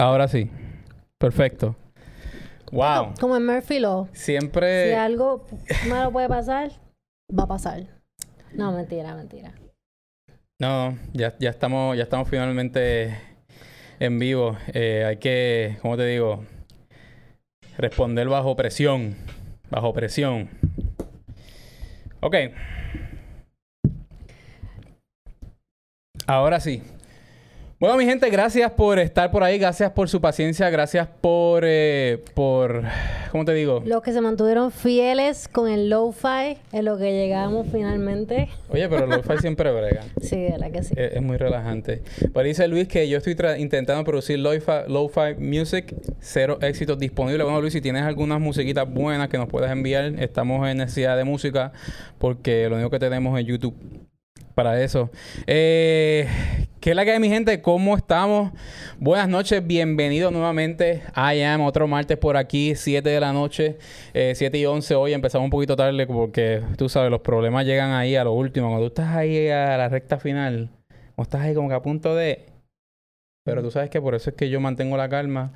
Ahora sí. Perfecto. Wow. Como en Murphy Law. Siempre. Si algo malo puede pasar, va a pasar. No, mentira, mentira. No, ya, ya estamos, ya estamos finalmente en vivo. Eh, hay que, ¿cómo te digo? Responder bajo presión. Bajo presión. Ok. Ahora sí. Bueno, mi gente, gracias por estar por ahí, gracias por su paciencia, gracias por, eh, por, ¿cómo te digo? Los que se mantuvieron fieles con el lo-fi en lo que llegamos finalmente. Oye, pero el lo-fi siempre brega. Sí, de la que sí. Es, es muy relajante. Pero dice Luis que yo estoy intentando producir lo-fi, lo-fi music, cero éxitos disponibles. Bueno, Luis, si tienes algunas musiquitas buenas que nos puedas enviar, estamos en necesidad de música porque lo único que tenemos es YouTube para eso. Eh, ¿Qué es la que hay, mi gente? ¿Cómo estamos? Buenas noches, bienvenidos nuevamente. I am otro martes por aquí, 7 de la noche, eh, 7 y 11 hoy. Empezamos un poquito tarde porque tú sabes, los problemas llegan ahí a lo último. Cuando tú estás ahí a la recta final, o estás ahí como que a punto de. Pero tú sabes que por eso es que yo mantengo la calma.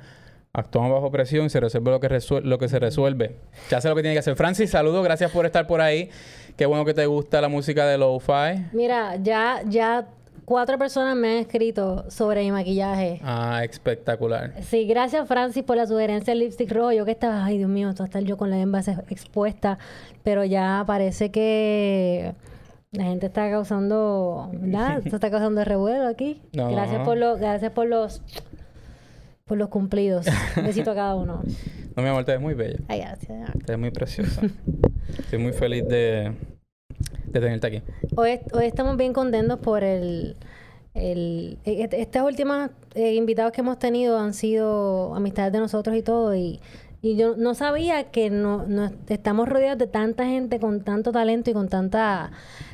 Actuamos bajo presión y se resuelve lo que, lo que se resuelve. Ya sé lo que tiene que hacer. Francis, saludos. Gracias por estar por ahí. Qué bueno que te gusta la música de Lo-Fi. Mira, ya, ya cuatro personas me han escrito sobre mi maquillaje. Ah, espectacular. Sí, gracias Francis por la sugerencia del lipstick rojo. Yo que estaba, ay Dios mío, esto estar yo con la envase expuesta. Pero ya parece que la gente está causando, ¿verdad? Se está causando revuelo aquí. No. Gracias por los, gracias por los, por los cumplidos. Un besito a cada uno. No, mi amor, te ves muy bella. Ay, gracias. Te ves muy preciosa. Estoy muy feliz de, de tenerte aquí. Hoy, hoy estamos bien contentos por el... el e- e- estas últimas eh, invitados que hemos tenido han sido amistades de nosotros y todo. Y, y yo no sabía que no, no- estamos rodeados de tanta gente con tanto talento y con tanta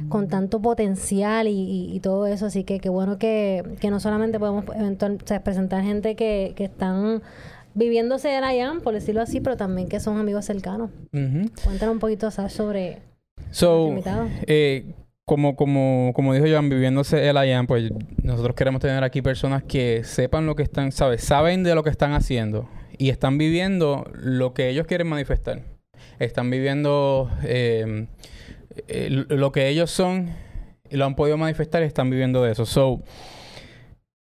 con tanto potencial y, y- y todo eso. Así que qué bueno que, que no solamente podemos o sea, presentar gente que, que están viviéndose el IAM, por decirlo así, pero también que son amigos cercanos. Cuéntanos un poquito, Sash, sobre... So, eh, como, como, como dijo Joan, viviéndose el IAM, pues nosotros queremos tener aquí personas que sepan lo que están, ¿sabes? Saben de lo que están haciendo y están viviendo lo que ellos quieren manifestar. Están viviendo eh, eh, lo que ellos son y lo han podido manifestar y están viviendo de eso. So,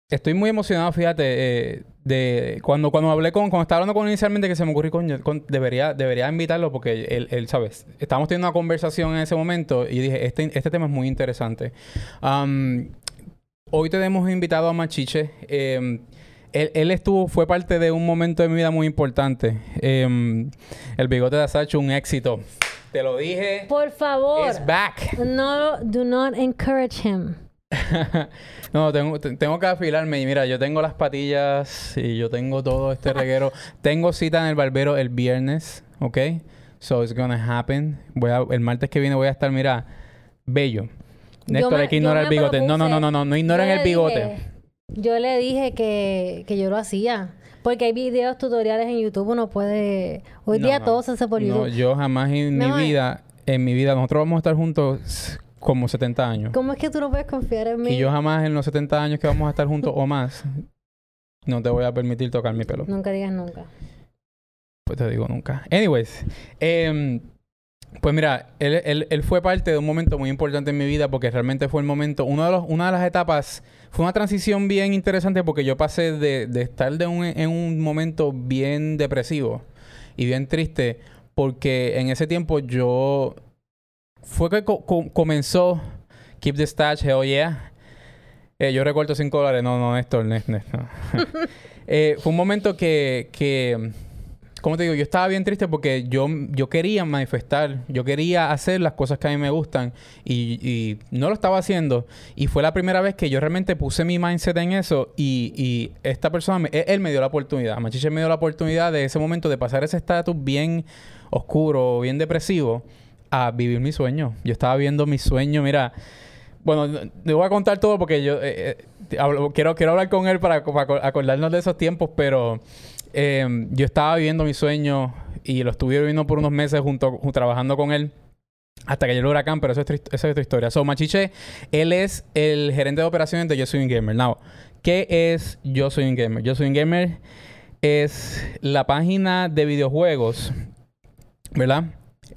estoy muy emocionado, fíjate, eh, de cuando, cuando hablé con, cuando estaba hablando con él inicialmente que se me ocurrió, coño, con- debería, debería invitarlo porque él, él, ¿sabes? Estábamos teniendo una conversación en ese momento y dije, este, este tema es muy interesante. Am, hoy tenemos invitado a Machiche. Em, él, él estuvo, fue parte de un momento de mi vida muy importante. Em, el bigote de Asacho, un éxito. Te lo dije. Por favor. It's back. No, do not encourage him. no, tengo, te- tengo que afilarme. Y mira, yo tengo las patillas y yo tengo todo este reguero. tengo cita en el barbero el viernes, ¿ok? So it's gonna happen. Voy a, el martes que viene voy a estar, mira, bello. Néstor, hay que ignorar el bigote. No, no, no, no, no, no ignoren el bigote. dije- yo le dije que, que yo lo hacía. Porque hay videos tutoriales en YouTube, uno puede... Hoy No, día no. todo se hace por No, YouTube. yo jamás en Mi vida, en mi vida, nosotros vamos a estar juntos como 70 años. ¿Cómo es que tú no puedes confiar en mí? Y yo jamás en los 70 años que vamos a estar juntos o más, no te voy a permitir tocar mi pelo. Nunca digas nunca. Pues te digo nunca. Anyways, em, pues mira, él, él- él fue parte de un momento muy importante en mi vida porque realmente fue el momento, uno de los, una de las etapas, fue una transición bien interesante porque yo pasé de, de estar de un, en un momento bien depresivo y bien triste porque en ese tiempo yo, fue que co- co- comenzó Keep the Stash, hell yeah. Eh, yo recuerdo 5 dólares, no, no, Néstor, Néstor. Eh, fue un momento que, que como te digo, yo estaba bien triste porque yo, yo quería manifestar, yo quería hacer las cosas que a mí me gustan y, y no lo estaba haciendo. Y fue la primera vez que yo realmente puse mi mindset en eso y, y esta persona, me- él, él me dio la oportunidad, Machiche me dio la oportunidad de ese momento de pasar ese estatus bien oscuro, bien depresivo, a vivir mi sueño. Yo estaba viendo mi sueño, mira. Bueno, no- te voy a contar todo porque yo eh, eh, hablo- quiero, quiero hablar con él para, para aco- acordarnos de esos tiempos, pero eh, yo estaba viviendo mi sueño y lo estuve viviendo por unos meses junto, ju- trabajando con él. Hasta que llegó el huracán, pero eso es, esa es otra historia. So, Machiche, él es el gerente de operaciones de Yo Soy un Gamer. Now, ¿qué es Yo Soy un Gamer? Yo Soy un Gamer es la página de videojuegos, ¿verdad?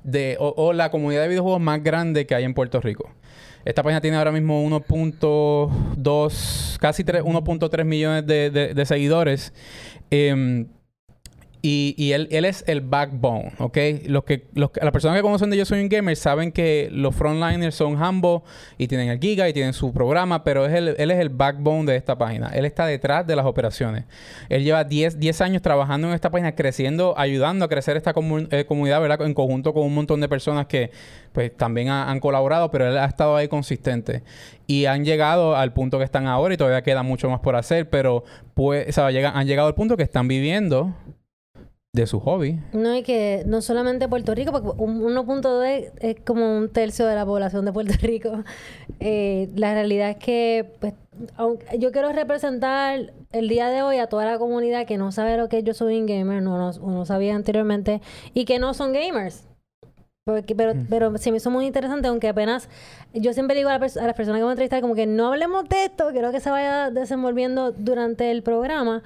De, o, la comunidad de videojuegos más grande que hay en Puerto Rico. Esta página tiene ahora mismo 1.2, casi 1.3 millones de, de seguidores. Eh, y, y él, él, es el backbone, ¿ok? Los que, los, las personas que conocen de Yo Soy un Gamer saben que los frontliners son Humble y tienen el Giga y tienen su programa, pero es el, él es el backbone de esta página. Él está detrás de las operaciones. Él lleva 10, 10 años trabajando en esta página, creciendo, ayudando a crecer esta eh, comunidad, ¿verdad? En conjunto con un montón de personas que pues también han colaborado, pero él ha estado ahí consistente. Y han llegado al punto que están ahora y todavía queda mucho más por hacer, pero pues, o sea, han llegado al punto que están viviendo de su hobby. No, y que no solamente Puerto Rico, porque 1.2 es como un tercio de la población de Puerto Rico. Eh, la realidad es que pues, yo quiero representar el día de hoy a toda la comunidad que no sabe lo que yo soy un gamer, no, no, no sabía anteriormente, y que no son gamers. Porque, pero, mm. pero se me hizo muy interesante, aunque apenas yo siempre digo a, las personas que voy a entrevistar como que no hablemos de esto, quiero que se vaya desenvolviendo durante el programa,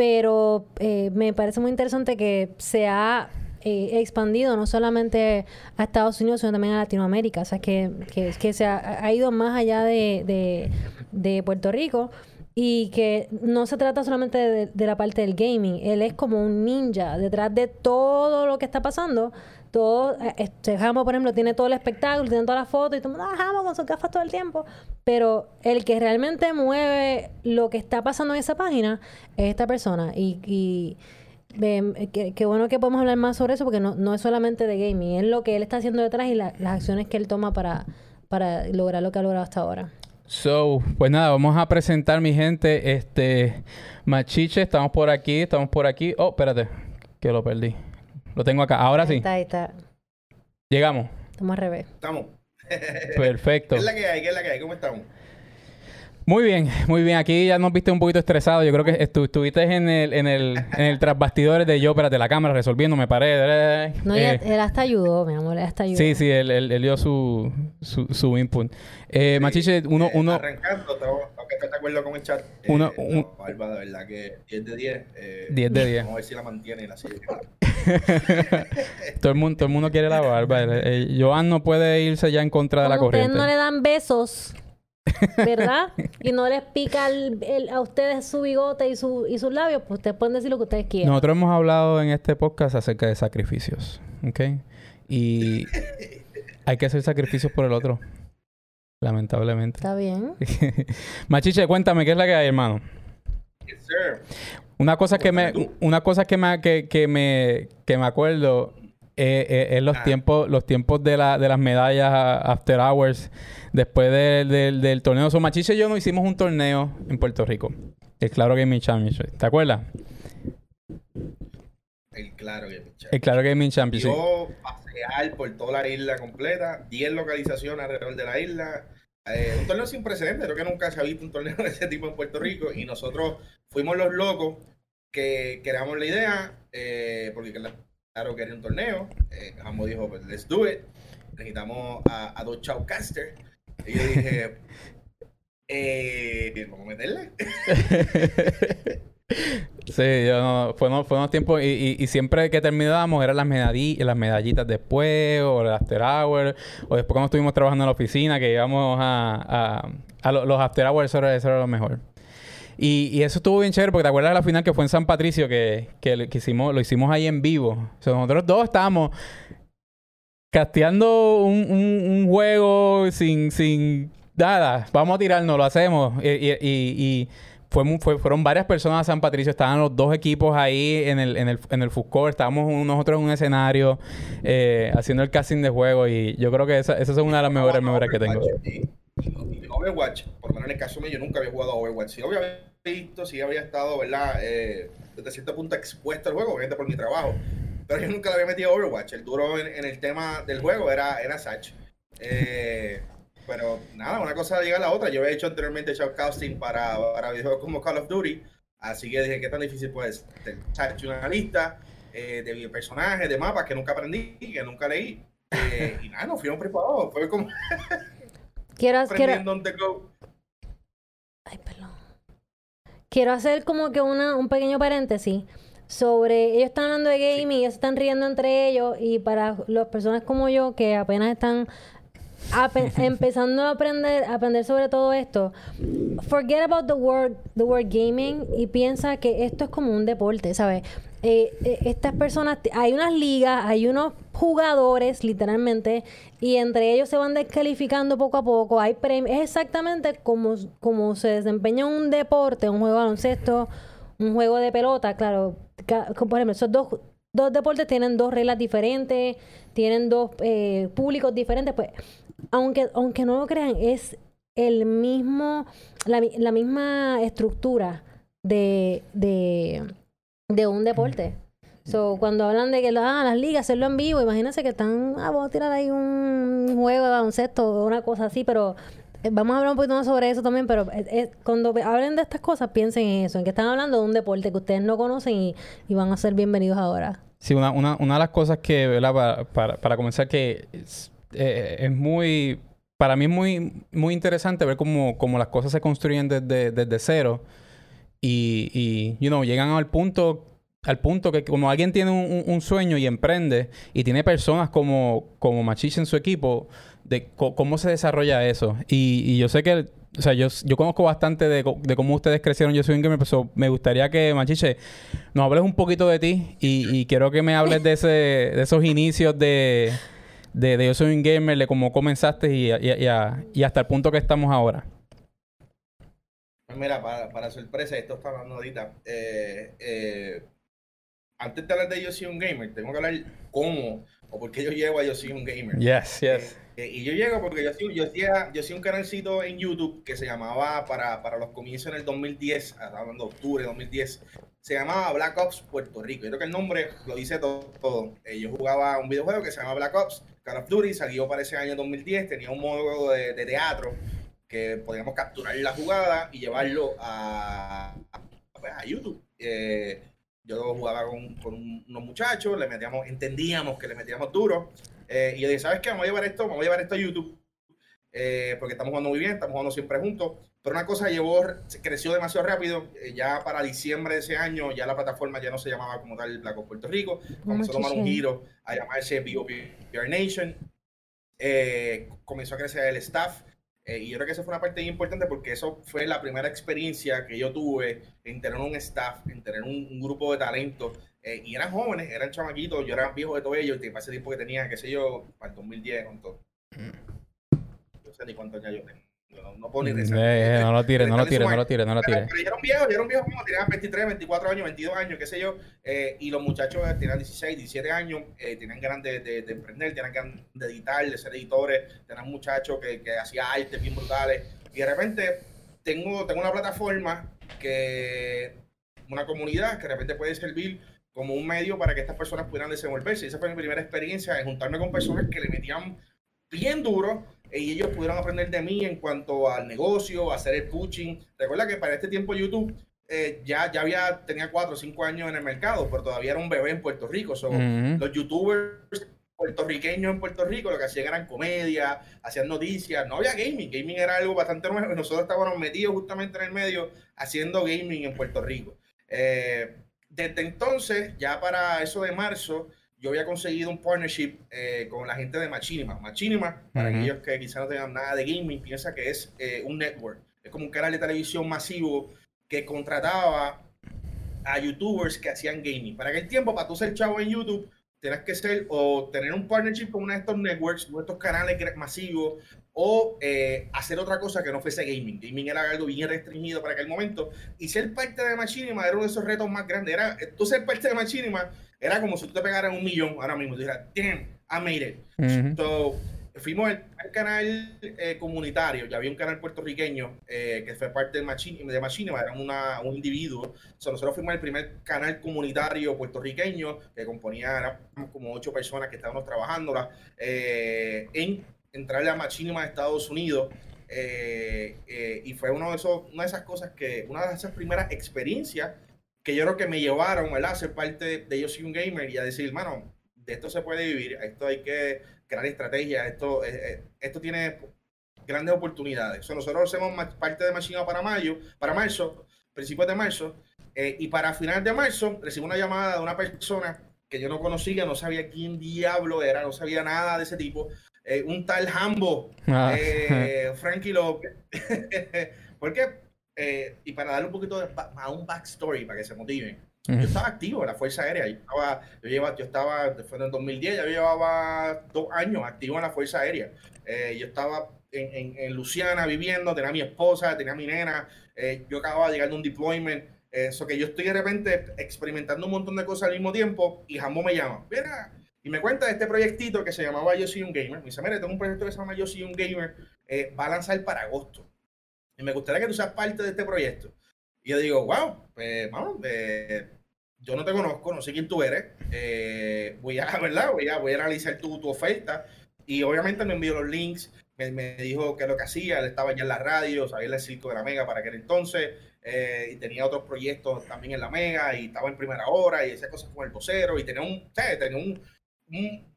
pero eh, me parece muy interesante que se ha eh, expandido no solamente a Estados Unidos, sino también a Latinoamérica. O sea, que, que, se ha, ido más allá de, de, Puerto Rico y que no se trata solamente de, la parte del gaming. Él es como un ninja detrás de todo lo que está pasando todo, eh, este Jambo, por ejemplo, tiene todo el espectáculo, tiene todas las fotos y todo el mundo, ah, con sus gafas todo el tiempo. Pero el que realmente mueve lo que está pasando en esa página es esta persona. Y, y qué bueno que podemos hablar más sobre eso porque no, no es solamente de gaming, es lo que él está haciendo detrás y las acciones que él toma para, para lograr lo que ha logrado hasta ahora. So, pues nada, vamos a presentar mi gente, este Machiche, estamos por aquí, estamos por aquí. Oh, espérate, que lo perdí. Lo tengo acá. Ahora sí. Está, ahí está. Llegamos. Estamos al revés. Estamos. Perfecto. ¿Qué es la que hay? ¿Qué es la que hay? ¿Cómo estamos? Muy bien, muy bien. Aquí ya nos viste un poquito estresado. Yo creo que estuviste en el, en el, en el trasbastidores de yo, espérate, la cámara resolviendo, me paré. No, eh, él hasta ayudó, mi amor, él hasta ayudó. Sí, sí, él, él, dio su, su, su input. Eh, Machiche, uno, eh, uno... Arrancando, tengo, que estar de acuerdo con el chat. Uno, eh, no, Barba, de verdad que 10 de 10. Eh, 10 de 10. Vamos a ver si la mantiene y la sigue. todo, el mundo, todo el mundo quiere la barba. Eh, Joan no puede irse ya en contra de la corriente. Ustedes no le dan besos. ¿verdad? y no les pica a ustedes su bigote y, su, y sus labios, pues ustedes pueden decir lo que ustedes quieran. Nosotros hemos hablado en este podcast acerca de sacrificios, ¿ok? Y hay que hacer sacrificios por el otro, lamentablemente. Está bien. Machiche, cuéntame, ¿qué es la que hay, hermano? Una cosa que me, una cosa que me, que, que me, que me acuerdo eh, eh, es los ah. tiempos, los tiempos de, la, de las medallas After Hours después del, del torneo. So, Machiche y yo no hicimos un torneo en Puerto Rico. El Claro Gaming Championship. ¿Te acuerdas? El Claro Gaming Championship. El Claro Gaming Championship. Yo pasear por toda la isla completa, 10 localizaciones alrededor de la isla. Eh, un torneo sin precedentes, creo que nunca se ha visto un torneo de ese tipo en Puerto Rico y nosotros fuimos los locos que creamos la idea, eh, porque claro que era un torneo. Eh, dijo, pues, let's do it. Necesitamos a, a dos Chowcaster. Y yo dije, eh, vamos a meterle. sí, yo no, fue, unos tiempos y, y, siempre que terminábamos eran las, medallitas, las medallitas después o el after hour o después cuando estuvimos trabajando en la oficina que íbamos a, a, a los after hours, eso era, eso era lo mejor. Y, eso estuvo bien chévere porque te acuerdas de la final que fue en San Patricio que, que, hicimos, lo hicimos ahí en vivo. O sea, nosotros dos estábamos casteando un, un, juego sin, sin nada. Vamos a tirarnos, lo hacemos. Y, y, y fue, fue, fueron varias personas a San Patricio, estaban los dos equipos ahí en el, en el, en el estábamos nosotros en un escenario eh, haciendo el casting de juego y yo creo que esa, esa es una de las mejores memorias que tengo. Overwatch, por lo menos en el caso mío, yo nunca había jugado a Overwatch. Sí, había visto, sí había estado, ¿verdad? Eh, desde cierto punto expuesto al juego, obviamente por mi trabajo. Pero yo nunca le había metido a Overwatch. El duro en, el tema del juego era, era Satch. Eh, pero nada, una cosa llega a la otra. Yo había hecho anteriormente shoutcasting para, para videojuegos como Call of Duty. Así que dije, ¿qué tan difícil puede ser? Satch una lista eh, de personajes, de mapas que nunca aprendí, que nunca leí. Eh, y nada, nos fuimos preparados. Fue como Quiero, quiero. Ay, perdón. Quiero hacer como que una, un pequeño paréntesis sobre. Ellos están hablando de gaming, ellos se están riendo entre ellos, y para las personas como yo que apenas están ape- empezando a aprender, a aprender sobre todo esto, forget about the word, the word gaming y piensa que esto es como un deporte, ¿sabes? Eh, eh, estas personas, hay unas ligas, hay unos jugadores, literalmente, y entre ellos se van descalificando poco a poco. Hay premios, es exactamente como, como se desempeña un deporte, un juego de baloncesto, un juego de pelota, claro. Por ejemplo, esos dos, dos deportes tienen dos reglas diferentes, tienen dos eh, públicos diferentes, pues, aunque, aunque no lo crean, es el mismo, la, la misma estructura de, de, de un deporte. So, cuando hablan de que ah, las ligas, hacerlo en vivo, imagínense que están, ah, vamos a tirar ahí un juego de baloncesto o una cosa así, pero eh, vamos a hablar un poquito más sobre eso también, pero eh, eh, cuando hablen de estas cosas, piensen en eso, en que están hablando de un deporte que ustedes no conocen y, y van a ser bienvenidos ahora. Sí, una, una, una de las cosas que, ¿verdad? Para, para, para comenzar, que es, eh, es muy, para mí es muy, muy interesante ver cómo, cómo las cosas se construyen desde, desde cero y, y, you know, llegan al punto, al punto que como alguien tiene un, sueño y emprende y tiene personas como, como Machiche en su equipo, de cómo se desarrolla eso. Y, y yo sé que, o sea, yo, yo conozco bastante de, de cómo ustedes crecieron. Yo soy un gamer, pero me gustaría que, Machiche, nos hables un poquito de ti y, y quiero que me hables de, ese, de esos inicios de, de, de Yo Soy un Gamer, de cómo comenzaste y, y- y a- y hasta el punto que estamos ahora. Pues mira, para, para sorpresa, esto está hablando ahorita. eh, eh, antes de hablar de yo soy un gamer, tengo que hablar cómo o por qué yo llego a yo soy un gamer. Yes, yes. Eh, y yo llego porque yo soy, yo hacía, yo hacía un canalcito en YouTube que se llamaba para, para los comienzos en el 2010, ah, hablando de octubre de 2010, se llamaba Black Ops Puerto Rico. Yo creo que el nombre lo dice todo. todo. Eh, yo jugaba un videojuego que se llama Black Ops, Call of Duty, salió para ese año 2010, tenía un modo de, teatro que podíamos capturar la jugada y llevarlo a, pues, a YouTube. Eh, yo jugaba con, con unos muchachos, le metíamos, entendíamos que le metíamos duro. eh, y yo dije, ¿sabes qué? Vamos a llevar esto, vamos a llevar esto a YouTube. Eh, porque estamos jugando muy bien, estamos jugando siempre juntos. Pero una cosa llevó, creció demasiado rápido. eh, ya para diciembre de ese año, ya la plataforma ya no se llamaba como tal Black Ops Puerto Rico. Comenzó a tomar un giro a llamarse BOPR Nation. Eh, comenzó a crecer el staff. eh, y yo creo que eso fue una parte importante porque eso fue la primera experiencia que yo tuve en tener un staff, en tener un, un grupo de talento. eh, y eran jóvenes, eran chamaquitos, yo era viejo de todo ello, y para ese tiempo que tenía, qué sé yo, para el 2010, con todo. Sé ni cuántos años yo tengo. No, no puedo ni Eh, rezar. eh, no lo tires, no lo tires, no lo tires, no lo tires. pero ya eran viejos, ya eran viejos como tenían 23, 24 años, 22 años, qué sé yo. eh, y los muchachos eh, tenían 16, 17 años, eh, tenían ganas de, de, de emprender, tenían ganas de editar, de ser editores, tenían muchachos que, que hacían artes bien brutales. Y de repente tengo, tengo una plataforma que, una comunidad que de repente puede servir como un medio para que estas personas pudieran desenvolverse. Y esa fue mi primera experiencia en juntarme con personas que le metían bien duro eh, y ellos pudieron aprender de mí en cuanto al negocio, hacer el pushing. Recuerda que para este tiempo YouTube eh, ya, ya había, tenía 4 o 5 años en el mercado, pero todavía era un bebé en Puerto Rico. So. Los youtubers puertorriqueños en Puerto Rico lo que hacían eran comedia, hacían noticias, no había gaming, gaming era algo bastante nuevo nosotros estábamos metidos justamente en el medio haciendo gaming en Puerto Rico. Eh, desde entonces, ya para eso de marzo, yo había conseguido un partnership eh, con la gente de Machinima. Machinima, para Ujú. aquellos que quizás no tengan nada de gaming, piensa que es eh, un network. Es como un canal de televisión masivo que contrataba a youtubers que hacían gaming. Para aquel tiempo, para tú ser chavo en YouTube, tenías que ser o tener un partnership con uno de estos networks, uno de estos canales masivos, o eh, hacer otra cosa que no fuese gaming. Gaming era algo bien restringido para aquel momento. Y ser parte de Machinima era uno de esos retos más grandes. Era, tú ser parte de Machinima era como si tú te pegaras un millón ahora mismo. Tú dijeras, damn, I made it. Ujú. So, fuimos al, al canal eh, comunitario, ya había un canal puertorriqueño eh, que fue parte de Machinima, de Machinima era una, un individuo. So, nosotros fuimos el primer canal comunitario puertorriqueño que componía éramos como ocho personas que estábamos trabajando eh, en entrarle a Machinima de Estados Unidos. eh, eh, y fue uno de esos, una de esas cosas que, una de esas primeras experiencias que yo creo que me llevaron ¿verdad? a ser parte de, Yo Soy un Gamer y a decir, mano, de esto se puede vivir, esto hay que, crear estrategias. Esto, esto tiene grandes oportunidades. nosotros hacemos parte de Machina para mayo, para marzo, principios de marzo, y para final de marzo recibo una llamada de una persona que yo no conocía, no sabía quién diablo era, no sabía nada de ese tipo. Eh, un tal Hambo, ah. eh, Frankie López. ¿Por qué? Eh, y para darle un poquito de a un backstory para que se motiven. Yo estaba activo en la Fuerza Aérea. Yo estaba, yo, llevaba, yo estaba, fue en el 2010, yo llevaba dos años activo en la Fuerza Aérea. yo estaba en, en, Luciana viviendo, tenía mi esposa, tenía mi nena. yo acababa de llegar de un deployment eso que yo estoy de repente experimentando un montón de cosas al mismo tiempo y Jambo me llama, mira, y me cuenta de este proyectito que se llamaba Yo Soy Un Gamer. Me dice, mira, tengo un proyecto que se llama Yo Soy Un Gamer, eh, va a lanzar para agosto. Y me gustaría que tú seas parte de este proyecto. Y yo digo, wow, pues vamos, eh, yo no te conozco, no sé quién tú eres. Eh, voy a, ¿verdad? Voy a, voy a analizar tu, tu oferta. Y obviamente me envió los links, me, me dijo qué es lo que hacía, él estaba ya en la radio, sabía el circo de la Mega para aquel entonces. Eh, y tenía otros proyectos también en la Mega y estaba en primera hora y hacía cosas con el vocero y tenía un, tenía un, un,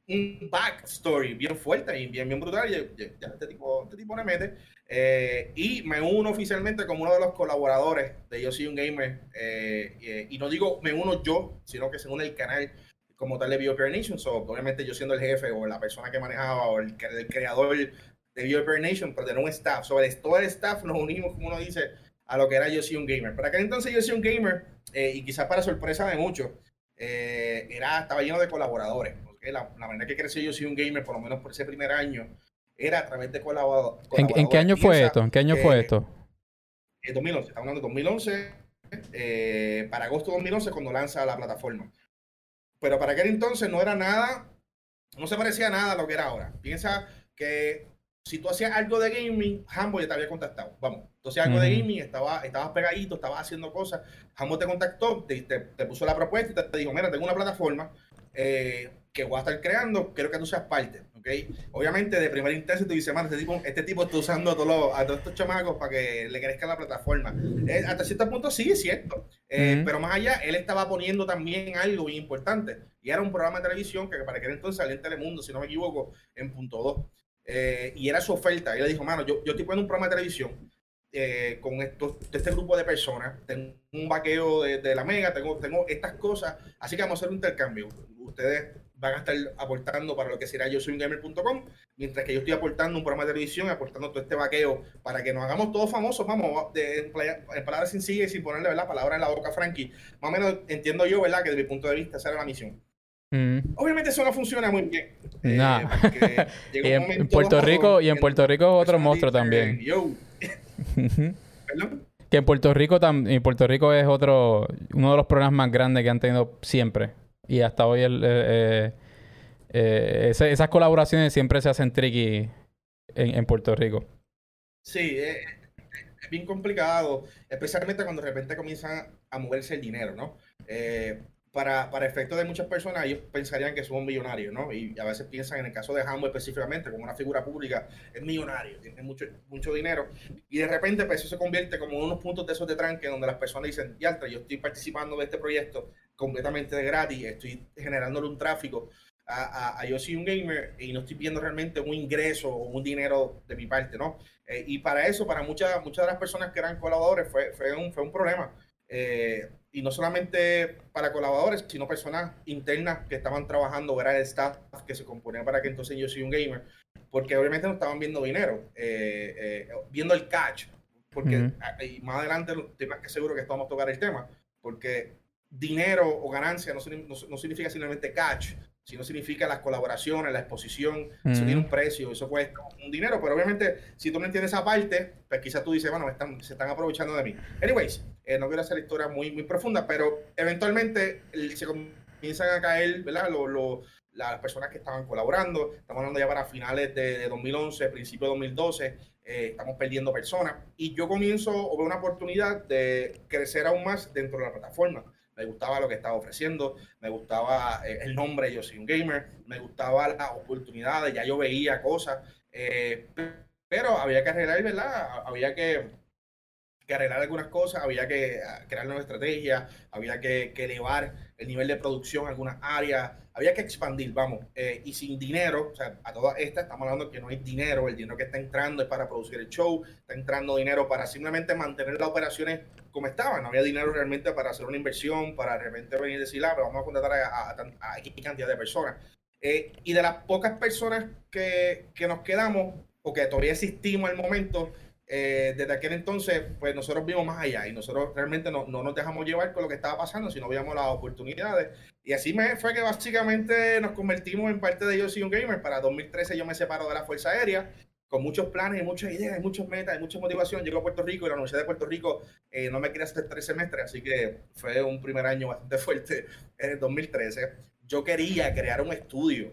backstory bien fuerte y bien, bien brutal. Y, este, tipo, este tipo me mete. Eh, y me uno oficialmente como uno de los colaboradores de Yo Soy un Gamer. Eh, y no digo me uno yo, sino que se une el canal como tal de BioPair Nation. obviamente yo siendo el jefe o la persona que manejaba o el, creador de BioPair Nation, pero tener un staff. Sobre todo el staff nos unimos, como uno dice, a lo que era Yo Soy un Gamer. Para aquel entonces Yo Soy un Gamer, eh, y quizás para sorpresa de muchos, eh, era, estaba lleno de colaboradores. La, la, manera que creció Yo Soy un Gamer, por lo menos por ese primer año, era a través de colaboradores. ¿En, qué año fue esto? ¿En qué año fue esto? En 2011, estamos hablando de 2011, eh, para agosto de 2011 cuando lanza la plataforma. Pero para aquel entonces no era nada, no se parecía nada a lo que era ahora. Piensa que si tú hacías algo de gaming, Hambo ya te había contactado. Vamos, tú hacías algo de gaming, estaba, estabas pegadito, estabas haciendo cosas. Hambo te contactó, te, te, puso la propuesta y te, dijo: Mira, tengo una plataforma eh, que voy a estar creando, quiero que tú seas parte. ¿okay? Obviamente, de primer intenso, tú dices: este tipo, este tipo está usando a todos, a todos estos chamacos para que le crezca la plataforma. Eh, hasta cierto punto, sí, es cierto. Eh, pero más allá, él estaba poniendo también algo bien importante. Y era un programa de televisión que para aquel entonces salía en Telemundo, si no me equivoco, en punto 2. Eh, y era su oferta. Y le dijo, mano, yo, yo estoy poniendo un programa de televisión eh, con estos, este grupo de personas, tengo un vaqueo de, la mega, tengo, tengo estas cosas, así que vamos a hacer un intercambio. Ustedes van a estar aportando para lo que será yo soy un gamer.com, mientras que yo estoy aportando un programa de televisión, aportando todo este vaqueo para que nos hagamos todos famosos, vamos, de, en palabras sencillas y sin ponerle ¿verdad? palabra en la boca, Frankie. Más o menos entiendo yo, ¿verdad? Que desde mi punto de vista esa era la misión. Mm. Obviamente eso no funciona muy bien. Eh, en, Puerto Rico y en Puerto Rico es otro monstruo también. Que en Puerto Rico en Puerto Rico es otro uno de los programas más grandes que han tenido siempre y hasta hoy el, eh, eh, esas colaboraciones siempre se hacen tricky en, Puerto Rico. Sí, es bien complicado, especialmente cuando de repente comienza a moverse el dinero, ¿no? Para, para efectos de muchas personas, ellos pensarían que somos millonarios, ¿no? Y a veces piensan, en el caso de Hambo específicamente, como una figura pública, es millonario, tiene mucho, mucho dinero. Y de repente, pues eso se convierte como unos puntos de esos de tranque donde las personas dicen, ya, yo estoy participando de este proyecto completamente de gratis, estoy generándole un tráfico a, a, yo soy un gamer y no estoy viendo realmente un ingreso o un dinero de mi parte, ¿no? Eh, y para eso, para muchas, muchas de las personas que eran colaboradores, fue, fue, un, fue un problema. Eh, y no solamente para colaboradores, sino personas internas que estaban trabajando, era el staff que se componía para que entonces yo soy un gamer, porque obviamente no estaban viendo dinero, eh, eh, viendo el catch, porque más adelante estoy más que seguro que estamos a tocar el tema, porque dinero o ganancia no, no significa simplemente catch, si no significa las colaboraciones, la exposición, eso tiene un precio, eso cuesta un dinero, pero obviamente si tú no entiendes esa parte, pues quizás tú dices, bueno, están, se están aprovechando de mí. Anyways, eh, no quiero hacer historia muy, muy profunda, pero eventualmente se comienzan a caer, ¿verdad? las personas que estaban colaborando, estamos hablando ya para finales de, 2011, principio de 2012, eh, estamos perdiendo personas y yo comienzo o veo una oportunidad de crecer aún más dentro de la plataforma me gustaba lo que estaba ofreciendo, me gustaba eh, el nombre, yo soy un gamer, me gustaba las oportunidades, ya yo veía cosas, eh, pero había que arreglar, ¿verdad? Había que, que arreglar algunas cosas, había que ah, crear nueva estrategia, había que, elevar el nivel de producción en algunas áreas, había que expandir, vamos, eh, y sin dinero, o sea, a todas estas estamos hablando que no hay dinero, el dinero que está entrando es para producir el show, está entrando dinero para simplemente mantener las operaciones como estaban, no había dinero realmente para hacer una inversión, para realmente venir y decir, ah, pero vamos a contratar a, a, a, cantidad de personas. Eh, y de las pocas personas que, que nos quedamos, o que todavía existimos al momento, eh, desde aquel entonces, pues nosotros vimos más allá y nosotros realmente no, no, nos dejamos llevar con lo que estaba pasando, sino veíamos las oportunidades. Y así me fue que básicamente nos convertimos en parte de Yo Soy un Gamer. Para 2013 yo me separo de la Fuerza Aérea con muchos planes y muchas ideas, muchas metas, y mucha motivación. Llego a Puerto Rico y la Universidad de Puerto Rico eh, no me quería hacer tres semestres, así que fue un primer año bastante fuerte en el 2013. Yo quería crear un estudio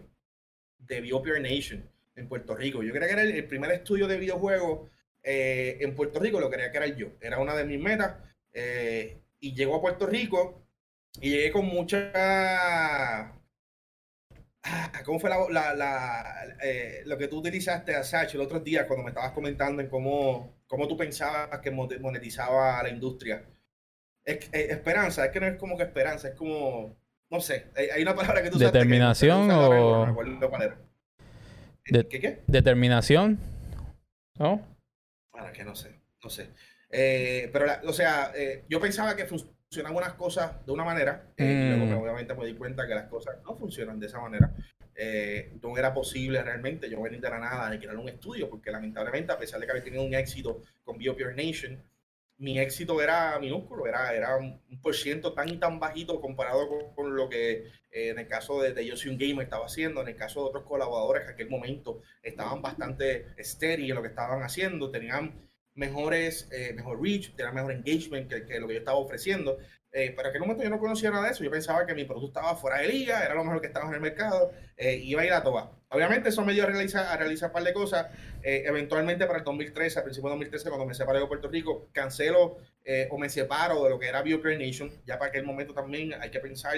de BioPure Nation en Puerto Rico. Yo quería crear el, el primer estudio de videojuegos eh, en Puerto Rico lo quería crear yo. Era una de mis metas. Eh, y llego a Puerto Rico y llegué con mucha... Ah, ¿Cómo fue la, la, eh, lo que tú utilizaste, Sacho, el otro día cuando me estabas comentando en cómo, cómo tú pensabas que monetizaba la industria? Es, esperanza, es que no es como que esperanza, es como, no sé, hay, una palabra que tú ¿Determinación o...? ¿Qué qué? ¿Determinación? ¿No? Para que no sé, no sé. Eh, pero, o sea, eh, yo pensaba que funcionaban unas cosas de una manera, eh, y luego mm. obviamente me di cuenta que las cosas no funcionan de esa manera. no era posible realmente yo venir de la nada de crear un estudio, porque lamentablemente, a pesar de que había tenido un éxito con BioPure Nation, mi éxito era minúsculo, era, era un, por ciento tan y tan bajito comparado con, lo que en el caso de, de, Yo Soy un Gamer estaba haciendo, en el caso de otros colaboradores que en aquel momento estaban bastante estériles en lo que estaban haciendo, tenían mejores, eh, mejor reach, tenían mejor engagement que, que, lo que yo estaba ofreciendo. Eh, pero en aquel momento yo no conocía nada de eso, yo pensaba que mi producto estaba fuera de liga, era lo mejor que estaba en el mercado, eh, iba a ir a todas. Obviamente eso me dio a realizar, a realizar un par de cosas. Eh, eventualmente para el 2013, a principios de 2013, cuando me separé de Puerto Rico, cancelo eh, o me separo de lo que era BioCare Nation. Ya para aquel momento también hay que pensar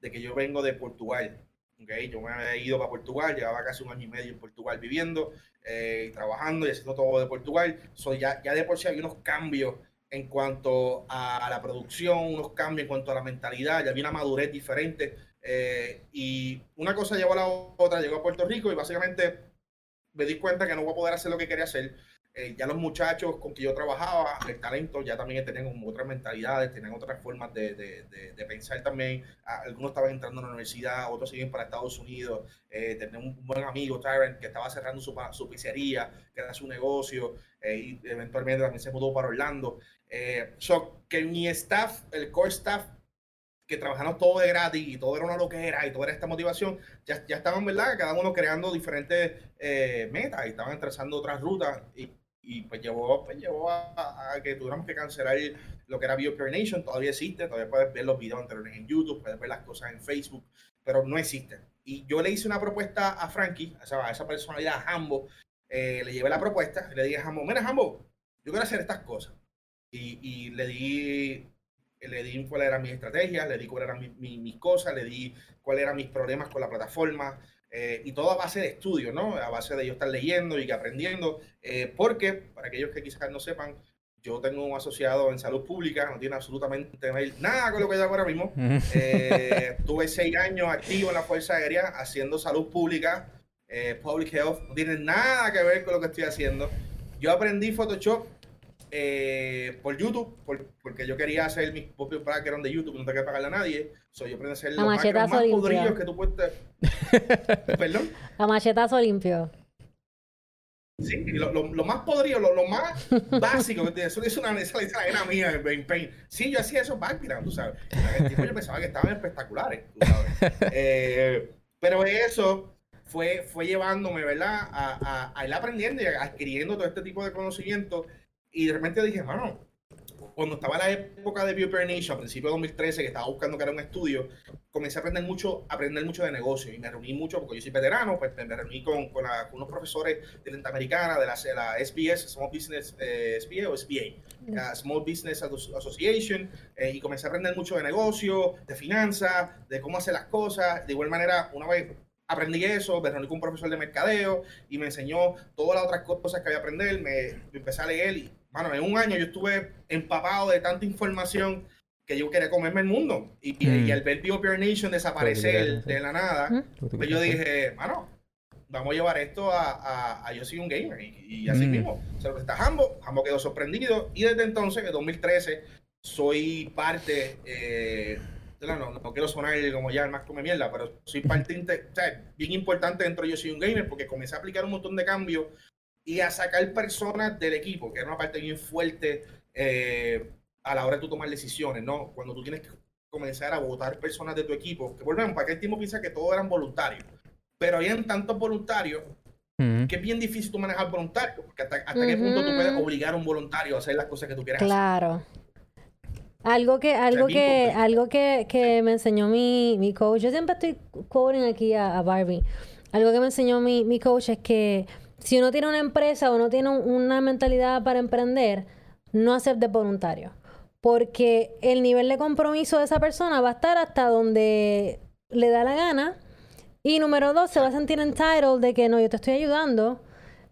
de que yo vengo de Portugal. Okay, yo me había ido para Portugal, llevaba casi un año y medio en Portugal viviendo, eh, trabajando y haciendo todo de Portugal. So, ya, ya de por sí hay unos cambios en cuanto a la producción, unos cambios en cuanto a la mentalidad, ya había una madurez diferente eh, y una cosa llevó a la otra, llegó a Puerto Rico y básicamente me di cuenta que no voy a poder hacer lo que quería hacer. Eh, ya los muchachos con que yo trabajaba, el talento, ya también tenían otras mentalidades, tenían otras formas de, de, de, pensar también. Algunos estaban entrando a la universidad, otros siguen para Estados Unidos. Eh, tenía un buen amigo, Tyrant, que estaba cerrando su, su pizzería, que era su negocio, eh, y eventualmente también se mudó para Orlando. so, que mi staff, el core staff, que trabajamos todo de gratis y todo era una loquera y toda era esta motivación, ya, ya estaban, ¿verdad? Cada uno creando diferentes eh, metas y estaban trazando otras rutas y, y pues llevó, pues llevó a, que tuviéramos que cancelar lo que era BioPure Nation. Todavía existe, todavía puedes ver los videos anteriores en YouTube, puedes ver las cosas en Facebook, pero no existe. Y yo le hice una propuesta a Frankie, a esa, personalidad, a Hambo, eh, le llevé la propuesta, le dije a Hambo, mira Hambo, yo quiero hacer estas cosas. Y, y le di le di cuál era mi estrategia, le di cuál eran mis cosas, le di cuáles eran mis problemas con la plataforma. Eh, y todo a base de estudio, ¿no? A base de yo estar leyendo y aprendiendo. Eh, porque, para aquellos que quizás no sepan, yo tengo un asociado en salud pública, no tiene absolutamente nada con lo que yo hago ahora mismo. Eh, tuve seis años activo en la Fuerza Aérea haciendo salud pública, public health, no tiene nada que ver con lo que estoy haciendo. Yo aprendí Photoshop eh, por YouTube, porque yo quería hacer mis propios background de YouTube, no tengo que pagarle a nadie. So, yo aprendí a hacer los más podridos que tú puedes. ¿Perdón? A machetazo limpio. Sí, lo, lo, más podrido, lo, lo más básico, eso es una, esa, era mía en Paint. Sí, yo hacía esos background, tú sabes. El tipo yo pensaba que estaban espectaculares, tú sabes. Eh, pero eso fue, fue llevándome, ¿verdad? A, a, a ir aprendiendo y adquiriendo todo este tipo de conocimiento y de repente dije, bueno, cuando estaba la época de Nation, a principios de 2013, que estaba buscando que era un estudio, comencé a aprender mucho, aprender mucho de negocio y me reuní mucho, porque yo soy veterano, pues me reuní con, con, unos profesores de la Interamericana, de la, la SBS, Small Business eh, SBA o SBA, la Small Business Association, eh, y comencé a aprender mucho de negocio, de finanzas, de cómo hacer las cosas. De igual manera, una vez aprendí eso, me reuní con un profesor de mercadeo y me enseñó todas las otras cosas que había que aprender, me, me empecé a leer y mano, en un año yo estuve empapado de tanta información que yo quería comerme el mundo. Y, Mm. y al ver Pure Nation desaparecer de la nada, Ujú. pues yo dije, mano, vamos a llevar esto a, a, a Yo Soy un Gamer. Y, y así Mm. mismo, se lo presenta Hambo, Hambo quedó sorprendido. Y desde entonces, en 2013, soy parte, eh, no, no, no quiero sonar como ya el más come mierda, pero soy parte o sea, bien importante dentro de Yo Soy un Gamer porque comencé a aplicar un montón de cambios y a sacar personas del equipo, que era una parte bien fuerte eh, a la hora de tú tomar decisiones, ¿no? Cuando tú tienes que comenzar a votar personas de tu equipo, que volvemos, para aquel tiempo piensa que todos eran voluntarios, pero habían tantos voluntarios que es bien difícil tú manejar voluntarios, porque hasta, hasta qué punto tú puedes obligar a un voluntario a hacer las cosas que tú quieras hacer. Claro. Algo que, algo que, algo que, que me enseñó mi, mi coach, yo siempre estoy quoting aquí a, a Barbie. Algo que me enseñó mi, mi coach es que si uno tiene una empresa o no tiene un- una mentalidad para emprender, no acepte voluntario. Porque el nivel de compromiso de esa persona va a estar hasta donde le da la gana. Y número dos, se va a sentir entitled de que no, yo te estoy ayudando.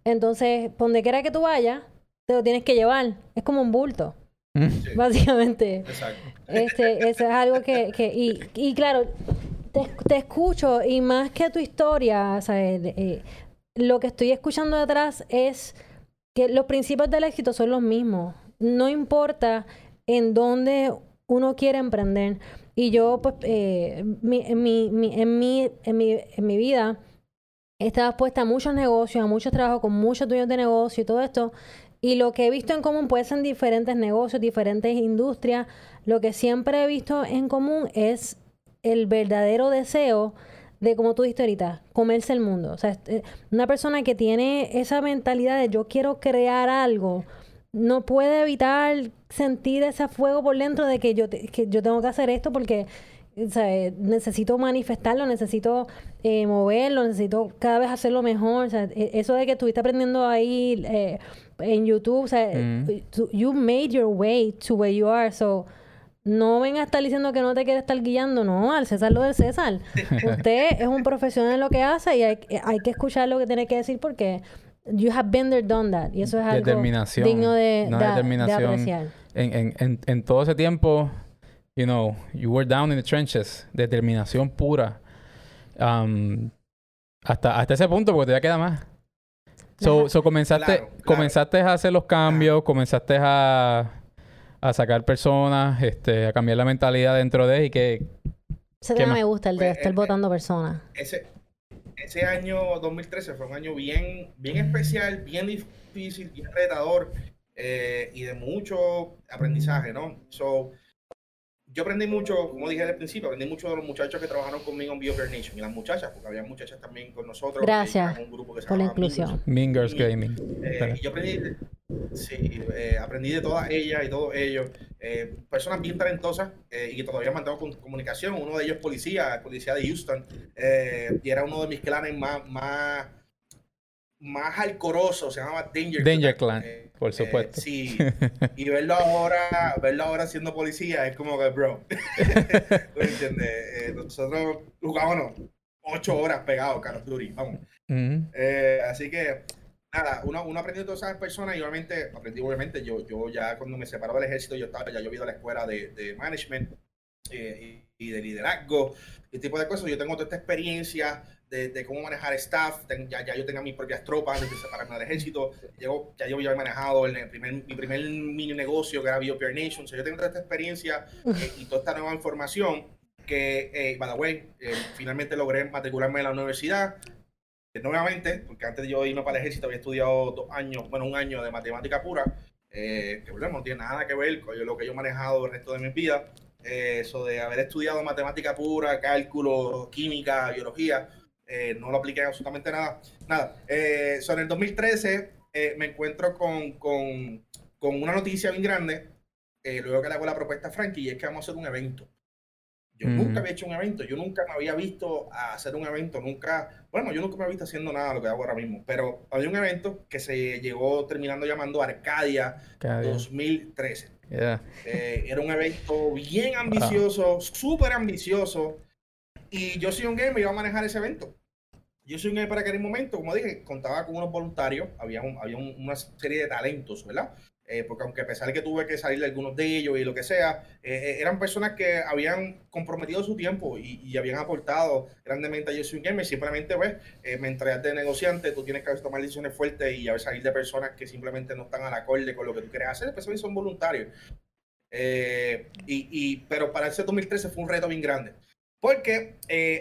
Entonces, por donde quiera que tú vayas, te lo tienes que llevar. Es como un bulto, Sí, básicamente. exacto. Este, eso es algo que, que y, y claro, te, te escucho y más que tu historia, ¿sabes? Eh, lo que estoy escuchando detrás es que los principios del éxito son los mismos. No importa en dónde uno quiere emprender. Y yo, pues, eh, mi- en, mi, mi- en, mi, en, mi, en mi vida, he estado expuesta a muchos negocios, a muchos trabajos con muchos dueños de negocio y todo esto. Y lo que he visto en común puede ser en diferentes negocios, diferentes industrias. Lo que siempre he visto en común es el verdadero deseo de, como tú dijiste ahorita, comerse el mundo. O sea, este, una persona que tiene esa mentalidad de yo quiero crear algo, no puede evitar sentir ese fuego por dentro de que yo, te- que yo tengo que hacer esto porque sea, necesito manifestarlo, necesito eh, moverlo, necesito cada vez hacerlo mejor. E- eso de que estuviste aprendiendo ahí eh, en YouTube, o sea, Mm. you made your way to where you are. So, no venga a estar diciendo que no te quiere estar guiando, no, al César lo del César. Usted es un profesional en lo que hace y hay, hay que escuchar lo que tiene que decir porque you have been there, done that. Y eso es algo Determinación. digno de, de determinación. apreciar. En, en, en, en todo ese tiempo, you know, you were down in the trenches. Determinación pura. Um, hasta, hasta ese punto, porque todavía queda más. So, comenzaste, Claro, claro. comenzaste a hacer los cambios, comenzaste a, a sacar personas, este, a cambiar la mentalidad dentro de y que Ese ¿Qué tema me gusta, el de Pues, estar eh, votando personas. ese, ese año 2013 fue un año bien, bien especial, bien difícil, bien retador eh, y de mucho aprendizaje, ¿no? So, yo aprendí mucho, como dije al principio, aprendí mucho de los muchachos que trabajaron conmigo en Nation y las muchachas, porque había muchachas también con nosotros. Gracias un grupo que se por la llamaba inclusión. Mingers. Gaming. Eh, yo aprendí, sí, eh, aprendí de todas ellas y todos ellos. eh, personas bien talentosas eh, y que todavía mantengo con comunicación. Uno de ellos es policía, policía de Houston. eh, y era uno de mis clanes más, más, más alcorosos, se llamaba Danger, Danger Clan, Eh, por eh, supuesto. sí, y verlo ahora, verlo ahora siendo policía es como que, bro, ¿tú me entiendes? Eh, nosotros jugábamos ocho horas pegados, Carlos Duty, vamos. Así que, nada, uno, uno aprendió todas esas personas y obviamente, aprendí obviamente, yo, yo ya cuando me separaba del ejército, yo estaba, ya yo ido a la escuela de, de management y, y de liderazgo, y tipo de cosas. Yo tengo toda esta experiencia de, de cómo manejar staff, ten- ya, ya yo tenía mis propias tropas antes de separarme del ejército, Llego, ya yo había manejado el, primer, mi primer mini negocio que era BioPure Nation, o sea, yo tengo toda esta experiencia eh, y toda esta nueva información que, eh, by the way, eh, finalmente logré matricularme en la universidad, eh, nuevamente, porque antes de yo irme para el ejército había estudiado dos años, bueno, un año de matemática pura, eh, que bueno, no tiene nada que ver con lo que yo he manejado el resto de mi vida. Eh, eso de haber estudiado matemática pura, cálculo, química, biología, eh, no lo apliqué absolutamente nada. Nada. Eh, so, en el 2013 eh, me encuentro con, con, con una noticia bien grande, eh, luego que le hago la propuesta a Frankie, y es que vamos a hacer un evento. Yo Ujú. nunca había hecho un evento, yo nunca me había visto hacer un evento, nunca, bueno, yo nunca me había visto haciendo nada de lo que hago ahora mismo, pero había un evento que se llegó terminando llamando Arcadia Cada día. 2013. Yeah. Eh, era un evento bien ambicioso, súper ambicioso, y yo soy un gamer y iba a manejar ese evento. Yo soy un gamer para aquel momento, como dije, contaba con unos voluntarios, había, un- había un- una serie de talentos, ¿verdad? eh, porque aunque a pesar de que tuve que salir de algunos de ellos y lo que sea, eh, eran personas que habían comprometido su tiempo y, habían aportado grandemente a Yo Soy Gamer. Simplemente, pues, mientras de negociante, tú tienes que tomar decisiones fuertes y a veces salir de personas que simplemente no están al acorde con lo que tú quieres hacer, pues son voluntarios. y, y, pero para ese 2013 fue un reto bien grande. Porque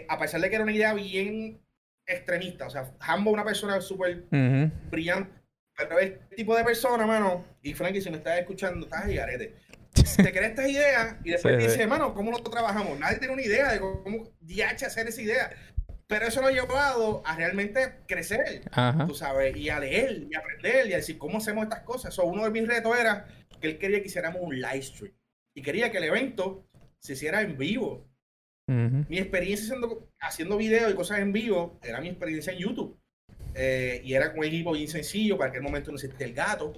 a pesar de que era una idea bien extremista, o sea, Hambo una persona súper brillante, pero este tipo de persona, mano, y Frankie, si me estás escuchando, estás ahí, arete. Te crees esta idea y después dice, hermano, ¿cómo lo trabajamos? Nadie tiene una idea de cómo DH hacer esa idea. Pero eso lo ha llevado a realmente crecer, tú sabes, y a leer y aprender y a decir cómo hacemos estas cosas. So, uno de mis retos era que él quería que hiciéramos un live stream y quería que el evento se hiciera en vivo. Mi experiencia haciendo, haciendo videos y cosas en vivo era mi experiencia en YouTube. Eh, y era con un equipo bien sencillo, para aquel momento no existía el gato.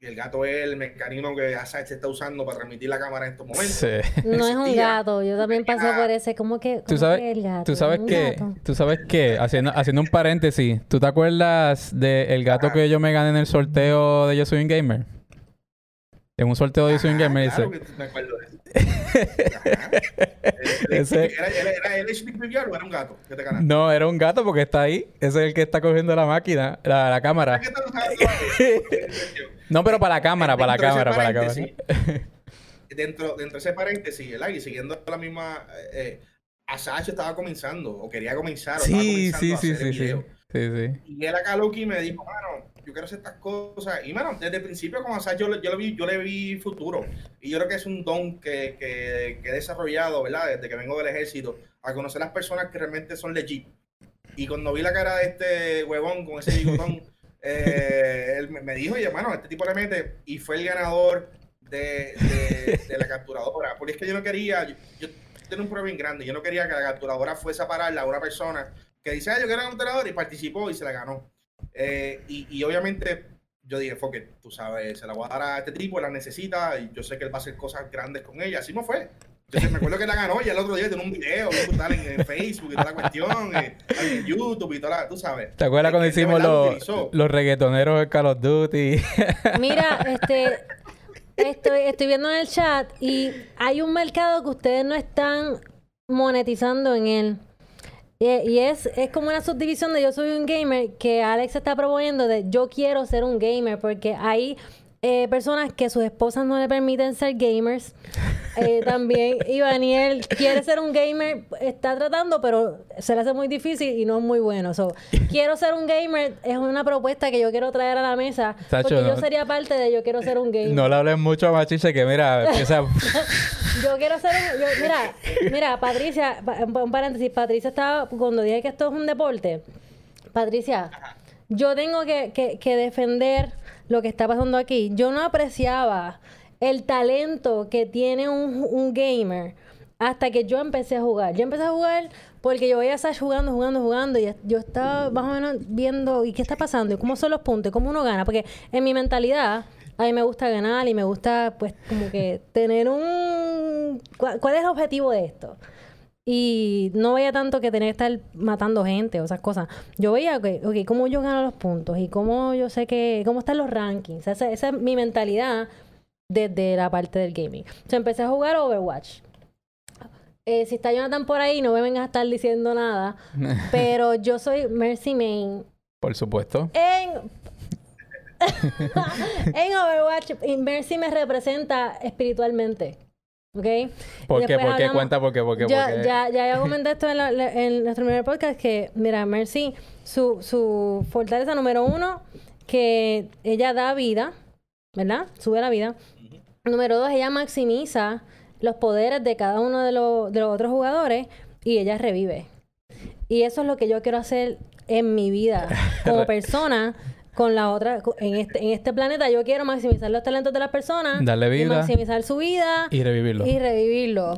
Y el gato es el mecanismo que Asach se está usando para transmitir la cámara en estos momentos. No es un gato, yo también pasé por ese. ¿Cómo que, ¿Tú sabes, que el gato? Tú sabes que, tú sabes que, haciendo, haciendo un paréntesis, ¿tú te acuerdas del gato que yo me gané en el sorteo de Yo Soy un Gamer? En un sorteo de Yo Soy un Gamer, claro dice. Que me acuerdo de Ese... ¿Era, era, el o era un gato que te ganaste? No, era un gato porque está ahí. Ese es el que está cogiendo la máquina, la, la cámara. no, pero para la cámara, para la cámara, para la cámara. Dentro, dentro de ese paréntesis, ¿verdad? Y siguiendo la misma... Eh, Asacho estaba comenzando, o quería comenzar, o sí, estaba comenzando sí, a hacer sí, sí, sí, sí. Y él acá, Loki, me dijo, mano, yo quiero hacer estas cosas. Y bueno, desde el principio con Asaj yo, yo, le vi, yo le vi futuro. Y yo creo que es un don que, que, he desarrollado, ¿verdad? Desde que vengo del ejército, a conocer las personas que realmente son legit. Y cuando vi la cara de este huevón con ese bigotón, eh, él me dijo, oye, hermano, este tipo le mete. Y fue el ganador de, de, la capturadora. Porque es que yo no quería, yo, yo tengo un problema bien grande. Yo no quería que la capturadora fuese a pararla a una persona que dice, ah, yo quiero la capturadora y participó y se la ganó. Eh, y, obviamente yo dije, que tú sabes, se la voy a dar a este tipo, la necesita y yo sé que él va a hacer cosas grandes con ella. Así no fue. Entonces me acuerdo que la ganó y el otro día tiene un video en, Facebook y toda la cuestión, en, YouTube y toda la, tú sabes. ¿Te acuerdas cuando hicimos los, los reggaetoneros de Call of Duty? Mira, este, estoy, estoy viendo en el chat y hay un mercado que ustedes no están monetizando en él. Y, es, es como una subdivisión de yo soy un gamer que Alex está proponiendo de yo quiero ser un gamer porque hay eh, personas que sus esposas no le permiten ser gamers. Eh, también, y Daniel quiere ser un gamer, está tratando, pero se le hace muy difícil y no es muy bueno. So, quiero ser un gamer es una propuesta que yo quiero traer a la mesa. porque yo sería parte de yo quiero ser un gamer. No le hables mucho a Machiche que mira, yo quiero ser un, mira, mira, Patricia, un paréntesis, Patricia estaba, cuando dije que esto es un deporte, Patricia, yo tengo que, que, que defender lo que está pasando aquí. Yo no apreciaba el talento que tiene un, gamer hasta que yo empecé a jugar. Yo empecé a jugar porque yo veía a Sash jugando, jugando, jugando y yo estaba más o menos viendo y qué está pasando y cómo son los puntos cómo uno gana. Porque en mi mentalidad a mí me gusta ganar y me gusta pues como que tener un... ¿Cuál, es el objetivo de esto? Y no veía tanto que tener que estar matando gente o esas cosas. Yo veía, que, ok, cómo yo gano los puntos y cómo yo sé que, cómo están los rankings. Esa, esa es mi mentalidad desde la parte del gaming. O sea, empecé a jugar Overwatch. Eh, si está Jonathan por ahí, no me vengas a estar diciendo nada. pero yo soy Mercy Main. Por supuesto. En, en Overwatch, Mercy me representa espiritualmente. ¿Ok? ¿Por qué? ¿Por qué? Cuenta, ¿por qué? ¿Por qué? Ya, ya, ya comenté esto en, en, nuestro primer podcast que, mira, Mercy, su, su fortaleza número uno, que ella da vida, ¿verdad? Sube la vida. Número dos, ella maximiza los poderes de cada uno de los, de los otros jugadores y ella revive. Y eso es lo que yo quiero hacer en mi vida como persona con la otra, en este, en este planeta yo quiero maximizar los talentos de las personas. Darle vida. maximizar su vida. Y revivirlo. Y revivirlo.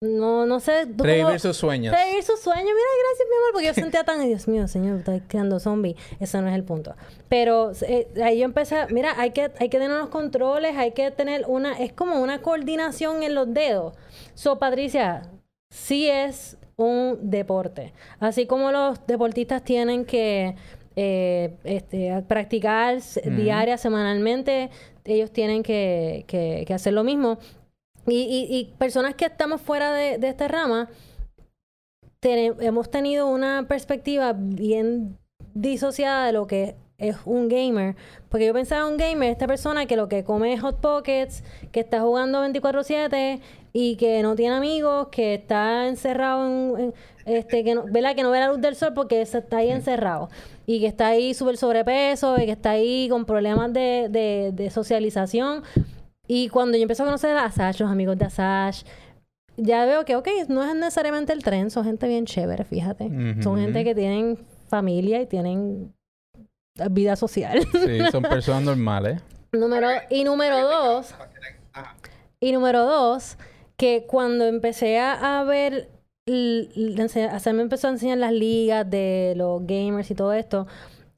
No, no sé. Revivir sus sueños. Revivir sus sueños. Mira, gracias, mi amor, porque yo sentía tan, Dios mío, señor, estoy creando zombie. Eso no es el punto. Pero eh, ahí yo empecé, mira, hay que, hay que tener unos controles, hay que tener una, es como una coordinación en los dedos. So, Patricia, sí es un deporte. Así como los deportistas tienen que eh, este, practicar diaria, semanalmente, ellos tienen que, que, hacer lo mismo. Y, y, personas que estamos fuera de, de esta rama, hemos tenido una perspectiva bien disociada de lo que es un gamer. Porque yo pensaba un gamer, esta persona que lo que come es hot pockets, que está jugando 24/7 y que no tiene amigos, que está encerrado en, este que no, ¿verdad? que no ve la luz del sol porque está ahí encerrado y que está ahí súper sobrepeso y que está ahí con problemas de, de, socialización. Y cuando yo empecé a conocer a Asash, los amigos de Asash, ya veo que, ok, no es necesariamente el tren, son gente bien chévere, fíjate. Son gente que tienen familia y tienen vida social. Sí, son personas normales. Número, y número dos, y número dos, que cuando empecé a ver, se me empezó a enseñar las ligas de los gamers y todo esto,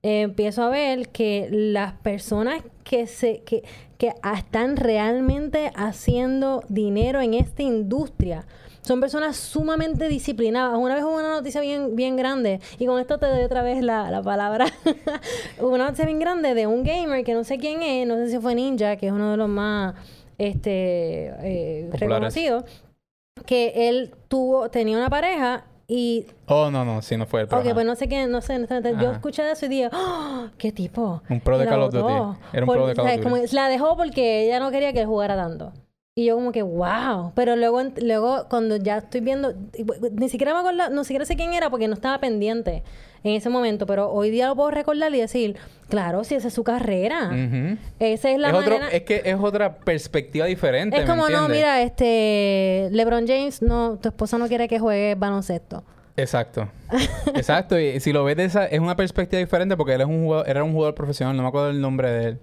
empiezo a ver que las personas que se que, que están realmente haciendo dinero en esta industria son personas sumamente disciplinadas. Una vez hubo una noticia bien, bien grande, y con esto te doy otra vez la, la palabra. hubo una noticia bien grande de un gamer que no sé quién es, no sé si fue Ninja, que es uno de los más este eh, reconocidos, que él tuvo, tenía una pareja y... Oh, no, no, sí, no fue el Ok, pues no sé qué, no sé, yo escuché eso y dije, ¡Oh, ¡qué tipo! Un pro de Call of Duty. Era un pro de Call of Duty. La dejó porque ella no quería que él jugara tanto. Y yo como que, wow. Pero luego, luego cuando ya estoy viendo, ni siquiera me acuerdo, no siquiera sé quién era porque no estaba pendiente en ese momento, pero hoy día lo puedo recordar y decir, claro, si esa es su carrera. Esa es la es es que es otra perspectiva diferente. Es como, no, mira, este, LeBron James, no, tu esposa no quiere que juegue baloncesto. Exacto. Exacto. Y si lo ves de esa, es una perspectiva diferente porque él es un jugador, era un jugador profesional, no me acuerdo el nombre de él.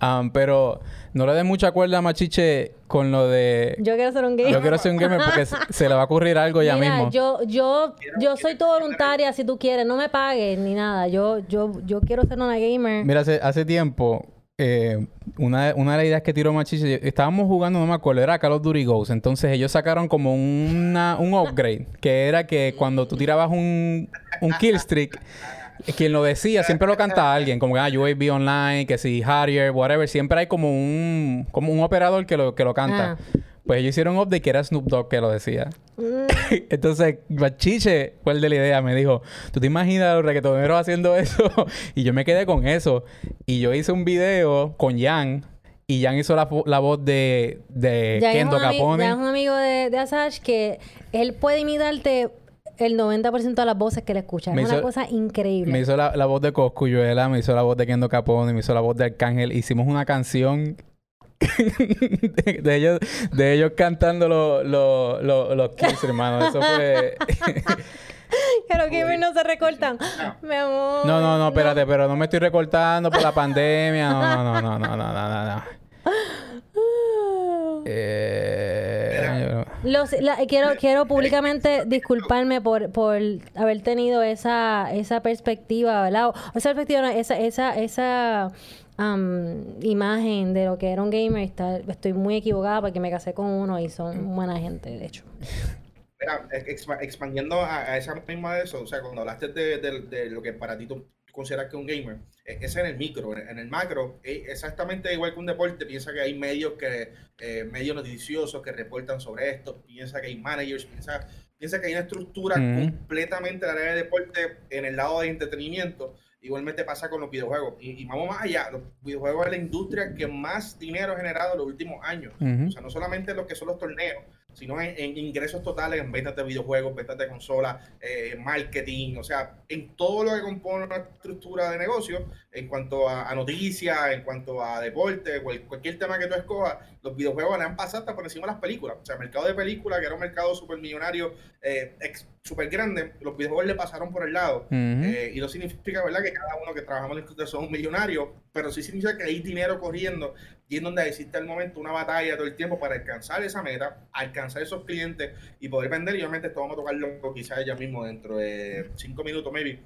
Um, pero no le dé mucha cuerda a Machiche con lo de... Yo quiero ser un gamer. Yo quiero ser un gamer porque se, le va a ocurrir algo ya mismo. Yo, yo, yo soy todo voluntaria si tú quieres. No me pagues ni nada. Yo, yo, yo quiero ser una gamer. Mira, hace, hace tiempo... Eh, una, una, de las ideas que tiró Machiche, estábamos jugando, no me acuerdo, era Call of Duty Ghost. Entonces ellos sacaron como una, un upgrade, que era que cuando tú tirabas un, un killstreak, quien lo decía, siempre lo canta alguien, como que ah, UAV Online, que si Harrier, whatever, siempre hay como un, como un operador que lo, que lo canta. Ah. Pues ellos hicieron un update que era Snoop Dogg que lo decía. Mm. Entonces, Bachiche fue el de la idea. Me dijo, ¿tú te imaginas los reggaetoneros haciendo eso? y yo me quedé con eso. Y yo hice un video con Jan. Y Jan hizo la, la voz de, de Kendo Capone. Jan es un amigo de, de Asash que él puede imitarte el 90% de las voces que le escucha. es una cosa increíble. Me hizo la, la voz de Coscuyuela, me hizo la voz de Kendo Capone, me hizo la voz de Arcángel. Hicimos una canción de, ellos, de ellos cantando los lo, lo, los kills, hermano. Eso fue. que los gamers no se recortan. Mi amor. No, no, no, espérate, pero no me estoy recortando por la pandemia. No, no, no, no, no, no, no, no. Eh, quiero, quiero públicamente disculparme por, por haber tenido esa, esa perspectiva, ¿verdad? esa perspectiva, esa, esa, esa imagen de lo que era un gamer. estoy muy equivocada porque me casé con uno y son buena gente, de hecho. Mira, expandiendo a, esa misma de eso, o sea, cuando hablaste de, de lo que para ti tú consideras que un gamer, e, es en el micro, en el macro, e, exactamente igual que un deporte, piensa que hay medios que eh, medios noticiosos que reportan sobre esto, piensa que hay managers, piensa, piensa que hay una estructura completamente en la área de deporte en el lado de entretenimiento. Igualmente pasa con los videojuegos. Y, vamos más allá, los videojuegos es la industria que más dinero ha generado en los últimos años. O sea, no solamente lo que son los torneos, sino en, ingresos totales, en ventas de videojuegos, ventas de consolas, eh, marketing, o sea, en todo lo que compone una estructura de negocio, en cuanto a, noticias, en cuanto a deporte, cualquier tema que tú escojas, los videojuegos le han pasado hasta por encima de las películas. O sea, el mercado de películas, que era un mercado súper millonario, eh, súper grande, los videojuegos le pasaron por el lado. Eh, y no significa, ¿verdad?, que cada uno que trabajamos en la industria son millonarios, pero sí significa que hay dinero corriendo y en donde existe el momento una batalla todo el tiempo para alcanzar esa meta, alcanzar esos clientes y poder vender. Y obviamente esto vamos a tocarlo quizás ya mismo dentro de cinco minutos, maybe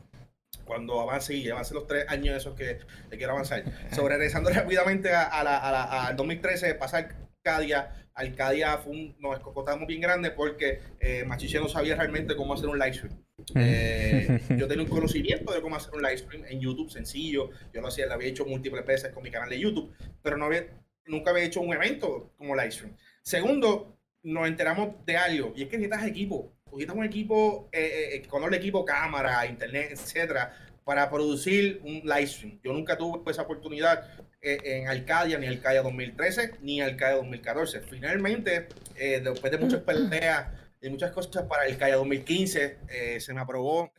cuando avance y avance los tres años esos que, quiero avanzar. Sobre regresando rápidamente a, la, a, 2013, pasar cada día Arcadia fue un, nos escocotamos bien grande porque eh, Machiche no sabía realmente cómo hacer un live stream. Eh, yo tenía un conocimiento de cómo hacer un live stream en YouTube sencillo. Yo lo hacía, lo había hecho múltiples veces con mi canal de YouTube, pero no había, nunca había hecho un evento como live stream. Segundo, nos enteramos de algo y es que necesitas equipo. Necesitas un equipo, eh, eh, con el equipo, cámara, internet, etcétera, para producir un live stream. Yo nunca tuve esa oportunidad eh, en Arcadia, ni Arcadia 2013, ni Arcadia 2014. Finalmente, eh, después de muchas peleas y muchas cosas para Arcadia 2015, eh, se me aprobó.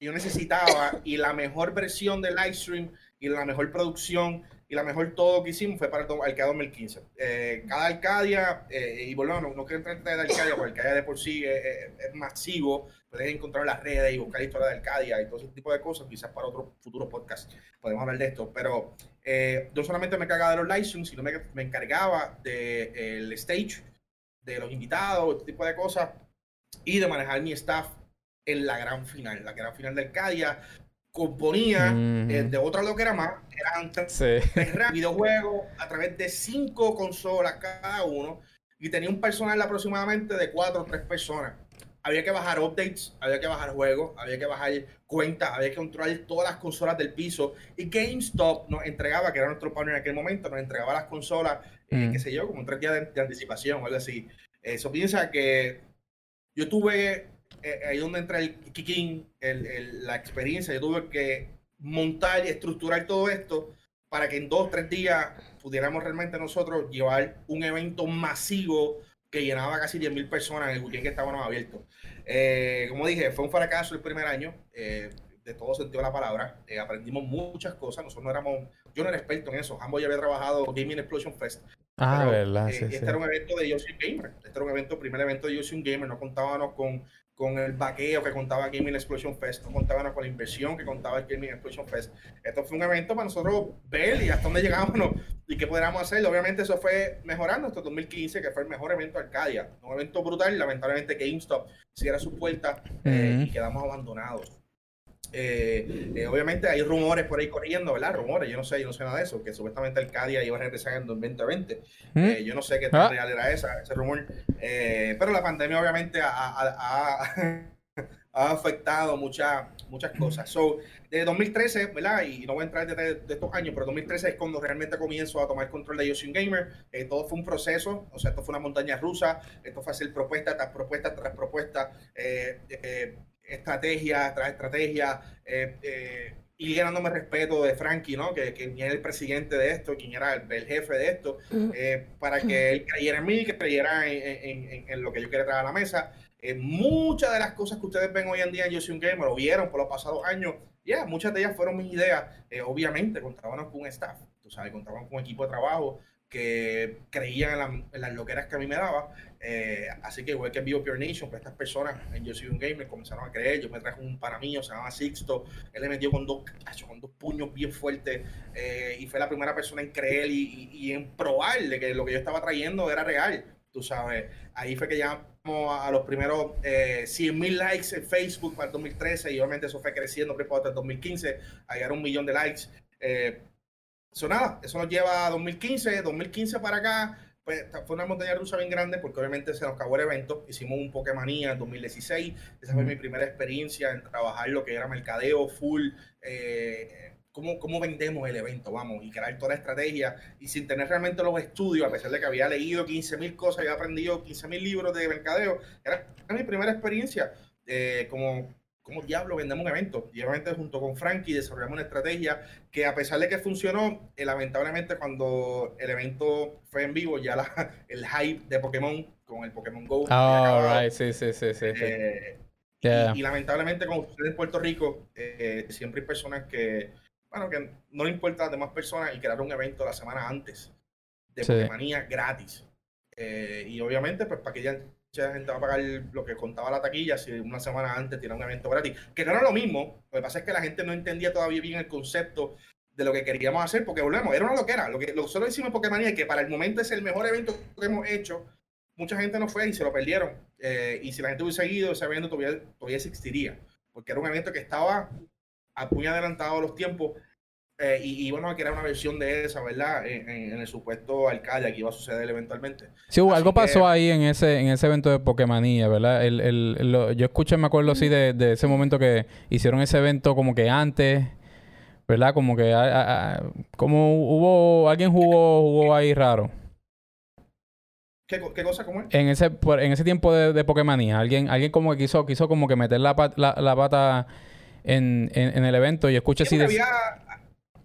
Yo necesitaba y la mejor versión del live stream y la mejor producción y la mejor todo que hicimos fue para el Arcadia 2015. Eh, cada Arcadia, eh, y volvemos, no, no quiero entrar en de Arcadia, porque Arcadia de por sí es, es, masivo, puedes encontrar las redes y buscar historia de Arcadia y todo ese tipo de cosas, quizás para otro futuro podcast podemos hablar de esto, pero eh, yo solamente me encargaba de los streams, sino me, me encargaba del de, stage, de los invitados, este tipo de cosas, y de manejar mi staff en la gran final, la gran final de Arcadia, componía mm eh, de otra lo que era más, eran sí. videojuegos a través de cinco consolas cada uno y tenía un personal aproximadamente de cuatro o tres personas. Había que bajar updates, había que bajar juegos, había que bajar cuentas, había que controlar todas las consolas del piso. Y GameStop nos entregaba, que era nuestro partner en aquel momento, nos entregaba las consolas, mm. eh, qué sé yo, como tres días de, de anticipación o algo así. Eso piensa que yo tuve eh, ahí donde entra el kicking, el, el, la experiencia. Yo tuve que montar y estructurar todo esto para que en dos, tres días pudiéramos realmente nosotros llevar un evento masivo que llenaba casi 10.000 personas en el weekend que estábamos abiertos. Eh, como dije, fue un fracaso el primer año, eh, de todo sentido la palabra. Eh, aprendimos muchas cosas. Nosotros no éramos, yo no era experto en eso. Ambos ya había trabajado Gaming Explosion Fest. Ah, pero, verdad. Sí, este sí. era un evento de Yoshi Gamer. Este era un evento, primer evento de Yoshi Gamer. No contábamos con con el vaqueo que contaba Gaming Explosion Fest, no contaban con la inversión que contaba el Gaming Explosion Fest. Esto fue un evento para nosotros ver y hasta dónde llegábamos y qué podríamos hacer. Obviamente eso fue mejorando hasta 2015, que fue el mejor evento de Arcadia. Un evento brutal, lamentablemente GameStop cierra sus puertas eh, y quedamos abandonados. Eh, eh, obviamente hay rumores por ahí corriendo, ¿verdad? Rumores, yo no sé, yo no sé nada de eso, que supuestamente Arcadia iba a regresar en 2020. ¿Mm? Eh, yo no sé qué tan ah. real era esa, ese rumor. Eh, pero la pandemia obviamente ha, ha, ha, ha afectado muchas muchas cosas. So, de 2013, ¿verdad? Y no voy a entrar de, de, estos años, pero 2013 es cuando realmente comienzo a tomar control de Yosin Gamer. Eh, todo fue un proceso, o sea, esto fue una montaña rusa, esto fue hacer propuesta tras propuesta tras propuesta. Eh, eh, estrategia tras estrategia, eh, eh, y ganándome respeto de Frankie, ¿no? Que, que era el presidente de esto, quien era el, el jefe de esto, eh, para que él creyera en mí, que creyera en, en, en, en lo que yo quería traer a la mesa. Muchas de las cosas que ustedes ven hoy en día en Yo soy un Gamer, o vieron por los pasados años, ya, yeah, muchas de ellas fueron mis ideas. Obviamente, contábamos con un staff, tú sabes, contábamos con un equipo de trabajo que creían en, la, en, las loqueras que a mí me daba. Eh, así que igual que Vivo Pure Nation, pues estas personas en Yo Soy Un Gamer comenzaron a creer. Yo me traje un para mí, se llama Sixto. Él le metió con dos, con dos puños bien fuertes eh, y fue la primera persona en creer y, y, y, en que lo que yo estaba trayendo era real. Tú sabes, ahí fue que llegamos a los primeros eh, 100 mil likes en Facebook para el 2013 y obviamente eso fue creciendo hasta el 2015, a llegar a un millón de likes. Eh, eso nada, eso nos lleva a 2015, 2015 para acá, pues fue una montaña rusa bien grande porque obviamente se nos acabó el evento, hicimos un Pokémonía en 2016, esa fue mi primera experiencia en trabajar lo que era mercadeo full, eh, cómo, cómo vendemos el evento, vamos, y crear toda la estrategia, y sin tener realmente los estudios, a pesar de que había leído 15 mil cosas, había aprendido 15 mil libros de mercadeo, era, era mi primera experiencia eh, como ¿cómo diablo vendemos un evento? Y obviamente junto con Frankie desarrollamos una estrategia que a pesar de que funcionó, eh, lamentablemente cuando el evento fue en vivo, ya la, el hype de Pokémon con el Pokémon GO. Oh, right, sí, sí, sí, sí. Eh, yeah. y, y, lamentablemente como ustedes en Puerto Rico, eh, siempre hay personas que, bueno, que no le importa a las demás personas y crearon un evento la semana antes de sí. Pokémonía gratis. Eh, y obviamente, pues para que ya mucha gente va a pagar lo que contaba la taquilla si una semana antes tiene un evento gratis. Que no era lo mismo, lo que pasa es que la gente no entendía todavía bien el concepto de lo que queríamos hacer, porque volvemos, era una loquera. Lo que nosotros hicimos en Pokémon es que para el momento es el mejor evento que hemos hecho. Mucha gente no fue y se lo perdieron. Eh, y si la gente hubiese seguido, ese evento todavía, todavía existiría. Porque era un evento que estaba muy adelantado a los tiempos. Eh, y, bueno, que era una versión de esa, ¿verdad? En, en- en el supuesto alcalde que iba a suceder eventualmente. Sí, Así algo pasó ahí en ese, en ese evento de Pokémonía, ¿verdad? El, el, el- lo- yo escuché, me acuerdo así de, de ese momento que hicieron ese evento como que antes, ¿verdad? Como que a- a- a- como hubo, alguien jugó, jugó ahí raro. ¿Qué, co- qué cosa? ¿Cómo es? En ese, en ese tiempo de, de Pokémonía, alguien, alguien como que quiso, quiso como que meter la, pat- la, la pata en, en, en el evento y escuché Sí, así de... había,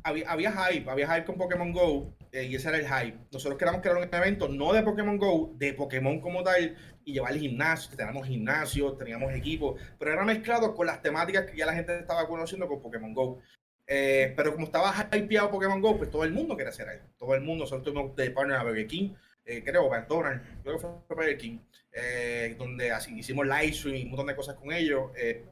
había, había hype, había hype con Pokémon Go eh, y ese era el hype. Nosotros queríamos crear un evento no de Pokémon Go, de Pokémon como tal y llevar el gimnasio, teníamos gimnasio, teníamos equipo, pero era mezclado con las temáticas que ya la gente estaba conociendo con Pokémon Go. Eh, pero como estaba hypeado Pokémon Go, pues todo el mundo quería hacer algo. Todo el mundo, nosotros tuvimos de partner a Burger King, eh, creo, McDonald's, creo que fue Burger King, eh, donde así hicimos live stream un montón de cosas con ellos. eh,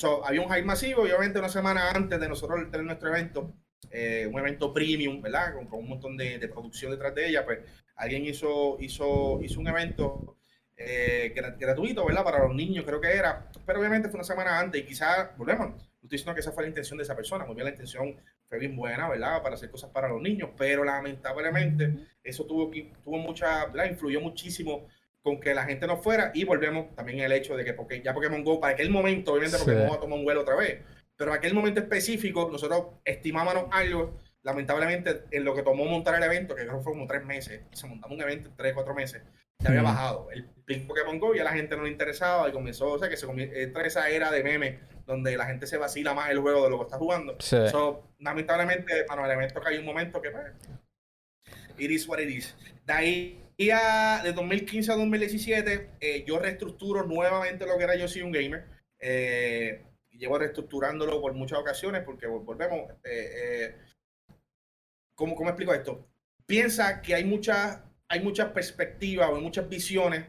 So, había un hype masivo y obviamente una semana antes de nosotros tener nuestro evento, eh, un evento premium, ¿verdad? Con, con un montón de, de producción detrás de ella, pues alguien hizo, hizo, hizo un evento eh, gra- gratuito, ¿verdad? Para los niños, creo que era, pero obviamente fue una semana antes y quizás, volvemos, no estoy diciendo que esa fue la intención de esa persona, muy bien la intención fue bien buena, ¿verdad? Para hacer cosas para los niños, pero lamentablemente eso tuvo, que- tuvo mucha, ¿verdad? Influyó muchísimo con que la gente no fuera y volvemos también el hecho de que porque ya Pokémon Go para aquel momento obviamente Sí. Pokémon a tomar un vuelo otra vez pero aquel momento específico nosotros estimábamos algo lamentablemente en lo que tomó montar el evento que creo que fue como tres meses se montamos un evento en tres cuatro meses ya había bajado el pick Pokémon Go y a la gente no le interesaba y comenzó o sea que se entra esa era de memes donde la gente se vacila más el juego de lo que está jugando Sí. So, lamentablemente, para el evento que hay un momento que, pues, it is what it is. De ahí a, de 2015 a 2017, eh, yo reestructuro nuevamente lo que era Yo Soy un Gamer. Eh, y llevo reestructurándolo por muchas ocasiones porque vol- volvemos. eh, eh, ¿cómo, ¿Cómo explico esto? Piensa que hay muchas hay muchas perspectivas o hay muchas visiones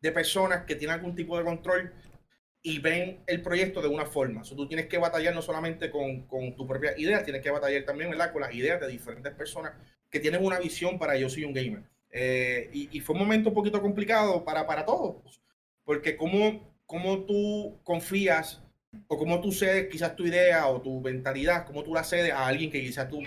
de personas que tienen algún tipo de control y ven el proyecto de una forma. So, tú tienes que batallar no solamente con, con tu propia idea, tienes que batallar también ¿verdad? con las ideas de diferentes personas que tienen una visión para yo soy un gamer. Eh, y, y fue un momento un poquito complicado para, para todos, porque cómo, cómo tú confías o cómo tú cedes quizás tu idea o tu mentalidad, cómo tú la cedes a alguien que quizás tú...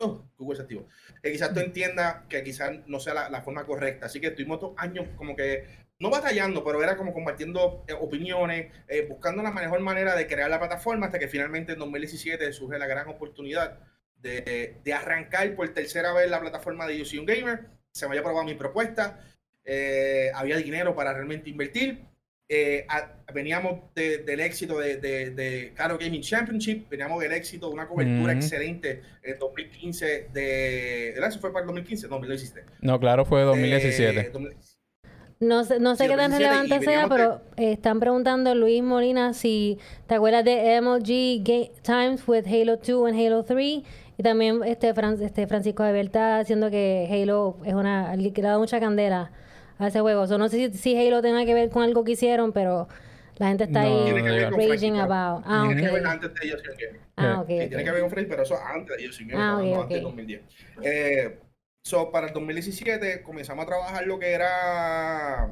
Oh, activo. Que quizás tú entiendas que quizás no sea la, la forma correcta. Así que estuvimos dos años como que no batallando, pero era como compartiendo eh, opiniones, eh, buscando la mejor manera de crear la plataforma hasta que finalmente en 2017 surge la gran oportunidad de, de arrancar por tercera vez la plataforma de un Gamer. Se me había aprobado mi propuesta, eh, había dinero para realmente invertir. Eh, a- veníamos de- del éxito de, de, de Caro Gaming Championship, veníamos del éxito de una cobertura Ujú. excelente en 2015 de... ¿verdad? ¿Eso fue para el 2015? No, 2017. No, claro, fue 2017. Eh, 2000 No sé, no sé Sí, qué tan 2017 relevante sea, pero eh, están preguntando Luis Molina si te acuerdas de MLG Ga- Times with Halo 2 and Halo 3 y también este, Fran- este Francisco de Berta diciendo que Halo es una le ha dado mucha candela a ese juego. So, no sé si, si Halo tenga que ver con algo que hicieron, pero la gente está No, ahí Tiene que ver con raging about. Ah, Tiene que ver antes de. Ah, ok. Sí, ok. tiene que ver con Free, pero eso antes de Gamer, Ah, estamos ok, hablando antes del ok. 2010. Eh, so, para el 2017 comenzamos a trabajar lo que era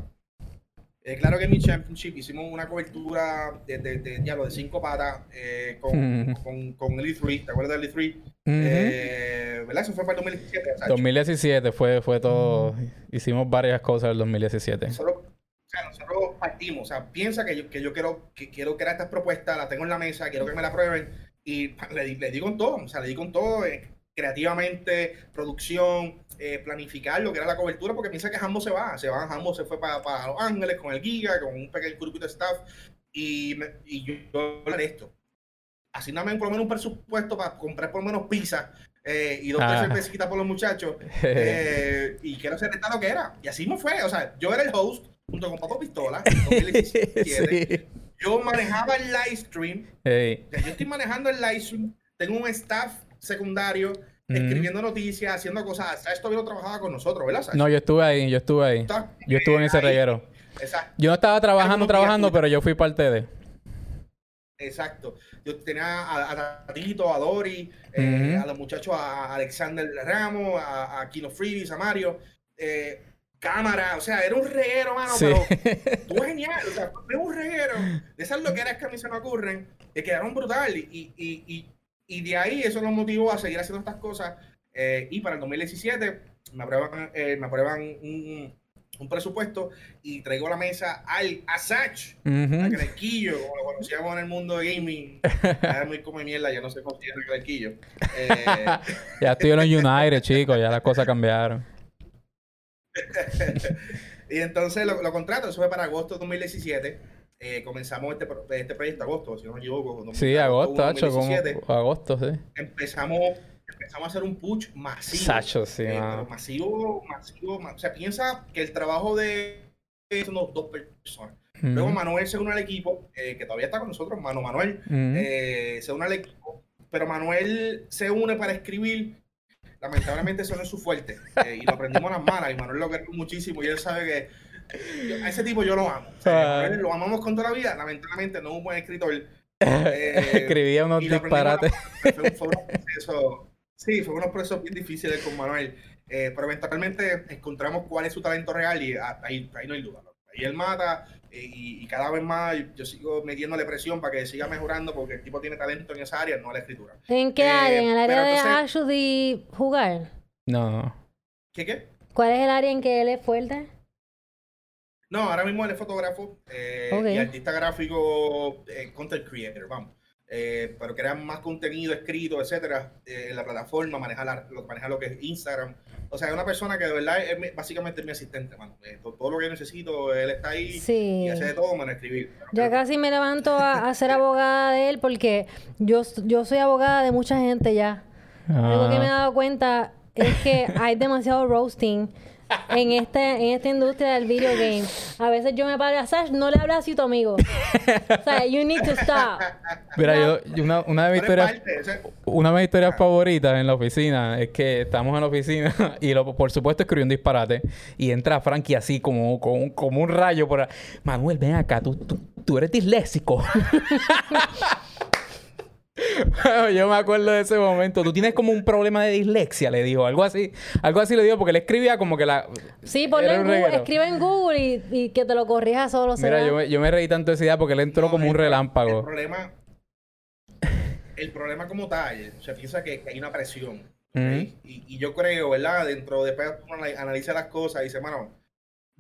eh, Claro Gaming Championship. Hicimos una cobertura de, de, de, ya lo de cinco patas eh, con, con, con Elite 3. ¿Te acuerdas de Elite 3? Ujú. Eh, ¿Verdad? Eso fue para el 2017. Sacho. 2017 fue, fue todo. Hicimos varias cosas el 2017. Nosotros, o sea, nosotros partimos, o sea, piensa que yo, que yo quiero, que quiero crear estas propuestas, la tengo en la mesa, quiero que me la aprueben y le, di- le di con todo, o sea, le di con todo, eh, creativamente, producción, eh, planificar lo que era la cobertura, porque piensa que Hambo se va, se va, Hambo se fue para, para Los Ángeles con el Giga, con un pequeño grupito de staff y, me- y yo, yo de esto. Asigname por lo menos un presupuesto para comprar por lo menos pizza eh, y dos Ah. cervecitas por los muchachos eh, y quiero hacer esta lo que era. Y así me fue. O sea, yo era el host junto con Papo Pistola. en 2017. sí. Yo manejaba el live stream. Ey. O sea, yo estoy manejando el live stream. Tengo un staff secundario Escribiendo noticias, haciendo cosas. Sea, esto no trabajaba con nosotros, ¿verdad? Sacha? No, yo estuve ahí, yo estuve ahí. Yo estuve en ese ahí. reguero. Exacto. Yo no estaba trabajando, trabajando, pero yo fui parte de. Exacto. Yo tenía a, a Tatito, a Dori, eh, a los muchachos, a Alexander Ramos, a, a Kino Freebies, a Mario. eh, cámara, o sea, era un reguero, mano, Sí. pero Estuvo genial, o sea, fue un reguero. De esas loqueras que a mí se me ocurren, que quedaron brutal y, y, y, Y de ahí eso nos motivó a seguir haciendo estas cosas. eh, y para el 2017 me aprueban, eh, me aprueban un, un presupuesto y traigo a la mesa al Asach, Ujú. a Crequillo, como lo conocíamos en el mundo de gaming. Era muy come mierda, ya no sé cómo se llama Crequillo. Eh, Ya estoy en United, chicos. Ya las cosas cambiaron. y entonces lo, lo contrato, eso fue para agosto de 2017. Eh, comenzamos este, pro- este proyecto agosto, si no me equivoco. Sí, agosto, 1 Sacho. Como... 2017. Agosto, sí. Empezamos, empezamos a hacer un push masivo. Sacho, sí, Eh, pero masivo, masivo, ma- O sea, piensa que el trabajo de son dos personas. Luego. Manuel se une al equipo, eh, que todavía está con nosotros, Mano Manuel, eh, se une al equipo, pero Manuel se une para escribir. Lamentablemente eso no es su fuerte. y lo aprendimos a las malas. Y Manuel lo queremos muchísimo. Y él sabe que yo- a ese tipo yo lo amo. O sea, Ah. Manuel lo amamos con toda la vida. Lamentablemente no es un buen escritor. eh, Escribía unos disparates. Fue, fue procesos, sí, fue unos procesos bien difíciles con Manuel. eh, pero eventualmente encontramos cuál es su talento real y ah, ahí, ahí no hay duda. Ahí él mata eh, y, y cada vez más yo sigo metiéndole presión para que siga mejorando porque el tipo tiene talento en esa área, no en la escritura. ¿En qué Eh, área? ¿En el área de entonces- Ashley jugar? No, no. ¿Qué qué? ¿Cuál es el área en que él es fuerte? No, ahora mismo él es fotógrafo eh, y artista gráfico, eh, content creator, vamos. Eh, pero crea más contenido escrito, etcétera, eh, en la plataforma, maneja, la- lo, maneja lo que es Instagram. O sea, es una persona que de verdad es mi- básicamente es mi asistente, mano. Eh, to- todo, lo que necesito, él está ahí Sí. y hace de todo menos escribir. Pero Ya casi me levanto a, a ser abogada de él porque yo, yo soy abogada de mucha gente ya. Algo que me he Ah, dado cuenta es que hay demasiado roasting en este en esta industria del video game. A veces yo me paro a Sash, no le hablas así a tu amigo. O sea, you need to stop. Mira, yo, yo una, una de mis historias, una de mis historias favoritas en la oficina es que estamos en la oficina y lo, por supuesto escribió un disparate y entra Frankie así como, como, un- como un rayo por ahí. Manuel, ven acá, tú, tú, tú eres disléxico. Yo me acuerdo de ese momento. Tú tienes como un problema de dislexia, le dijo. Algo así. Algo así le dijo porque él escribía como que la... Sí, ponle en Google, escribe en Google y, y que te lo corrija solo. Mira, yo me, yo me reí tanto de esa idea porque él entró no, como un el- El relámpago. problema, el problema como tal, se piensa que, que hay una presión. y, y yo creo, ¿verdad? Dentro de después uno anal- analiza las cosas y dice, mano,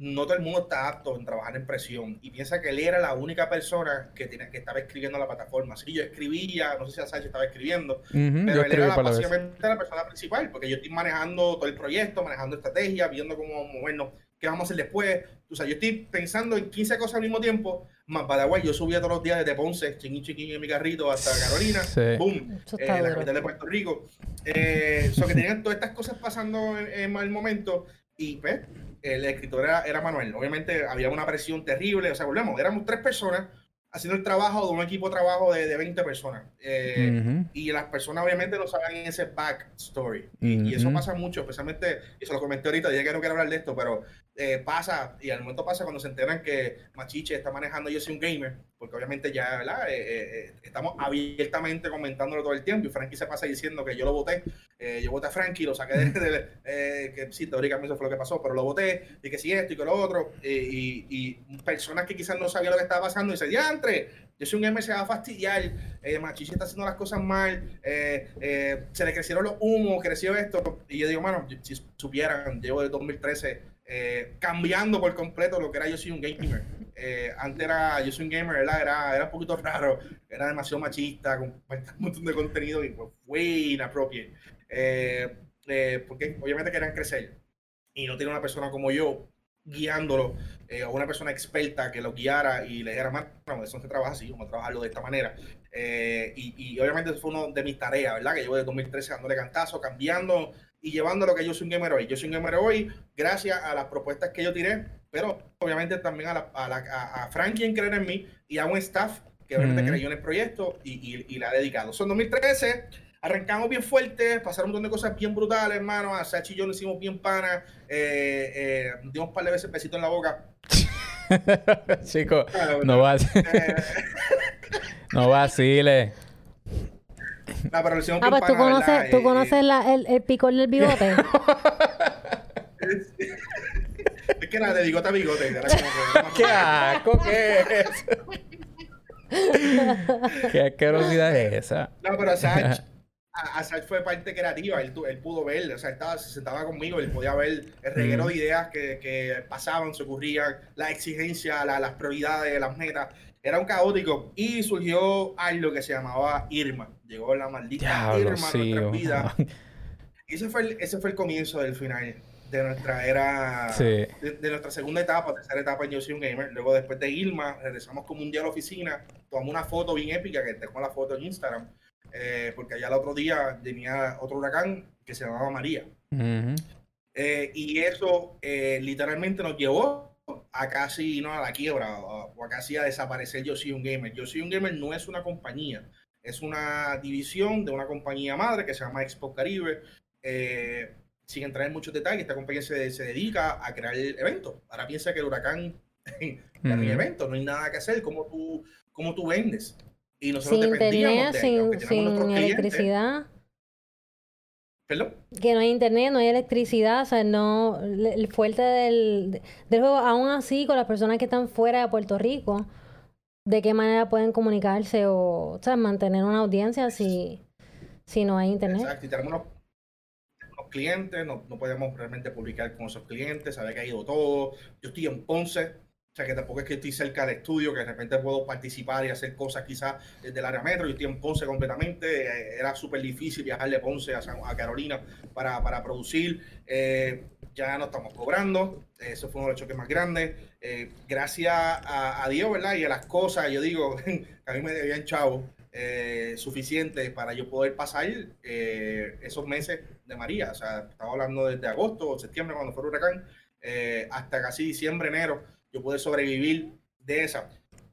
no todo el mundo está apto en trabajar en presión. Y piensa que él era la única persona que, tiene, que estaba escribiendo la plataforma. Sí, yo escribía, no sé si Sánchez estaba escribiendo, Ujú, pero Yo él era la- básicamente la persona principal, porque yo estoy manejando todo el proyecto, manejando estrategia, viendo cómo movernos, qué vamos a hacer después. O sea, yo estoy pensando en 15 cosas al mismo tiempo. Más Paraguay, yo subía todos los días desde Ponce, chiquín chiquín en mi carrito, hasta Carolina. Sí. Boom. Eh, la capital de Puerto Rico. Eh, so que tenían todas estas cosas pasando en, en el momento. Y pues, el escritor era, era Manuel. Obviamente había una presión terrible. O sea, volvemos, éramos tres personas haciendo el trabajo de un equipo de trabajo de, de 20 personas. Eh, Ujú. y las personas obviamente no saben ese backstory. Y, y eso pasa mucho, especialmente, y se lo comenté ahorita, dije que no quiero hablar de esto, pero eh, pasa, y al momento pasa cuando se enteran que Machiche está manejando Yo soy un gamer, porque obviamente ya, ¿verdad? Eh, eh, eh, estamos abiertamente comentándolo todo el tiempo, y Frankie se pasa diciendo que yo lo voté, eh, yo voté a Frankie, lo saqué de, de- eh, que sí, teóricamente eso fue lo que pasó, pero lo voté, y que sí esto y que lo otro, y, y personas que quizás no sabían lo que estaba pasando, y dicen, diantre, yo soy un gamer, se va a fastidiar, eh, Machiche está haciendo las cosas mal, eh, eh, se le crecieron los humos, creció esto, y yo digo, mano, si supieran, llevo desde 2013 eh, cambiando por completo lo que era yo soy un gamer. Eh, antes era yo soy un gamer, ¿verdad? Era, era un poquito raro, era demasiado machista, con un montón de contenido y pues fue inappropriate. Eh, eh, porque obviamente querían crecer y no tiene una persona como yo guiándolo eh, o una persona experta que lo guiara y le dijera, mano, eso se trabaja así, vamos a trabajarlo de esta manera. Eh, y, y obviamente eso fue una de mis tareas, ¿verdad? Que llevo desde 2013 dándole cantazo, cambiando y llevando lo que yo soy un gamer hoy. Yo soy un gamer hoy gracias a las propuestas que yo tiré, pero obviamente también a, la, a, la, a, a Frankie en creer en mí y a un staff que obviamente creyó en el proyecto y, y, y le ha dedicado. Son 2013, arrancamos bien fuerte, pasaron un montón de cosas bien brutales, hermano. A Sachi y yo nos hicimos bien pana, eh, eh, dimos un par de veces besito en la boca. Chico, no va Eh, no vacile. No, pero lo hicimos Ah, pues tú conoces, ¿verdad? tú Eh, conoces la- el, el picor del bigote. eh, es que era de bigote a bigote. era como que- ¡Qué asco! ¿Qué es eso? ¿Qué asquerosidad es esa? No, pero Sach, Asach fue parte creativa, él, él, pudo ver, o sea, estaba, se sentaba conmigo, él podía ver el reguero de ideas que, que, pasaban, se ocurrían, la exigencia, las prioridades, las metas. Era un caótico y surgió algo que se llamaba Irma. Llegó la maldita Irma a nuestra vida. Y ese fue, el, ese fue el comienzo del final de nuestra era, de, nuestra segunda etapa, tercera etapa en Yo Soy un Gamer. Luego, después de Irma, regresamos como un día a la oficina, tomamos una foto bien épica, que tengo la foto en Instagram, eh, porque allá el otro día venía otro huracán que se llamaba María. Eh, y eso eh, literalmente nos llevó a casi no a la quiebra o a, casi a desaparecer Yo Soy un Gamer. Yo Soy un Gamer no es una compañía, es una división de una compañía madre que se llama Expo Caribe sin entrar en muchos detalles, esta compañía se, dedica a crear eventos. Ahora piensa que el huracán no hay eventos, no hay nada que hacer, ¿cómo tú, cómo tú vendes? Y nosotros sin internet, sin, sin electricidad. ¿Perdón? Que no hay internet, no hay electricidad, o sea, no, el fuerte del, del juego, aún así, con las personas que están fuera de Puerto Rico, ¿de qué manera pueden comunicarse o, o sea, mantener una audiencia si, si no hay internet? Exacto, y tenemos clientes, no, no podemos realmente publicar con esos clientes, saber que ha ido todo. Yo estoy en Ponce, o sea que tampoco es que estoy cerca del estudio, que de repente puedo participar y hacer cosas quizás desde el área metro. Yo estoy en Ponce completamente. Eh, era súper difícil viajar de Ponce a, Carolina para, para producir. Eh, ya no estamos cobrando. Eso fue uno de los choques más grandes. Eh, gracias a, Dios, ¿verdad? Y a las cosas, yo digo, a mí me debían chavo eh, suficiente para yo poder pasar esos meses de María. O sea, estaba hablando desde agosto o septiembre cuando fue el huracán, hasta casi diciembre, enero, yo pude sobrevivir de esa.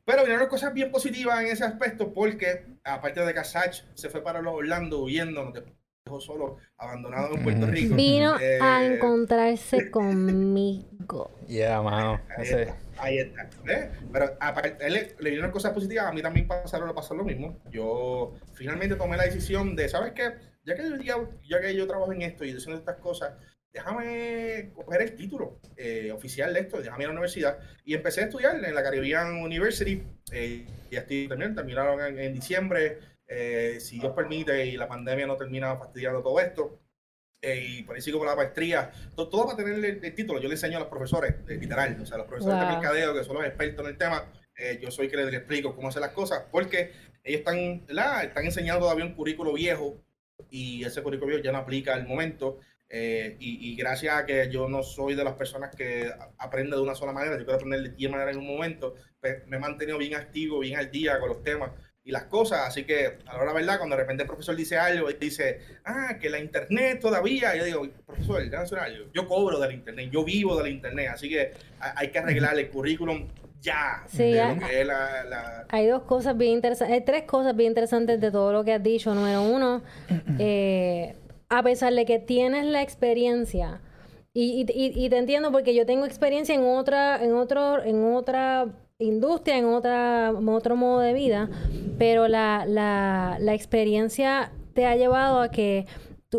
Pero vinieron cosas bien positivas en ese aspecto porque, aparte de que Sach se fue para los Orlando huyendo, nos dejó solo, abandonado en Puerto Rico. Vino a encontrarse conmigo. Yeah, mano. Ahí está. Pero aparte, le, le vinieron cosas positivas, a mí también pasaron, pasó lo mismo. Yo finalmente tomé la decisión de, ¿sabes qué? Ya que, yo, ya que yo trabajo en esto y haciendo estas cosas, déjame coger el título eh, oficial de esto, déjame ir a la universidad. Y empecé a estudiar en la Caribbean University. Eh, y estoy también, terminaron en, diciembre. Eh, si Dios permite y la pandemia no termina fastidiando todo esto, eh, y por ahí sigo con la maestría, todo, todo para tener el, título. Yo le enseño a los profesores, literal, o sea, los profesores de mercadeo, que son los expertos en el tema, eh, yo soy que les, explico cómo hacer las cosas, porque ellos están, ¿verdad? están enseñando todavía un currículo viejo y ese currículo viejo ya no aplica al momento. Eh, y, gracias a que yo no soy de las personas que aprende de una sola manera, yo quiero aprender de 10 maneras en un momento, pues me he mantenido bien activo, bien al día con los temas y las cosas. Así que a la hora verdad, cuando de repente el profesor dice algo y dice, ah, que la internet todavía, yo digo, profesor, yo cobro del internet, yo vivo del internet, así que hay que arreglar el currículum ya. Sí, hay, hay dos cosas bien interesantes, hay tres cosas bien interesantes de todo lo que has dicho. Número uno, eh, a pesar de que tienes la experiencia, y, y, y, te entiendo porque yo tengo experiencia en otra, en otro, en otra industria, en, otra, otro modo de vida, pero la, la, la experiencia te ha llevado a que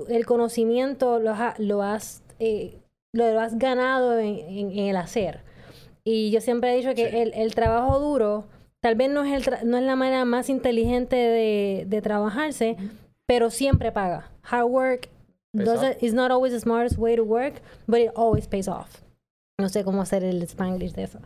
el conocimiento lo, lo has, eh, lo has ganado en, en, el hacer. Y yo siempre he dicho que el, el, trabajo duro tal vez no es, el no es la manera más inteligente de, de trabajarse, pero siempre paga. Hard work is not always the smartest way to work, but it always pays off. No sé cómo hacer el spanglish de eso.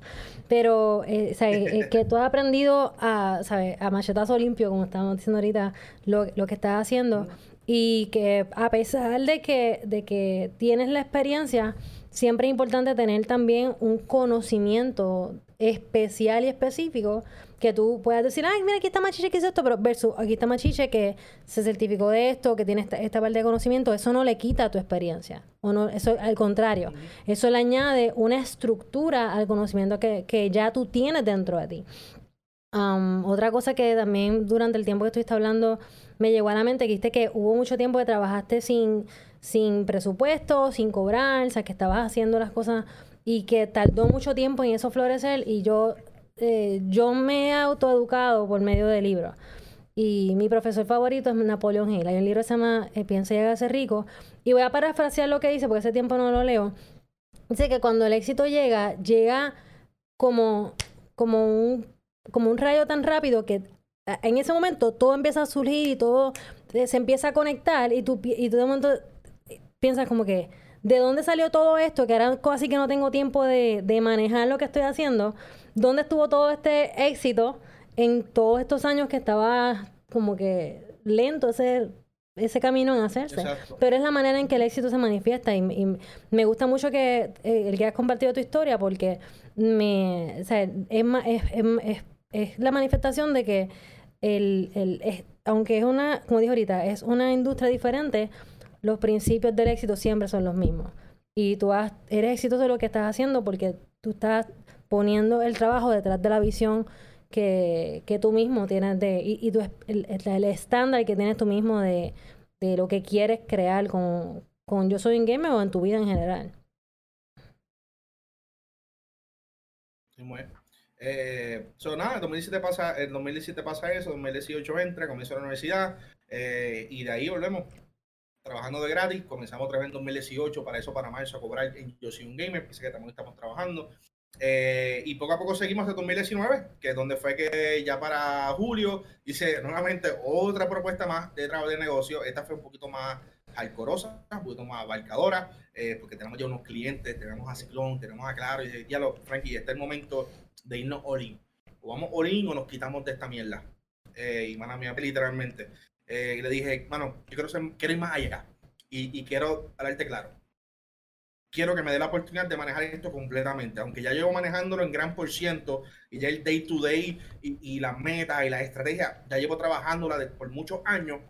Pero, eh, eh, eh, que tú has aprendido a. A machetazo limpio, como estábamos diciendo ahorita, lo, lo que estás haciendo. Y que a pesar de que, de que tienes la experiencia, siempre es importante tener también un conocimiento especial y específico que tú puedas decir, ay, mira, aquí está Machiche que es esto, pero versus aquí está Machiche que se certificó de esto, que tiene esta, esta parte de conocimiento, eso no le quita tu experiencia. O no, eso al contrario, eso le añade una estructura al conocimiento que, que ya tú tienes dentro de ti. Um, otra cosa que también durante el tiempo que estuviste hablando me llegó a la mente, que dijiste que hubo mucho tiempo que trabajaste sin, sin presupuesto, sin cobrar, o sea, que estabas haciendo las cosas y que tardó mucho tiempo en eso florecer y yo eh, yo me he autoeducado por medio de libros. Y mi profesor favorito es Napoleón Hill. Hay un libro que se llama eh, Piensa y hágase rico. Y voy a parafrasear lo que dice, porque ese tiempo no lo leo. Dice que cuando el éxito llega, llega como, como, un, como un rayo tan rápido que en ese momento todo empieza a surgir y todo, eh, se empieza a conectar y tú, y tú de momento piensas como que, ¿de dónde salió todo esto? Que ahora casi que no tengo tiempo de, de manejar lo que estoy haciendo. ¿Dónde estuvo todo este éxito en todos estos años que estaba como que lento ese, ese camino en hacerse? Exacto. Pero es la manera en que el éxito se manifiesta y, y me gusta mucho que eh, el que has compartido tu historia porque me, o sea, es, es, es, es- la manifestación de que el, el, es- aunque es una, como dije ahorita, es una industria diferente, los principios del éxito siempre son los mismos. Y tú has- eres exitoso en lo que estás haciendo porque tú estás poniendo el trabajo detrás de la visión que, que tú mismo tienes de, y, y tu el, el- el estándar que tienes tú mismo de, de lo que quieres crear con, con Yo Soy un Gamer o en tu vida en general. Sí, muy bien. Eh, so, nada, en 2017 pasa, en 2017 pasa eso, 2018 entra, comienzo la universidad eh, y de ahí volvemos trabajando de gratis. Comenzamos otra vez en 2018, para eso para marzo a cobrar en Yo Soy un Gamer, que sé que también estamos trabajando. Eh, y poco a poco seguimos hasta 2019, que es donde fue que ya para julio hice nuevamente otra propuesta más de trabajo de negocio. Esta fue un poquito más alcorosa, un poquito más abarcadora, eh, porque tenemos ya unos clientes, tenemos a Ciclón, tenemos a Claro, y dije, ya lo, Frankie, este es el momento de irnos all in. O vamos all in o nos quitamos de esta mierda. Eh, y mano mía, literalmente. Eh, y le dije, mano, yo quiero, ser, quiero ir más allá. Y, y quiero hablarte claro. Quiero que me dé la oportunidad de manejar esto completamente. Aunque ya llevo manejándolo en gran por ciento y ya el day to day y, y las metas y las estrategias, ya llevo trabajándola de- por muchos años.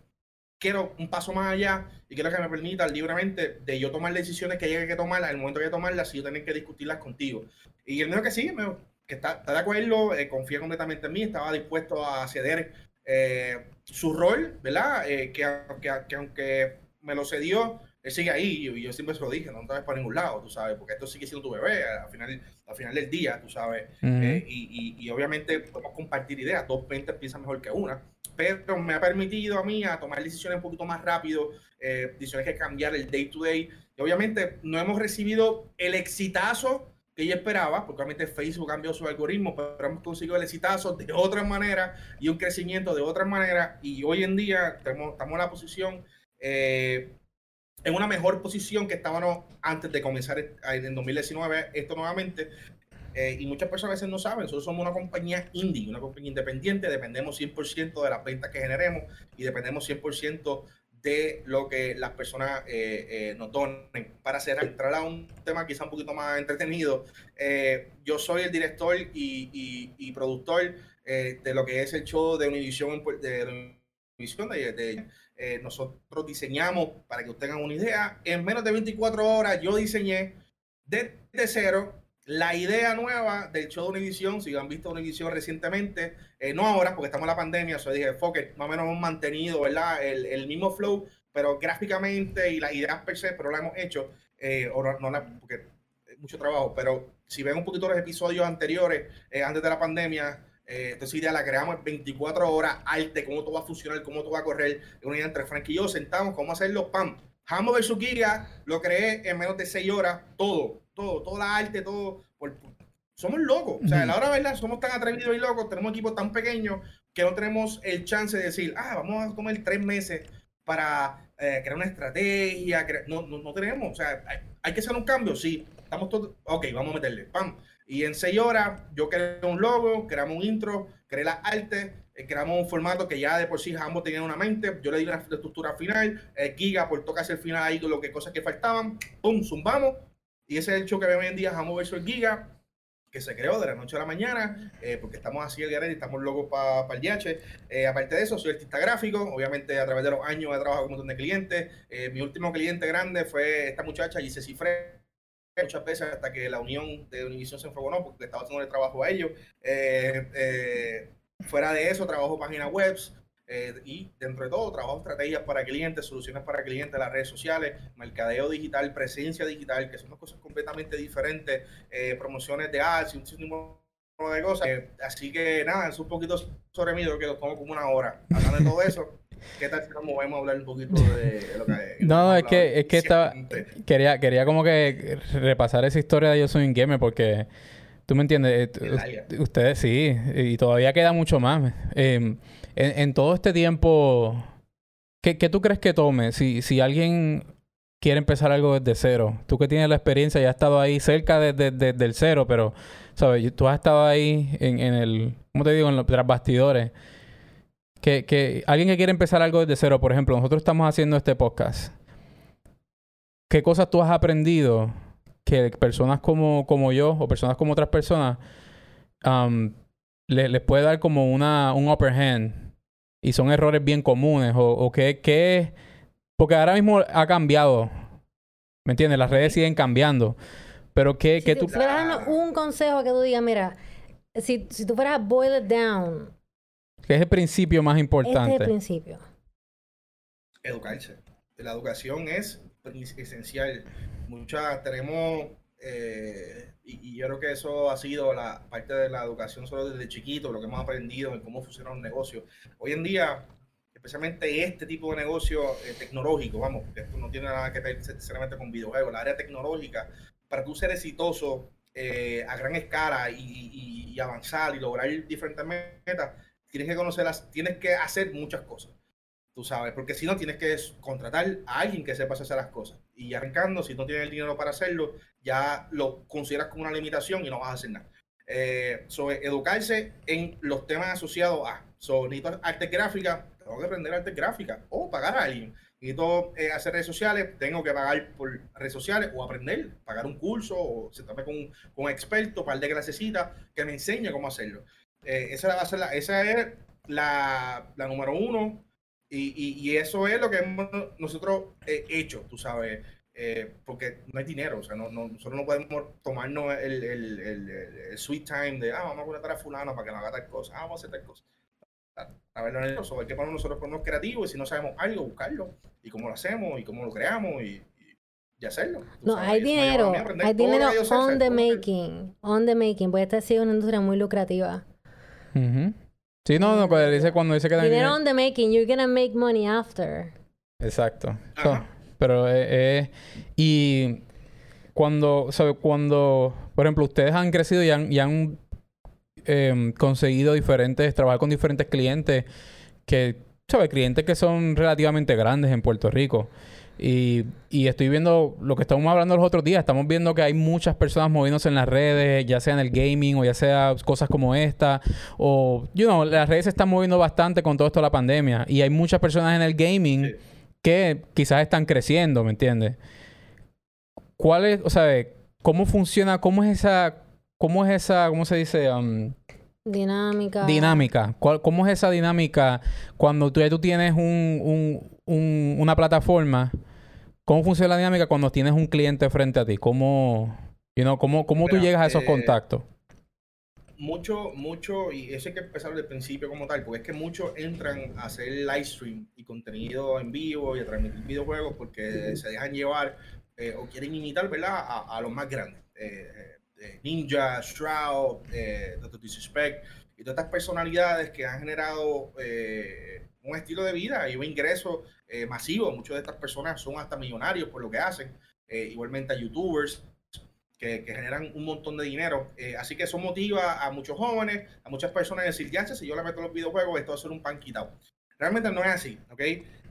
Quiero un paso más allá y quiero que me permita libremente de yo tomar decisiones que llegue que tomarlas, el momento que tomarlas, y yo tener que discutirlas contigo. Y me dijo que sí, me que está, está de acuerdo, eh, confía completamente en mí, estaba dispuesto a ceder eh, su rol, ¿verdad? Eh, que, que, que aunque me lo cedió, él sigue ahí y yo siempre se lo dije, no te vayas para ningún lado, tú sabes, porque esto sigue siendo tu bebé al final, al final del día, tú sabes. Eh, y, y- y obviamente podemos compartir ideas, dos mentes piensan mejor que una, pero me ha permitido a mí a tomar decisiones un poquito más rápido, eh, decisiones que cambiar el day to day. Y obviamente no hemos recibido el exitazo que yo esperaba, porque obviamente Facebook cambió su algoritmo, pero hemos conseguido el exitazo de otra manera y un crecimiento de otra manera. Y hoy en día tenemos, estamos en la posición, eh, en una mejor posición que estábamos antes de comenzar en 2019 esto nuevamente. Eh, y muchas personas a veces no saben, nosotros somos una compañía indie, una compañía independiente, dependemos 100% de las ventas que generemos y dependemos 100% de lo que las personas eh, eh, nos donen. Para cerrar, entrar a un tema quizá un poquito más entretenido, eh, yo soy el director y, y- productor de lo que es el show de Univision, de de, de- eh, nosotros diseñamos, para que ustedes tengan una idea, en menos de 24 horas yo diseñé desde cero la idea nueva del show de Univision, si han visto Univision recientemente, eh, no ahora porque estamos en la pandemia, o sea, dije, fuck it, más o menos hemos mantenido, ¿verdad? El, el mismo flow, pero gráficamente y las ideas per se, pero la hemos hecho, eh, o no, no la, porque es mucho trabajo, pero si ven un poquito los episodios anteriores, eh, antes de la pandemia, eh, entonces idea la creamos en 24 horas, arte, cómo todo va a funcionar, cómo todo va a correr, una idea entre Frank y yo, sentamos, cómo hacerlo, pam, Hambo vs. Giga, lo creé en menos de 6 horas, todo, todo, toda la arte, todo. por- por- somos locos, o sea, Ujú. la hora verdad, somos tan atrevidos y locos, tenemos un equipo tan pequeño que no tenemos el chance de decir, ah, vamos a tomar tres meses para eh, crear una estrategia, no, no, no tenemos, o sea, hay, hay que hacer un cambio, sí, estamos todos, ok, vamos a meterle, pam. Y en seis horas yo creé un logo, creamos un intro, creé las artes, eh, creamos un formato que ya de por sí ambos tenían una mente, yo le di una estructura final, eh, Giga aportó casi el final ahí lo que cosas que faltaban, pum, zumbamos, y ese es el show que hoy en día, Jambo versus Giga, que se creó de la noche a la mañana, eh, porque estamos así el garete y estamos locos para el DH. Eh, aparte de eso, soy artista gráfico, obviamente a través de los años he trabajado con un montón de clientes. Mi último cliente grande fue esta muchacha, Gise Cifre, muchas veces hasta que la unión de Univision se enfogonó porque estaba haciendo el trabajo a ellos. Eh, eh, fuera de eso, trabajo páginas web eh, y dentro de todo, trabajo estrategias para clientes, soluciones para clientes, las redes sociales, mercadeo digital, presencia digital, que son dos cosas completamente diferentes, promociones de ads y un sinfín de cosas. Así que nada, es un poquito sobre mí, yo que lo tomo como una hora. Hablando de todo eso, ¿qué tal si nos movemos a hablar un poquito de lo que... No, es que- es que estaba-. Quería, quería como que repasar esa historia de Yo Soy un Gamer porque tú me entiendes, eh, ustedes sí, y todavía queda mucho más. Eh, en, en todo este tiempo ¿qué, qué tú crees que tome si, si alguien quiere empezar algo desde cero? Tú que tienes la experiencia, ya has estado ahí cerca de, de- de- del cero, pero, ¿sabes? Tú has estado ahí en, en el, ¿cómo te digo? En los tras bastidores. Que, que alguien que quiere empezar algo desde cero, por ejemplo, nosotros estamos haciendo este podcast. ¿Qué cosas tú has aprendido que personas como, como yo o personas como otras personas um, le- les puede dar como una, un upper hand y son errores bien comunes o, o que, que porque ahora mismo ha cambiado ¿me entiendes? las redes siguen cambiando pero que, Si que tú tú fueras un consejo que tú digas, mira, si, si tú fueras a boil it down, que es el principio más este es importante el principio. educarse. La educación es esencial. Muchas tenemos, eh, y, y yo creo que eso ha sido la parte de la educación solo desde chiquito, lo que hemos aprendido en cómo funciona un negocio. Hoy en día, especialmente este tipo de negocio eh, tecnológico, vamos, esto no tiene nada que ver necesariamente con videojuegos, la área tecnológica, para tú ser exitoso eh, a gran escala y, y- y avanzar y lograr diferentes metas, tienes que conocerlas, tienes que hacer muchas cosas tú sabes, porque si no tienes que contratar a alguien que sepa hacer las cosas. Y arrancando, si no tienes el dinero para hacerlo, ya lo consideras como una limitación y no vas a hacer nada. Eh, sobre educarse en los temas asociados a, so, necesito arte gráfica, tengo que aprender arte gráfica o pagar a alguien. Necesito eh, hacer redes sociales, tengo que pagar por redes sociales o aprender, pagar un curso o sentarme con, con un experto, par de que que me enseñe cómo hacerlo. Eh, esa, va a ser la, esa es la, la número uno y, y, y eso es lo que hemos nosotros eh, hecho, tú sabes, eh, porque no hay dinero, o sea, no, no, nosotros no podemos tomarnos el, el, el, el sweet time de, ah, vamos a contratar a fulano para que nos haga tal cosa, ah, vamos a hacer tal cosa. A ver, nosotros, hay que poner nosotros ponernos creativos y si no sabemos algo, buscarlo, y cómo lo hacemos, y cómo lo creamos, y, y, y hacerlo. tú No, sabes. hay dinero, hay dinero on the making, on the making, porque esta ha sido una industria muy lucrativa. Ujú. sí no no cuando dice cuando dice que también- Dinero on the making, you're gonna make money after. Exacto. So, pero eh, eh, y cuando, ¿sabe? Cuando, por ejemplo, ustedes han crecido y han, y han em, conseguido diferentes, trabajar con diferentes clientes que, ¿sabes? Clientes que son relativamente grandes en Puerto Rico. Y, y estoy viendo lo que estamos hablando los otros días. Estamos viendo que hay muchas personas moviéndose en las redes, ya sea en el gaming o ya sea cosas como esta. O, you know, las redes se están moviendo bastante con todo esto de la pandemia. Y hay muchas personas en el gaming Sí. que quizás están creciendo, ¿me entiendes? ¿Cuál es, o sea, cómo funciona, cómo es esa, cómo es esa, cómo se dice, Um, Dinámica. dinámica? ¿Cuál- ¿Cómo es esa dinámica cuando tú ya tú tienes un, un- un- una plataforma? ¿Cómo funciona la dinámica cuando tienes un cliente frente a ti? ¿Cómo, you know, cómo, cómo tú llegas a esos eh, contactos? mucho, mucho, y eso hay que empezar desde el principio como tal, porque es que muchos entran a hacer live stream y contenido en vivo y a transmitir videojuegos porque se dejan llevar eh, o quieren imitar, ¿verdad? A, a los más grandes. Eh, eh, Ninja, Shroud, eh, Dr. Disrespect y todas estas personalidades que han generado eh, un estilo de vida y un ingreso eh, masivo. Muchas de estas personas son hasta millonarios por lo que hacen. Eh, igualmente a youtubers que, generan un montón de dinero. Eh, así que eso motiva a muchos jóvenes, a muchas personas a decir, ya, si yo le meto los videojuegos, esto va a ser un pan quitado. Realmente no es así, ¿ok?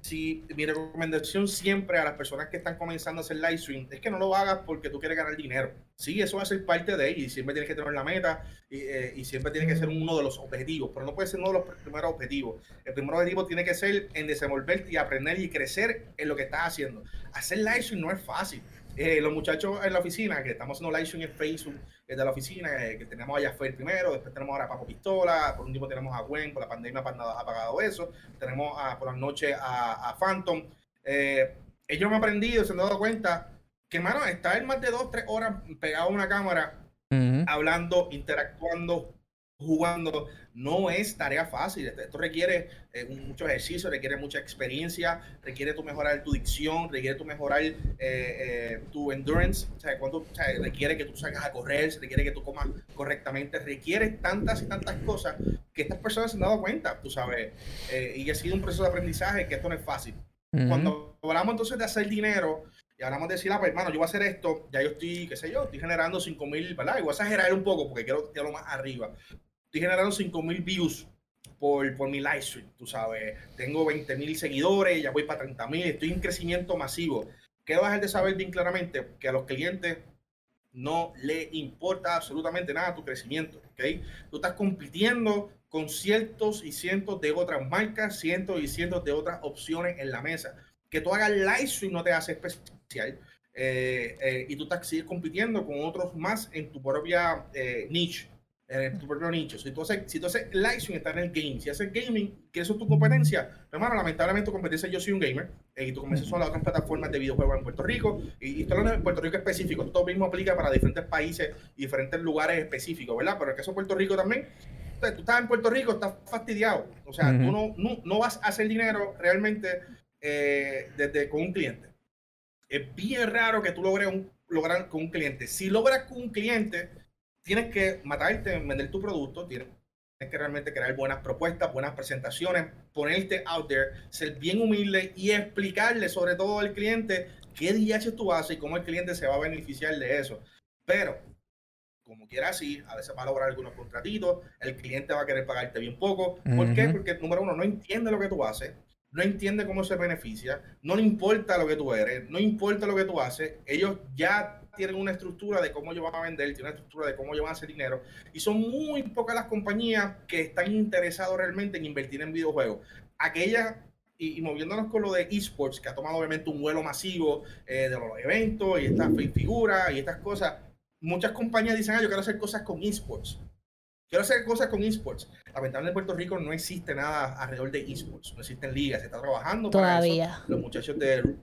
Si mi recomendación siempre a las personas que están comenzando a hacer live stream es que no lo hagas porque tú quieres ganar dinero. Sí, eso va a ser parte de y siempre tienes que tener la meta y, eh, siempre tiene que ser uno de los objetivos, pero no puede ser uno de los primeros objetivos. El primer objetivo tiene que ser en desenvolverte y aprender y crecer en lo que estás haciendo. Hacer live stream no es fácil. Eh, los muchachos en la oficina, que estamos haciendo live stream en Facebook de la oficina, eh, que tenemos a Jaffer primero, después tenemos ahora a Papo Pistola, por un tiempo tenemos a Gwen, por la pandemia ha apagado- ha apagado eso, tenemos a, por la noche a, a Phantom. Eh, ellos me han aprendido, se han dado cuenta que, mano, estar más de dos, tres horas pegado a una cámara, hablando, interactuando, jugando, no es tarea fácil. Esto, requiere eh, mucho ejercicio, requiere mucha experiencia, requiere tu mejorar tu dicción, requiere tu mejorar eh, eh, tu endurance, o sea, cuando, o sea, requiere que tú salgas a correr, requiere que tú comas correctamente, requiere tantas y tantas cosas que estas personas se han dado cuenta, tú sabes, y ha sido un proceso de aprendizaje que esto no es fácil. Cuando hablamos entonces de hacer dinero y hablamos de decir, ah, pues hermano, yo voy a hacer esto, ya yo estoy, qué sé yo, estoy generando 5 mil, ¿verdad? Y voy a exagerar un poco porque quiero tirarlo más arriba. Estoy generando 5 mil views por, por mi live stream, tú sabes. Tengo 20 mil seguidores, ya voy para 30 mil, estoy en crecimiento masivo. ¿Qué vas a de saber bien claramente? Que a los clientes no le importa absolutamente nada tu crecimiento, ¿ok? Tú estás compitiendo con cientos y cientos de otras marcas, cientos y cientos de otras opciones en la mesa. Que tú hagas live stream no te hace especial. Eh, eh, y tú estás sigues compitiendo con otros más en tu propia eh, niche en tu propio nicho. Si tú haces, si tú haces live stream, está en el game. Si haces gaming, que eso es tu competencia, hermano, lamentablemente tu competencia, yo soy un gamer, eh, y tu competencia son las otras plataformas de videojuegos en Puerto Rico, y, y esto no es en Puerto Rico específico, esto mismo aplica para diferentes países y diferentes lugares específicos, ¿verdad? Pero el caso de Puerto Rico también, tú estás en Puerto Rico, estás fastidiado, o sea, tú no, no, no, vas a hacer dinero realmente eh, desde, con un cliente. Es bien raro que tú logres un, lograr con un cliente. Si logras con un cliente, tienes que matarte en vender tu producto, tienes que realmente crear buenas propuestas, buenas presentaciones, ponerte out there, ser bien humilde y explicarle sobre todo al cliente qué DH tú haces y cómo el cliente se va a beneficiar de eso. Pero, como quiera así, a veces va a lograr algunos contratitos, el cliente va a querer pagarte bien poco. ¿Por qué? Porque, número uno, no entiende lo que tú haces, no entiende cómo se beneficia, no le importa lo que tú eres, no importa lo que tú haces, ellos ya tienen una estructura de cómo ellos van a vender, tienen una estructura de cómo ellos van a hacer dinero. Y son muy pocas las compañías que están interesadas realmente en invertir en videojuegos. Aquellas, y, moviéndonos con lo de esports, que ha tomado obviamente un vuelo masivo eh, de los eventos y estas figuras y estas cosas, muchas compañías dicen, ah, yo quiero hacer cosas con esports. Quiero hacer cosas con esports. Lamentablemente en Puerto Rico no existe nada alrededor de esports. No existen ligas. Se está trabajando Todavía. Los muchachos de,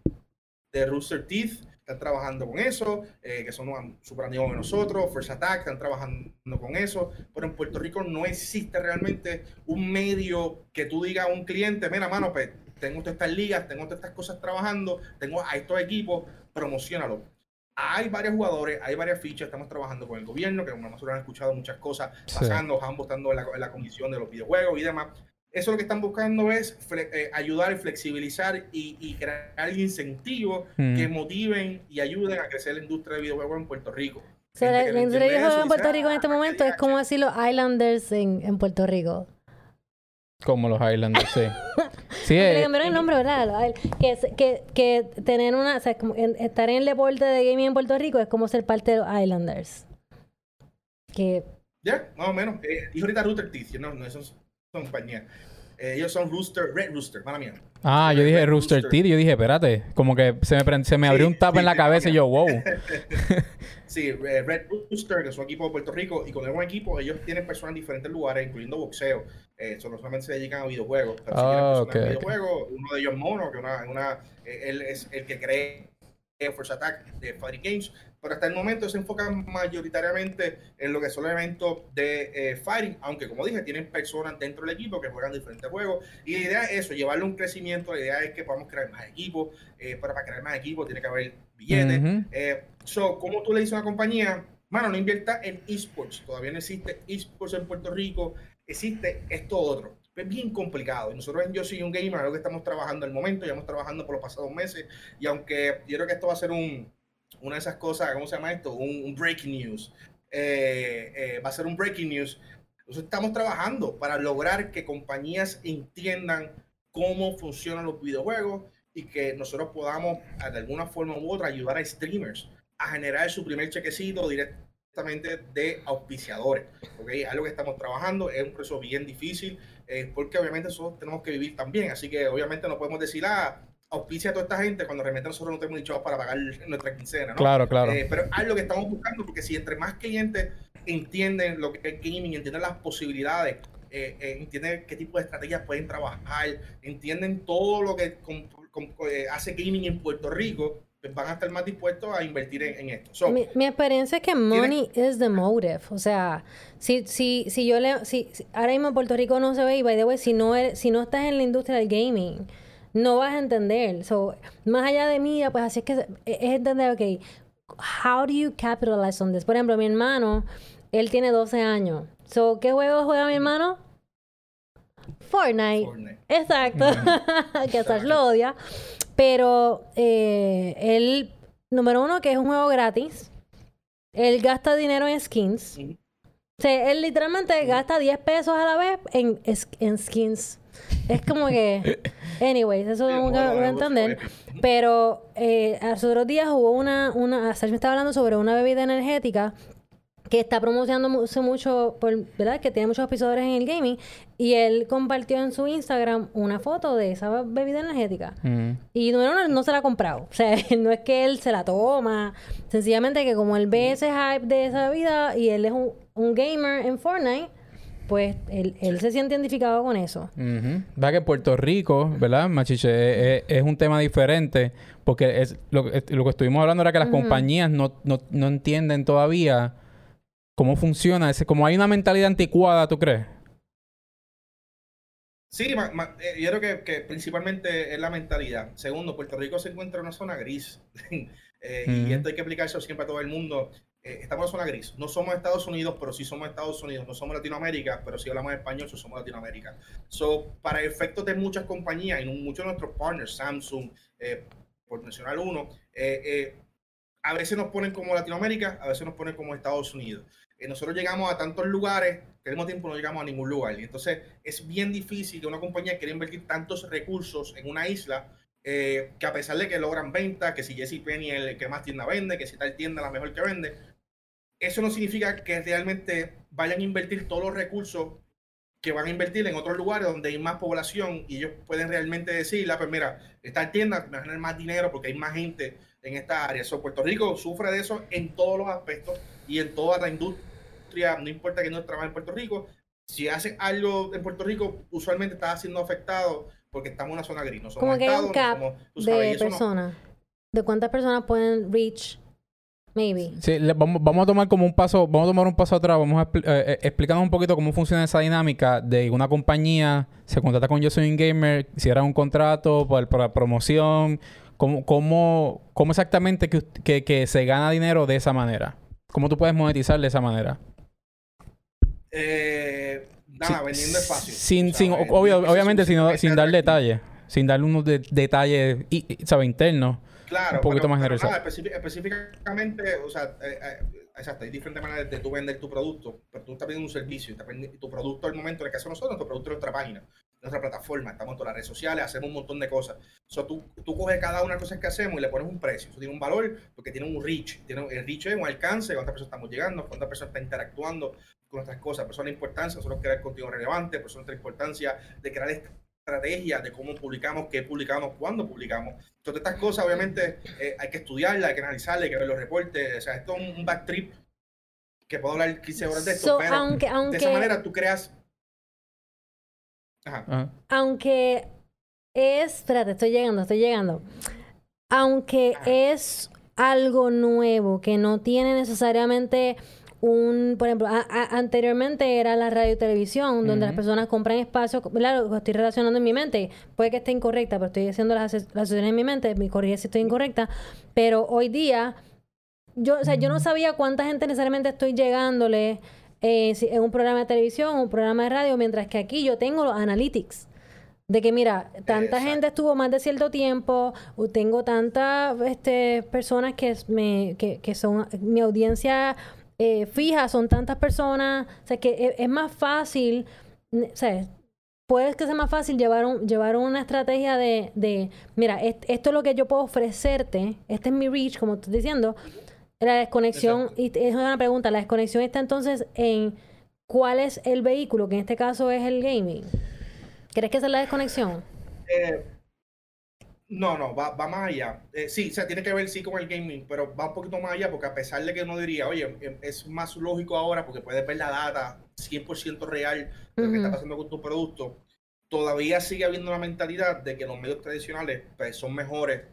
de Rooster Teeth están trabajando con eso, eh, que son super amigos de nosotros, First Attack están trabajando con eso, pero en Puerto Rico no existe realmente un medio que tú digas a un cliente, mira, mano, pues tengo todas estas ligas, tengo todas estas cosas trabajando, tengo a estos equipos, promocionalo. Hay varios jugadores, hay varias fichas, estamos trabajando con el gobierno, que nosotros han escuchado muchas cosas pasando, están votando en la, en la comisión de los videojuegos y demás eso lo que están buscando es eh, ayudar, flexibilizar y, crear incentivos mm. que motiven y ayuden a crecer la industria de videojuegos en Puerto Rico. O sea, la industria de videojuegos en Puerto Rico en este momento es como decir los Islanders en, en Puerto Rico. Como los Islanders, sí. sí Le cambiaron el nombre, ¿verdad? Que, que, que tener una... O sea, como estar en el deporte de gaming en Puerto Rico es como ser parte de los Islanders. Que... Ya, más o menos. Eh, dijo ahorita Rooster Teeth, no, no, esos compañía. Eh, ellos son Rooster, Red Rooster, mala mía. Ah, yo dije Rooster, Rooster. yo dije, espérate, como que se me, se me abrió un tap en la cabeza y yo, wow. sí, Red Rooster, que es un equipo de Puerto Rico, y con el buen equipo, ellos tienen personas en diferentes lugares, incluyendo boxeo. Eh, no solamente se dedican a videojuegos, pero oh, okay, videojuegos. Uno de ellos, Mono, que una, una, eh, él es el que cree Force Attack de Fighting Games, pero hasta el momento se enfocan mayoritariamente en lo que son los eventos de eh, Fighting, aunque como dije, tienen personas dentro del equipo que juegan diferentes juegos, y la idea es eso, llevarle un crecimiento, la idea es que podamos crear más equipos, eh, pero para crear más equipos tiene que haber billetes. Eh, so, ¿cómo tú le dices a una compañía? Mano, no invierta en esports, todavía no existe esports en Puerto Rico, existe esto otro es bien complicado. Y nosotros en Yo Soy un Gamer, algo que estamos trabajando el momento, ya hemos trabajando por los pasados meses. Y aunque yo creo que esto va a ser un, una de esas cosas, ¿cómo se llama esto? Un, breaking news. Eh, eh, va a ser un breaking news. Nosotros estamos trabajando para lograr que compañías entiendan cómo funcionan los videojuegos y que nosotros podamos, de alguna forma u otra, ayudar a streamers a generar su primer chequecito directamente de auspiciadores. ¿okay? Algo que estamos trabajando, es un proceso bien difícil, eh, porque obviamente nosotros tenemos que vivir también, así que obviamente no podemos decir, ah, auspicia a toda esta gente cuando realmente nosotros no tenemos ni para pagar nuestra quincena, ¿no? Claro, claro. Eh, pero es lo que estamos buscando, porque si entre más clientes entienden lo que es gaming, entienden las posibilidades, eh, entienden qué tipo de estrategias pueden trabajar, entienden todo lo que hace gaming en Puerto Rico, pues van a estar más dispuestos a invertir en, esto. mi, experiencia es que money is the motive. O sea, si, si, si yo le... Si, ahora mismo Puerto Rico no se ve y, by the way, si no, si no estás en la industria del gaming, no vas a entender. So, más allá de mí, pues así es que es entender, ok, how do you capitalize on this? Por ejemplo, mi hermano, él tiene 12 años. So, ¿qué juego juega mi hermano? Fortnite. Exacto. que hasta lo odia. Pero eh, él, número uno, que es un juego gratis. Él gasta dinero en skins. O sea, él literalmente gasta 10 pesos a la vez en skins. Es como que... Anyways, eso nunca voy a entender. Pero eh, hace otros días hubo una... una Sergio me estaba hablando sobre una bebida energética que está promocionándose mucho, por, ¿verdad? Que tiene muchos auspiciadores en el gaming. Y él compartió en su Instagram una foto de esa bebida energética. Mm. Y número uno, no se la ha comprado. O sea, no es que él se la toma. Sencillamente que como él ve ese hype de esa vida y él es un, un gamer en Fortnite, pues él, él se siente identificado con eso. Ujú. Va que en Puerto Rico, ¿verdad, Machiche? Es, es- es un tema diferente porque es lo, que- lo que estuvimos hablando era que las compañías no, no, no entienden todavía cómo funciona. ese como hay una mentalidad anticuada, ¿tú crees? Sí, ma- ma- eh, yo creo que, que principalmente es la mentalidad. Segundo, Puerto Rico se encuentra en una zona gris. Eh. Y esto hay que explicarlo siempre a todo el mundo. Eh, estamos en una zona gris. No somos Estados Unidos, pero sí somos Estados Unidos. No somos Latinoamérica, pero sí hablamos español, so somos Latinoamérica. So, para efectos de muchas compañías y muchos de nuestros partners, Samsung, eh, por mencionar uno, eh, a veces nos ponen como Latinoamérica, a veces nos ponen como Estados Unidos. Nosotros llegamos a tantos lugares que al mismo tiempo no llegamos a ningún lugar. Y entonces es bien difícil que una compañía quiera invertir tantos recursos en una isla eh, que a pesar de que logran ventas, que si Jesse Penny es el que más tienda vende, que si tal tienda la mejor que vende, eso no significa que realmente vayan a invertir todos los recursos que van a invertir en otros lugares donde hay más población y ellos pueden realmente decirle, ah, pues mira, esta tienda me va a generar más dinero porque hay más gente en esta área. So, Puerto Rico sufre de eso en todos los aspectos y en toda la industria, no importa que no trabaje en Puerto Rico, si hace algo en Puerto Rico, usualmente está siendo afectado porque estamos en una zona gris. No somos Como que hay un no cap somos- tú sabes, y de no- personas. De cuántas personas pueden reach, maybe. Sí, le- vamos, vamos a tomar como un paso, vamos a tomar un paso atrás, vamos a eh, eh, explicando un poquito cómo funciona esa dinámica de una compañía se contrata con Yo Soy un Gamer, cierra un contrato para, para promoción, cómo, cómo, cómo exactamente que, que se gana dinero de esa manera, cómo tú puedes monetizar de esa manera. Eh, nada, vendiendo espacio. Sin, O sea, sin, obvio- espacio obviamente sin, sin dar detalles, sin darle unos de- detalles, y, y, ¿sabes? Internos. Claro, un poquito pero- más generoso. específicamente, o sea, eh, eh, exacto, hay diferentes maneras de tú vender tu producto, pero tú estás vendiendo un servicio, y tu producto al momento, en el caso de nosotros, nuestro producto es nuestra página, nuestra plataforma, estamos en todas las redes sociales, hacemos un montón de cosas. So, tú, tú coges cada una de las cosas que hacemos y le pones un precio, eso tiene un valor porque tiene un reach, tiene, el reach es un alcance, cuántas personas estamos llegando, cuántas personas están interactuando con nuestras cosas, por eso la importancia, nosotros crear contenido relevante, por eso nuestra importancia de crear estrategias de cómo publicamos, qué publicamos, cuándo publicamos. Todas estas cosas, obviamente, eh, hay que estudiarlas, hay que analizarlas, hay que ver los reportes. O sea, esto es un, un back trip que puedo hablar 15 horas de esto, So, pero aunque, de esa aunque, manera tú creas. Ajá. Ajá. aunque es, espérate, estoy llegando, estoy llegando. Aunque Ajá. es algo nuevo que no tiene necesariamente un, por ejemplo, a- a- anteriormente era la radio y televisión, donde las personas compran espacio, ¿verdad? Lo estoy relacionando en mi mente, puede que esté incorrecta, pero estoy haciendo las, ases- las asociaciones en mi mente, me corrige si estoy incorrecta, pero hoy día, yo, o sea, yo no sabía cuánta gente necesariamente estoy llegándole eh, en un programa de televisión, un programa de radio, mientras que aquí yo tengo los analytics. De que, mira, tanta Exacto. gente estuvo más de cierto tiempo, o tengo tantas este, personas que, me, que, que son mi audiencia eh, fija, son tantas personas, o sea, que es, es más fácil, o sea, puede que sea más fácil llevar, un, llevar una estrategia de, de mira, est- esto es lo que yo puedo ofrecerte, este es mi reach, como estoy diciendo, la desconexión, Exacto. y es una pregunta, la desconexión está entonces en cuál es el vehículo, que en este caso es el gaming. ¿Crees que esa es la desconexión? Eh, no, no, va, va más allá. Eh, sí, o sea, tiene que ver sí con el gaming, pero va un poquito más allá porque a pesar de que uno diría, oye, eh, es más lógico ahora porque puedes ver la data 100% real de lo que está pasando con tu producto, todavía sigue habiendo una mentalidad de que los medios tradicionales pues, son mejores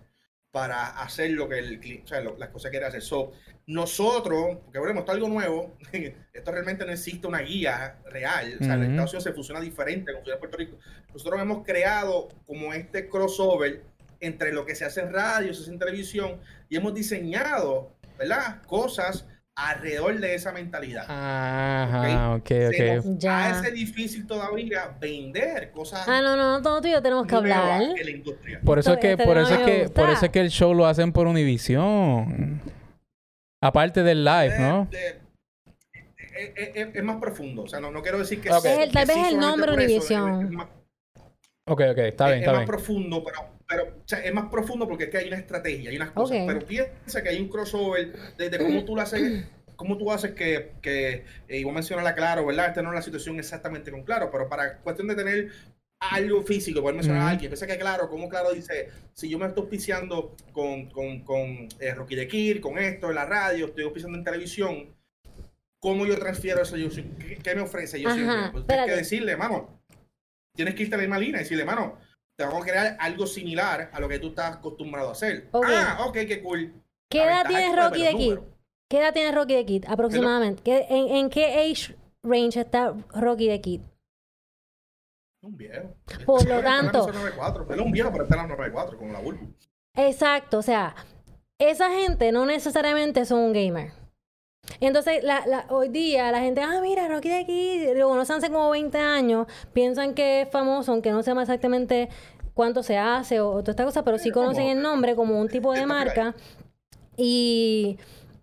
para hacer lo que el cliente, o sea, lo- las cosas que quiere hacer. So, nosotros, porque esto es algo nuevo, esto realmente no existe una guía real, o sea, Ujú. Estados Unidos se funciona diferente con en Puerto Rico. Nosotros hemos creado como este crossover entre lo que se hace en radio, se hace en televisión, y hemos diseñado, ¿verdad? Cosas alrededor de esa mentalidad. Ajá, ok, ok. nos Ya. hace difícil todavía vender cosas Ah, no, no, todo tú y yo tenemos que hablar. en la industria. Por eso es que, este por eso es que, gusta. por eso es que el show lo hacen por Univision. Aparte del live, ¿no? De- de- es, más profundo. O sea, no, no quiero decir que okay. Tal vez el nombre Univision. Ok, ok, está bien, está es más profundo, pero, pero o sea, es más profundo porque es que hay una estrategia, hay unas cosas. Pero piensa que hay un crossover desde cómo tú lo haces ¿Cómo tú haces que, que eh, y voy a mencionarla claro, ¿verdad? Esta no es la situación exactamente con Claro, pero para cuestión de tener algo físico, poder mencionar a alguien. Piensa que claro, como claro dice, si yo me estoy auspiciando con, con, con eh, Rocky de Kir, con esto en la radio, estoy auspiciando en televisión, ¿cómo yo transfiero eso? Yo, ¿qué, me ofrece? Yo siempre, pues tienes que decirle, mano, tienes que irte a la misma línea y decirle, mano, te vamos a crear algo similar a lo que tú estás acostumbrado a hacer. Ah, ok, qué cool. ¿Qué edad tienes Rocky de Kid? ¿Qué edad tiene Rocky de Kid aproximadamente? en, en, qué age range está Rocky de Kid? Un viejo. Por lo tanto. Él es un viejo, pero está en la 94, como la Bulbu. Exacto, o sea, esa gente no necesariamente son un gamer. Entonces, la, la, hoy día la gente, ah, mira, Rocky de Kid, lo conocen hace como 20 años, piensan que es famoso, aunque no sepa exactamente cuánto se hace o, toda esta cosa, pero sí conocen el nombre como un tipo de marca. Y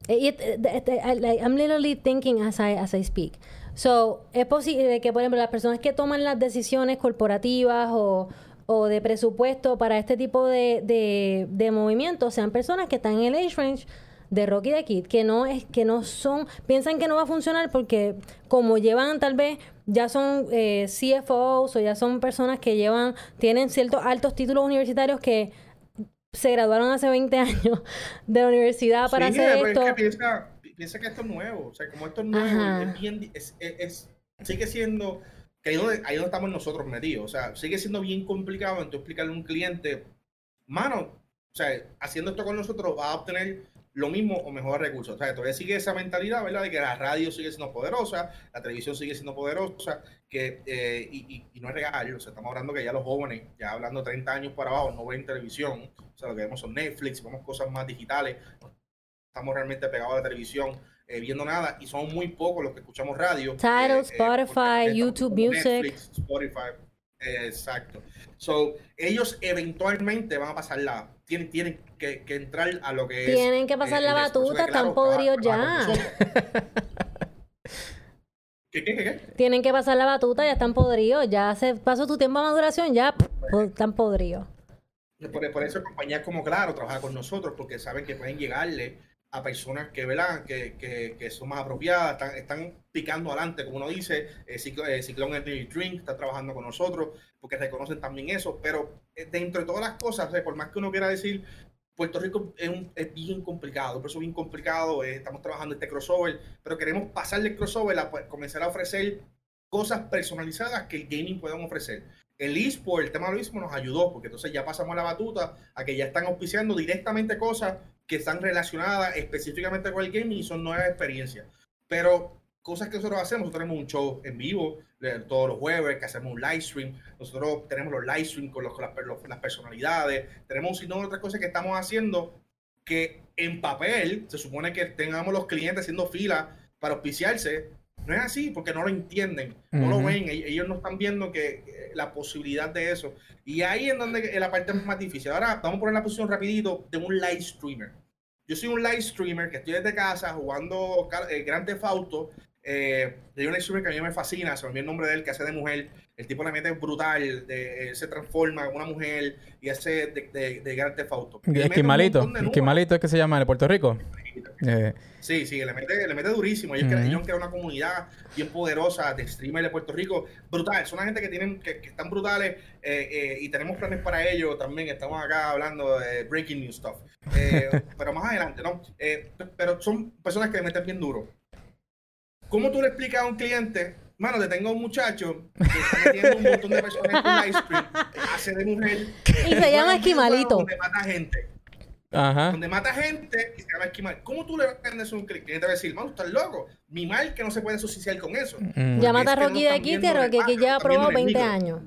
It, I'm literally thinking as I, as I speak. So, es posible que, por ejemplo, las personas que toman las decisiones corporativas o, o de presupuesto para este tipo de, de, de movimientos sean personas que están en el age range de Rocky the Kid, que no es, que no son, piensan que no va a funcionar porque como llevan tal vez, ya son eh, CFOs o ya son personas que llevan, tienen ciertos altos títulos universitarios que se graduaron hace 20 años de la universidad para hacer esto. que piensa, piensa, que esto es nuevo. O sea, como esto es nuevo, es bien, es, es, sigue siendo, que ahí donde, ahí donde estamos nosotros metidos. O sea, sigue siendo bien complicado entonces explicarle a un cliente, mano, o sea, haciendo esto con nosotros va a obtener lo mismo o mejor recursos. O sea, todavía sigue esa mentalidad, ¿verdad? De que la radio sigue siendo poderosa, la televisión sigue siendo poderosa, que, eh, y, y, no es real. O sea, estamos hablando que ya los jóvenes, ya hablando 30 años para abajo, no ven televisión. O sea, lo que vemos son Netflix, vemos cosas más digitales. estamos realmente pegados a la televisión. Eh, viendo nada y son muy pocos los que escuchamos radio. Tidal, eh, Spotify, YouTube Music. Netflix, Spotify. exacto. So, ellos eventualmente van a pasar la. Tienen, tienen que, que entrar a lo que es. Tienen que pasar la batuta, están podridos ya. ¿Qué, qué, qué, Tienen que pasar la batuta, ya están podridos. Ya se pasó tu tiempo de maduración, ya están podridos. Por, por, eso compañías como Claro trabajan con nosotros, porque saben que pueden llegarle a personas que, ¿verdad? Que, que, son más apropiadas, están, picando adelante, como uno dice, eh, eh Ciclón Energy Drink está trabajando con nosotros, porque reconocen también eso, pero eh, dentro de todas las cosas, por más que uno quiera decir, Puerto Rico es, un, bien complicado, por eso es bien complicado, eh, estamos trabajando este crossover, pero queremos pasarle el crossover a pues, comenzar a ofrecer cosas personalizadas que el gaming pueda ofrecer. El eSport, el tema del eSport nos ayudó, porque entonces ya pasamos la batuta a que ya están auspiciando directamente cosas que están relacionadas específicamente con el gaming y son nuevas experiencias. Pero cosas que nosotros hacemos, nosotros tenemos un show en vivo todos los jueves, que hacemos un live stream, nosotros tenemos los live stream con, los, las, personalidades, tenemos un sinnúmero de otras cosas que estamos haciendo que en papel se supone que tengamos los clientes haciendo fila para auspiciarse. No es así porque no lo entienden, no lo ven, ellos no están viendo que eh, la posibilidad de eso. Y ahí es donde la parte más difícil. Ahora vamos a poner la posición rapidito de un live streamer. Yo soy un live streamer que estoy desde casa jugando eh, Grand Theft Auto. Eh, hay un live streamer que a mí me fascina, se me olvidó el nombre de él, que hace de mujer. El tipo le mete brutal, de, se transforma en una mujer y hace de, de, de Grand Theft Auto. ¿Y Esquimalito? ¿Esquimalito es que se llama de Puerto Rico? Eh. Sí, sí, le mete, le mete durísimo. Ellos, uh -huh. una comunidad bien poderosa de streamers de Puerto Rico. Brutal, son una gente que tienen que, que están brutales eh, eh, y tenemos planes para ellos también. Estamos acá hablando de breaking news stuff. Eh, pero más adelante, ¿no? pero son personas que le meten bien duro. ¿Cómo tú le explicas a un cliente Mano, te tengo un muchacho que está metiendo un montón de personas en live stream, hace de mujer. Y se llama Esquimalito. Donde mata gente. Ajá. Donde mata gente y se llama esquimal. ¿Cómo tú le vendes a un cliente? Te va a decir, mano, estás loco. Mi mal que no se puede asociar con eso. Mm. Llámate a Rocky de aquí, que Rocky que lleva probado 20 años.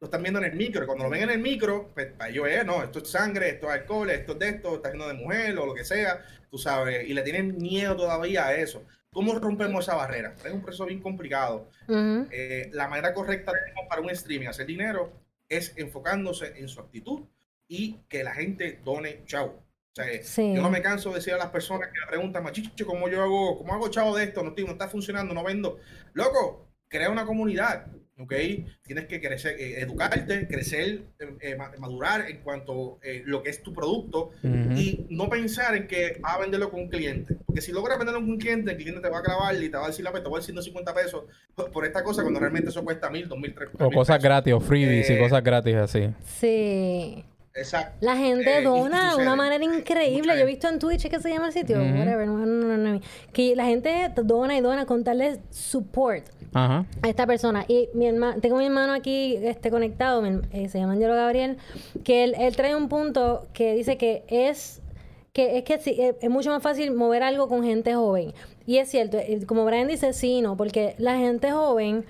Lo están viendo en el micro. Cuando lo ven en el micro, pues para ellos es, no, esto es sangre, esto es alcohol, esto es de esto, está lleno de mujer o lo que sea, tú sabes. Y le tienen miedo todavía a eso. ¿Cómo rompemos esa barrera? Es un proceso bien complicado. eh, la manera correcta para un streaming hacer dinero es enfocándose en su actitud y que la gente done chau. O sea, Sí. yo no me canso de decir a las personas que me preguntan, machicho, ¿cómo yo hago, cómo hago chavo de esto? No, estoy- no está funcionando, no vendo. Loco, crea una comunidad, ¿ok? Tienes que crecer, eh, educarte, crecer, eh, eh, ma- madurar en cuanto a lo que es tu producto y no pensar en que vas a venderlo con un cliente. Porque si logras venderlo con un cliente, el cliente te va a clavar y te va a decir, "Ah, pues, te voy a decir 150 pesos por, por esta cosa, cuando realmente eso cuesta mil, dos mil, tres O cosas pesos. gratis, o freebies y cosas gratis así. Sí. Exacto. La gente Eh, dona de una manera increíble. Mucha Yo he visto en Twitch que se llama el sitio, whatever, no, no, no, no, que la gente dona y dona con darle support Ajá. a esta persona. Y mi hermano, tengo mi hermano aquí este, conectado, eh, se llama Angelo Gabriel, que él, él trae un punto que dice que es que es que sí, eh, es mucho más fácil mover algo con gente joven. Y es cierto, eh, como Brian dice, sí, no, porque la gente joven,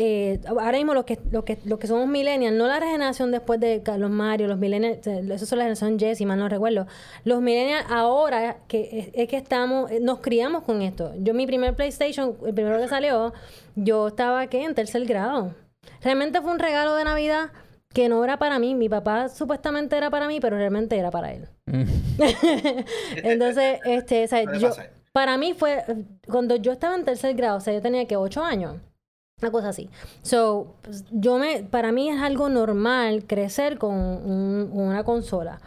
eh, ahora mismo los que, los que, los que somos millennials, no la generación después de Carlos Mario, los millennials, eh, eso son la generación si mal no recuerdo. Los millennials ahora que es, es que estamos, eh, nos criamos con esto. Yo mi primer PlayStation, el primero que salió, yo estaba ¿qué? en tercer grado. Realmente fue un regalo de Navidad que no era para mí. Mi papá supuestamente era para mí, pero realmente era para él. Mm. Entonces, este, o sea, yo, para mí fue, cuando yo estaba en tercer grado, o sea, yo tenía que ocho años, una cosa así. So, pues, yo me, para mí es algo normal crecer con un- una consola,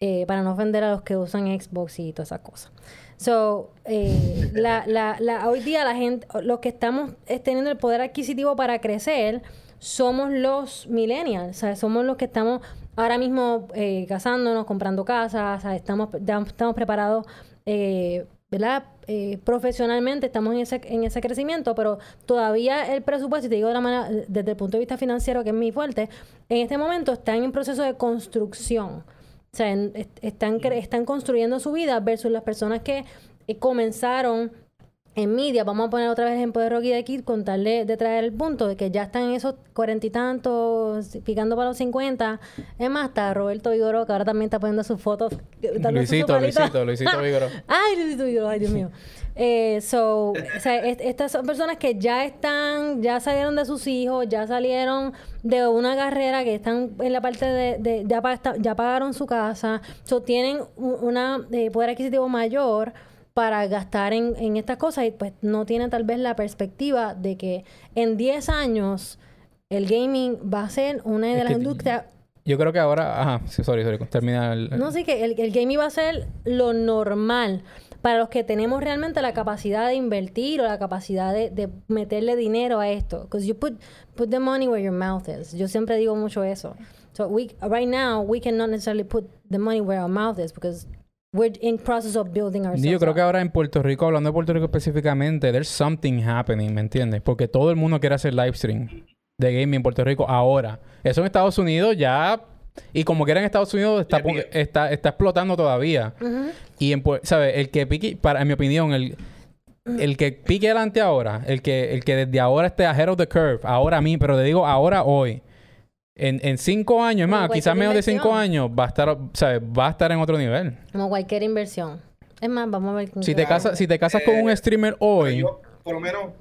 eh, para no ofender a los que usan Xbox y todas esas cosas. So, eh, la, la, la, hoy día la gente, los que estamos eh, teniendo el poder adquisitivo para crecer, somos los millennials, sea, somos los que estamos ahora mismo eh, casándonos, comprando casas, estamos, estamos preparados, ¿verdad? Eh, profesionalmente estamos en ese, en ese crecimiento, pero todavía el presupuesto, y te digo de la manera, desde el punto de vista financiero, que es muy fuerte, en este momento están en proceso de construcción. O sea, en- est- están, están construyendo su vida versus las personas que eh, comenzaron en media. Vamos a poner otra vez el ejemplo de Rocky de aquí, contarle de traer el punto de que ya están esos cuarenta y tantos, picando para los cincuenta. Es más, está Roberto Vigoro, que ahora también está poniendo sus fotos. Luisito, palitos. Luisito, Luisito Vigoró. Ay, Luisito Vigoró, ay, Dios mío. Eh, so, o sea, est- estas son personas que ya están, ya salieron de sus hijos, ya salieron de una carrera, que están en la parte de, de- ya, pa- ya pagaron su casa, so, tienen un una, eh, poder adquisitivo mayor para gastar en, en estas cosas y pues no tienen tal vez la perspectiva de que en 10 años el gaming va a ser una de Es las industrias Yo creo que ahora... Ajá, sí, sorry, sorry. Termina el... no, sí, que el, el gaming va a ser lo normal para los que tenemos realmente la capacidad de invertir o la capacidad de, de meterle dinero a esto. Because you put, put the money where your mouth is. Yo siempre digo mucho eso. So we, right now, we cannot necessarily put the money where our mouth is because we're in process of building ourselves. Yo creo up. que ahora en Puerto Rico, hablando de Puerto Rico específicamente, there's something happening, ¿me entiendes? Porque todo el mundo quiere hacer live stream de gaming en Puerto Rico ahora. Eso en Estados Unidos ya... Y como quiera en Estados Unidos está, está, está explotando todavía. Y en, ¿sabes? El que pique, para, en mi opinión, el, el que pique adelante ahora, el que, el que desde ahora esté ahead of the curve, ahora a mí, pero te digo ahora, hoy, en, en cinco años, es más, quizás menos de cinco años, va a estar, ¿sabes? Va a estar en otro nivel. Como cualquier inversión. Es más, vamos a ver. Si te casas, si te casas con un Eh, streamer Pero hoy, yo, por lo menos,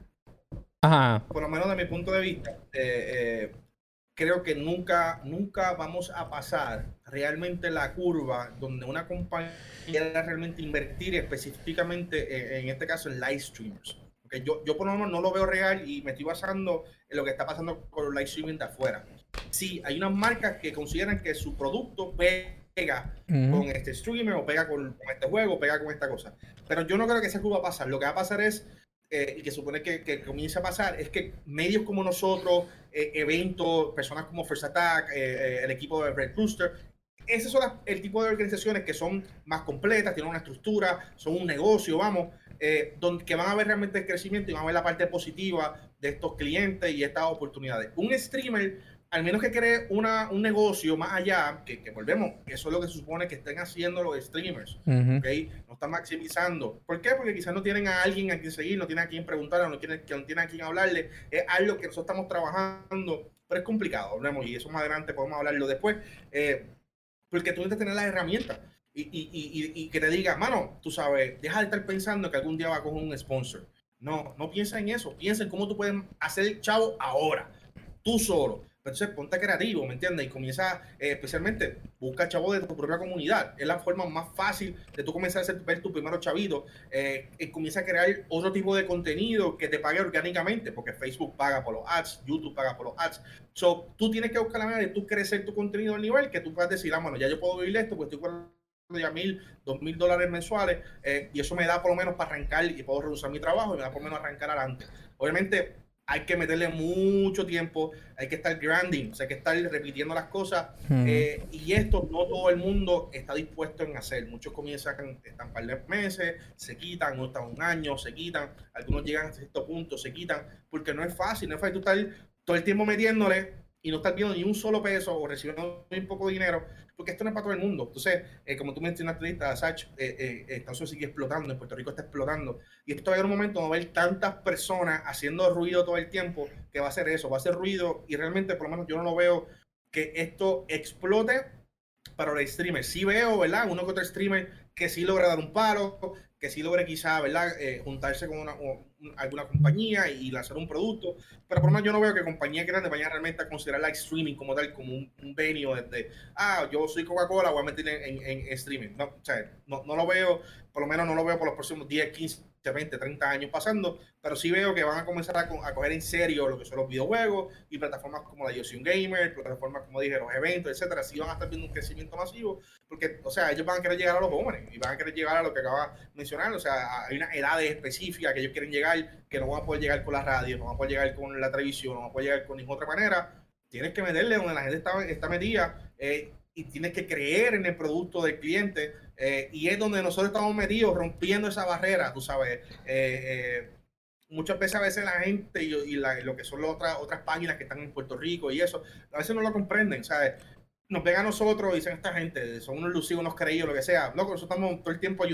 ajá, por lo menos de mi punto de vista, eh, eh, creo que nunca, nunca vamos a pasar realmente la curva donde una compañía quiera realmente invertir específicamente, eh, en este caso, en live streamers. Porque yo, yo por lo menos no lo veo real y me estoy basando en lo que está pasando con los live streaming de afuera. Sí, hay unas marcas que consideran que su producto pega con este streamer o pega con, con este juego, o pega con esta cosa. Pero yo no creo que esa curva va a pasar. Lo que va a pasar es, eh, y que supone que, que comience a pasar, es que medios como nosotros, eh, eventos, personas como First Attack, eh, el equipo de Red Rooster, esas son las- el tipo de organizaciones que son más completas, tienen una estructura, son un negocio, vamos, eh, donde, que van a ver realmente el crecimiento y van a ver la parte positiva de estos clientes y estas oportunidades. Un streamer, al menos que cree una, un negocio más allá, que, que volvemos, que eso es lo que se supone que estén haciendo los streamers. Ujú. ¿ok? No están maximizando. ¿Por qué? Porque quizás no tienen a alguien a quien seguir, no tienen a quien preguntarle, no tienen, que no tienen a quien hablarle. Es algo que nosotros estamos trabajando, pero es complicado, hablemos, y eso más adelante podemos hablarlo después. eh, porque tú necesitas tener las herramientas y, y, y, y- que te diga, mano, tú sabes, deja de estar pensando que algún día va a coger un sponsor. No, no piensa en eso. Piensa en cómo tú puedes hacer chavo ahora, tú solo. Entonces ponte creativo, ¿me entiendes? Y comienza, eh, especialmente, busca chavos de tu propia comunidad. Es la forma más fácil de tú comenzar a hacer, ver tu primero chavito. Eh, y comienza a crear otro tipo de contenido que te pague orgánicamente, porque Facebook paga por los ads, YouTube paga por los ads. So, tú tienes que buscar la manera de tú crecer tu contenido al nivel que tú puedas decir, ah, bueno, ya yo puedo vivir esto, pues estoy con ya mil, dos mil dólares mensuales, eh, y eso me da por lo menos para arrancar y puedo reducir mi trabajo y me da por lo menos arrancar adelante. Obviamente, hay que meterle mucho tiempo, hay que estar grinding, o sea, hay que estar repitiendo las cosas. Hmm. eh, y esto no todo el mundo está dispuesto en hacer. Muchos comienzan, están un par de meses, se quitan, otros están un año, se quitan, algunos llegan a cierto punto, se quitan, porque no es fácil, no es fácil tú estar todo el tiempo metiéndole y no estar viendo ni un solo peso o recibiendo muy poco dinero, porque esto no es para todo el mundo. Entonces, eh, como tú mencionaste ahorita, Sach, eh, eh, Estados Unidos sigue explotando, en Puerto Rico está explotando, y esto va a haber un momento donde va a haber tantas personas haciendo ruido todo el tiempo que va a ser eso, va a ser ruido, y realmente, por lo menos, yo no lo veo que esto explote para los streamers. Sí veo, ¿verdad? Uno que otro streamer que sí logra dar un palo, que sí logre quizá, ¿verdad? Eh, juntarse con una, alguna compañía y lanzar un producto, pero por menos yo no veo que compañías grandes vayan realmente a considerar live streaming como tal, como un, un venue de, de, ah, yo soy Coca-Cola, voy a meter en, en- en streaming. No, o sea, no, no lo veo, por lo menos no lo veo por los próximos 10, 15, 20, 30 años pasando, pero sí veo que van a comenzar a, co- a coger en serio lo que son los videojuegos y plataformas como la Yoshi Gamer, plataformas como dije, los eventos, etcétera, sí van a estar viendo un crecimiento masivo, porque, o sea, ellos van a querer llegar a los jóvenes y van a querer llegar a lo que acaba de mencionar, o sea, hay una edades específicas que ellos quieren llegar, que no van a poder llegar con la radio, no van a poder llegar con la televisión, no van a poder llegar con ninguna otra manera. Tienes que meterle donde la gente está, está metida eh, y tienes que creer en el producto del cliente eh, y es donde nosotros estamos metidos rompiendo esa barrera, tú sabes. Eh, eh, muchas veces a veces la gente y, lo que son las otras, páginas que están en Puerto Rico y eso, a veces no lo comprenden, ¿sabes? Nos ven a nosotros y dicen esta gente, son unos lucidos, unos creídos, lo que sea. Loco, nosotros estamos todo el tiempo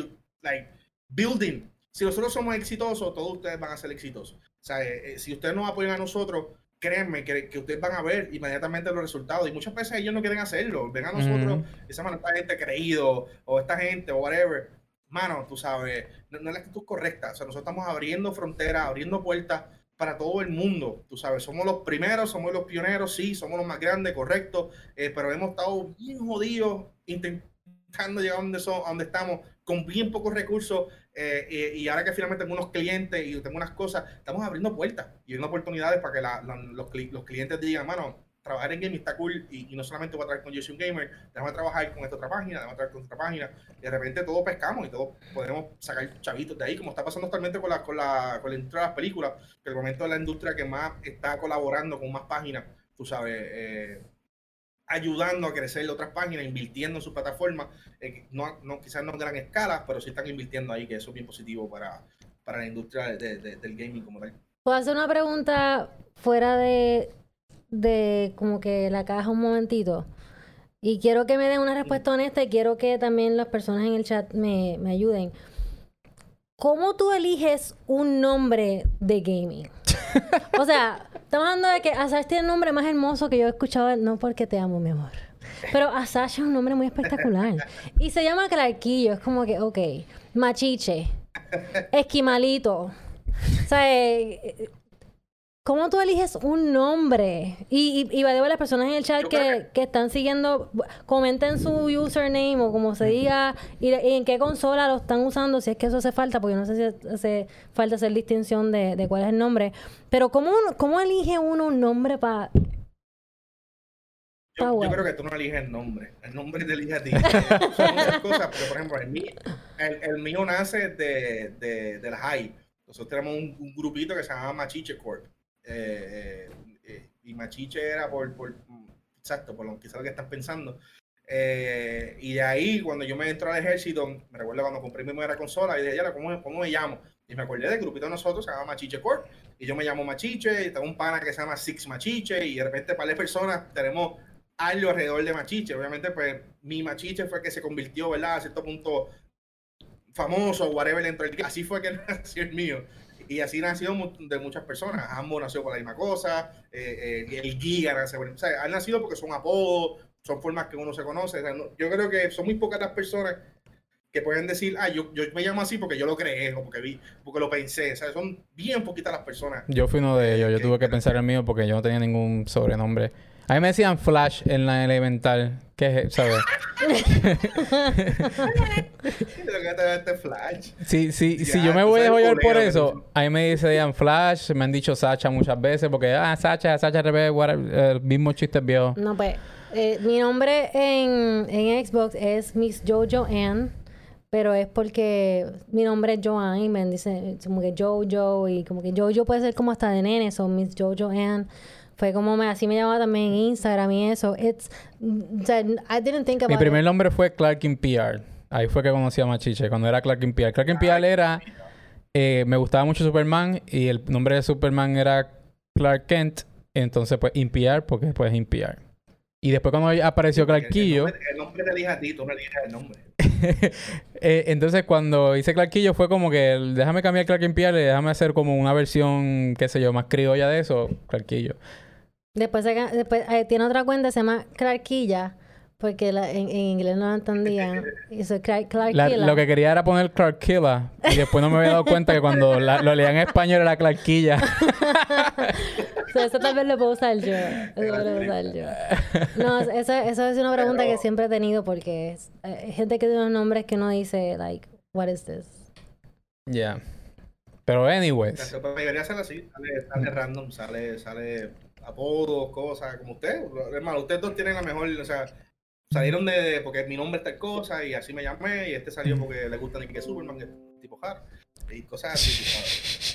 building. Si nosotros somos exitosos, todos ustedes van a ser exitosos. O sea, eh, si ustedes nos apoyan a nosotros, créanme que, que ustedes van a ver inmediatamente los resultados. Y muchas veces ellos no quieren hacerlo. Ven a nosotros y dicen, mano, esta gente creído, o esta gente, o whatever. Mano, tú sabes, no, no es la actitud correcta. O sea, nosotros estamos abriendo fronteras, abriendo puertas para todo el mundo. Tú sabes, somos los primeros, somos los pioneros, sí, somos los más grandes, correcto. eh, pero hemos estado bien jodidos intentando llegar a donde, son, a donde estamos con bien pocos recursos. Eh, y, y ahora que finalmente tengo unos clientes y tengo unas cosas, estamos abriendo puertas y dando oportunidades para que la- la- los, los clientes digan, mano, trabajar en gaming está cool y, y no solamente voy a trabajar con Jason Gamer, déjame trabajar con esta otra página, déjame trabajar con otra página. Y de repente todos pescamos y todos podemos sacar chavitos de ahí, como está pasando actualmente con la, con la, con la industria de las películas, que el momento de la industria que más está colaborando con más páginas, tú sabes, eh, ayudando a crecer otras páginas, invirtiendo en sus plataformas, eh, no, no, quizás no en gran escala, pero sí están invirtiendo ahí, que eso es bien positivo para, para la industria de- de- del gaming como tal. ¿Puedo hacer una pregunta fuera de, de como que la caja un momentito? Y quiero que me den una respuesta honesta y quiero que también las personas en el chat me, me ayuden. ¿Cómo tú eliges un nombre de gaming? O sea, estamos hablando de que Asash tiene el nombre más hermoso que yo he escuchado, no porque te amo, mi amor. Pero Asash es un nombre muy espectacular. Y se llama Clarquillo, es como que, ok, Machiche, Esquimalito. O sea, eh, ¿cómo tú eliges un nombre? Y, y, y the way, las personas en el chat Yo que, que están siguiendo, comenten su username o como se diga y, y en qué consola lo están usando, si es que eso hace falta, porque no sé si hace falta hacer distinción de, de cuál es el nombre. Pero ¿cómo, cómo elige uno un nombre para... Yo, yo creo que tú no eliges el nombre, el nombre te elige a ti. Son muchas cosas, pero por ejemplo, el mío, el, el mío nace de, de, de la high. Nosotros tenemos un, un grupito que se llama Machiche Corp. Eh, eh, eh, y Machiche era por, exacto, por lo quizás lo que estás pensando. Y de ahí, cuando yo me entré al ejército, me recuerdo cuando compré mi primera consola, y dije, ya, ¿cómo, ¿cómo me llamo? Y me acordé del grupito de nosotros, se llama Machiche Corp. Y yo me llamo Machiche, y tengo un pana que se llama Six Machiche, y de repente, para las personas, tenemos algo alrededor de Machiche. Obviamente, pues mi Machiche fue que se convirtió, ¿verdad? A cierto punto famoso, whatever, dentro. Así fue que nació el mío. Y así nació de muchas personas. Ambos nació por la misma cosa. eh, eh, el nació por- O sea, han nacido porque son apodos, son formas que uno se conoce. O sea, no- yo creo que son muy pocas las personas que pueden decir, ah, yo, yo me llamo así porque yo lo creé o porque vi, porque lo pensé. O sea, son bien poquitas las personas. Yo fui uno de ellos. Yo tuve que pensar el mío porque yo no tenía ningún sobrenombre. A mí me decían Flash en la elemental. ¿Qué es, sabes? este flash. Sí, sí, Ya, si yo me voy a el por eso, a mí me dicen Flash, me han dicho Sacha muchas veces, porque, ah, Sacha, Sacha al revés, whatever, el mismo chiste viejo. No, pues, eh, mi nombre en, en Xbox es Miss Jojo Ann, pero es porque mi nombre es Joanne y me dicen como que Jojo y como que Jojo puede ser como hasta de nene, son Miss Jojo Ann. Fue como me, así me llamaba también en Instagram y eso. It's, o sea, I didn't think about Mi primer it. nombre fue Clark in PR. Ahí fue que conocí a Machiche, cuando era Clark in PR. Clark in PR era... eh, me gustaba mucho Superman y el nombre de Superman era Clark Kent. Entonces, pues, in PR porque pues in PR. Y después cuando apareció Clarquillo... El nombre, el nombre te elige a ti, tú no eliges el nombre. eh, entonces, cuando hice Clarquillo fue como que... el- Déjame cambiar Clark in PR y déjame hacer como una versión, qué sé yo, más criolla de eso. Clarquillo. Después, después eh, tiene otra cuenta, se llama Clarquilla, porque la- en, en inglés no la entendían. Y La- lo que quería era poner Clarkilla. Y después no me había dado cuenta que cuando la- lo leía en español era Clarquilla. O sea, eso tal vez lo puedo usar yo. Eso lo puedo usar yo. No, eso, eso es una pregunta que siempre he tenido porque es, eh, hay gente que tiene unos nombres que uno dice, like, what is this? Ya. Pero anyways. La mayoría sale así, sale, sale random, sale, sale apodos, cosas, como usted. Hermano, ustedes dos tienen la mejor, o sea, salieron de, de- porque mi nombre es tal cosa y así me llamé, y este salió porque le gusta Nicky Superman, que es tipo hard, y cosas así.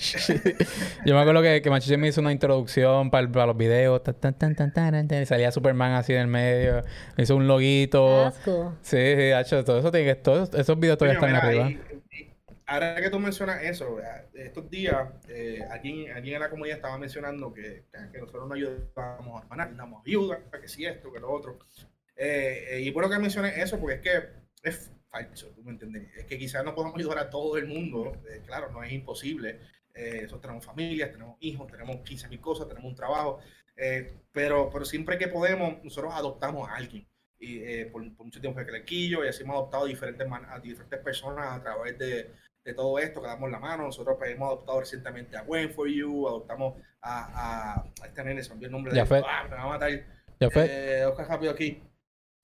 Yo me acuerdo que, que Machiche me hizo una introducción para, los videos. tan, tan, tan, tan, tan, tan, y salía Superman así en el medio. Me hizo un loguito. Cool. Sí, sí, hacho, todo eso tiene que... Todos esos videos todavía están mira, arriba. Ahora que tú mencionas eso, eh, estos días, eh, aquí, aquí en la comunidad estaba mencionando que, que nosotros no ayudamos a manar, damos ayuda, que si esto, que lo otro. Eh, eh, y bueno que mencioné eso, porque es que es falso, ¿tú me entiendes? Es que quizás no podamos ayudar a todo el mundo, eh, claro, no es imposible. Eh, nosotros tenemos familias, tenemos hijos, tenemos 15 mil cosas, tenemos un trabajo, pero, pero siempre que podemos, nosotros adoptamos a alguien y eh, por, por mucho tiempo fue Clequillo y así hemos adoptado diferentes man- a diferentes personas a través de, de todo esto, que damos la mano. Nosotros pues, hemos adoptado recientemente a Gwen for You, adoptamos a, a, a este nene, se me olvidó el nombre de él. Ah, me va a matar. Jafet, Eh, Oscar rápido aquí.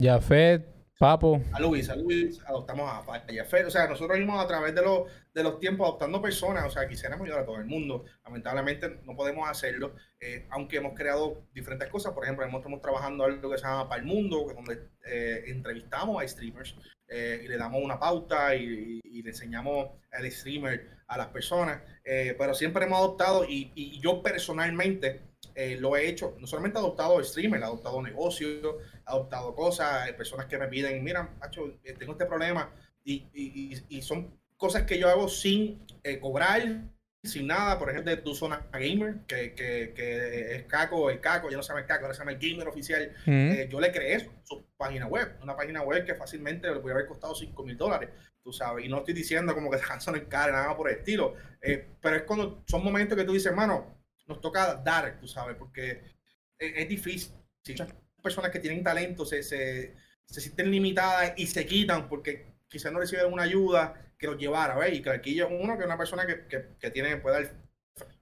Jafet, Papo. A Luis, a Luis, adoptamos a, a. O sea, nosotros mismos a través de, los de los tiempos adoptando personas, o sea, quisiéramos ayudar a todo el mundo. Lamentablemente no podemos hacerlo, eh, aunque hemos creado diferentes cosas. Por ejemplo, estamos trabajando algo que se llama Para el Mundo, donde eh, entrevistamos a streamers eh, y le damos una pauta y, le enseñamos al streamer a las personas. Pero siempre hemos adoptado y yo personalmente eh, lo he hecho. No solamente he adoptado streamer, he adoptado negocios, he adoptado cosas, personas que me piden, mira, macho, eh, tengo este problema. Y, y- y- son cosas que yo hago sin eh, cobrar, sin nada. Por ejemplo, tu zona gamer, que, que, que es Caco, el Caco, ya no se llama el Caco, ahora se llama el gamer oficial. Mm. Eh, yo le creé eso, su página web, una página web que fácilmente le puede haber costado 5 mil dólares, tú sabes, y no estoy diciendo como que son en cara, nada por el estilo, eh, pero es cuando son momentos que tú dices, hermano, nos toca dar, tú sabes, porque es, es difícil. Muchas personas que tienen talento se, se, se sienten limitadas y se quitan porque quizás no reciben una ayuda que los llevara, ¿ves? Y Clarquillo es uno que es una persona que, que, que tiene, puede dar,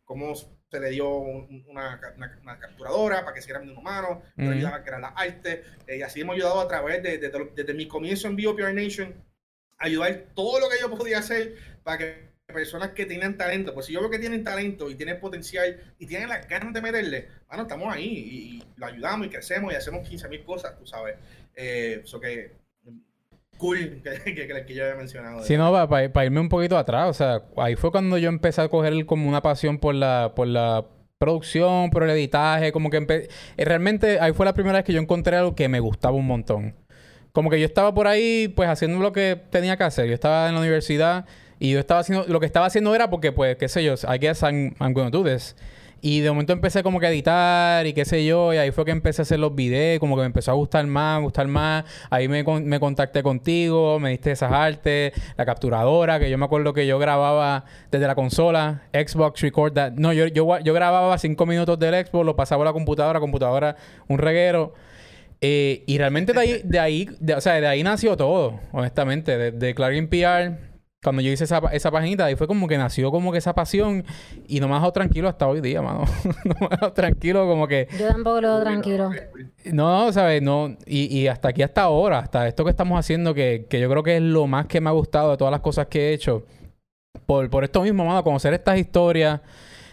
como se le dio un- una, una- una capturadora para que siguieran viendo humanos, le Ujú. ayudaba a crear la arte, eh, y así hemos ayudado a través de, de- de- desde mi comienzo en BioPR Nation, ayudar todo lo que yo podía hacer para que personas que tienen talento, pues si yo veo que tienen talento y tienen potencial y tienen las ganas de meterle, bueno, estamos ahí y, lo ayudamos y crecemos y hacemos 15 mil cosas, tú sabes. Eh, Eso que cool que, que, que, yo había mencionado. Sí, no, para irme un poquito atrás, o sea, ahí fue cuando yo empecé a coger como una pasión por la, por la producción, por el editaje, como que eh, realmente ahí fue la primera vez que yo encontré algo que me gustaba un montón. Como que yo estaba por ahí, pues haciendo lo que tenía que hacer. Yo estaba en la universidad y yo estaba haciendo, lo que estaba haciendo era porque, pues, qué sé yo, I guess I'm, I'm gonna do this. Y de momento empecé como que a editar y qué sé yo, y ahí fue que empecé a hacer los videos, como que me empezó a gustar más, gustar más. Ahí me, con- me contacté contigo, me diste esas artes, la capturadora, que yo me acuerdo que yo grababa desde la consola, Xbox Record That. No, yo, yo, yo grababa cinco minutos del Xbox, lo pasaba a la computadora, computadora, un reguero. Eh, y realmente de ahí, de ahí, de- o sea, de ahí nació todo, honestamente. De, de Clark PR, cuando yo hice esa, esa paginita, ahí fue como que nació como que esa pasión y no me ha dejado tranquilo hasta hoy día, mano. no me ha dejado tranquilo como que... Yo tampoco lo veo tranquilo. No, ¿sabes? No, y, y hasta aquí, hasta ahora, hasta esto que estamos haciendo, que, que yo creo que es lo más que me ha gustado de todas las cosas que he hecho. Por, por esto mismo, mano, conocer estas historias,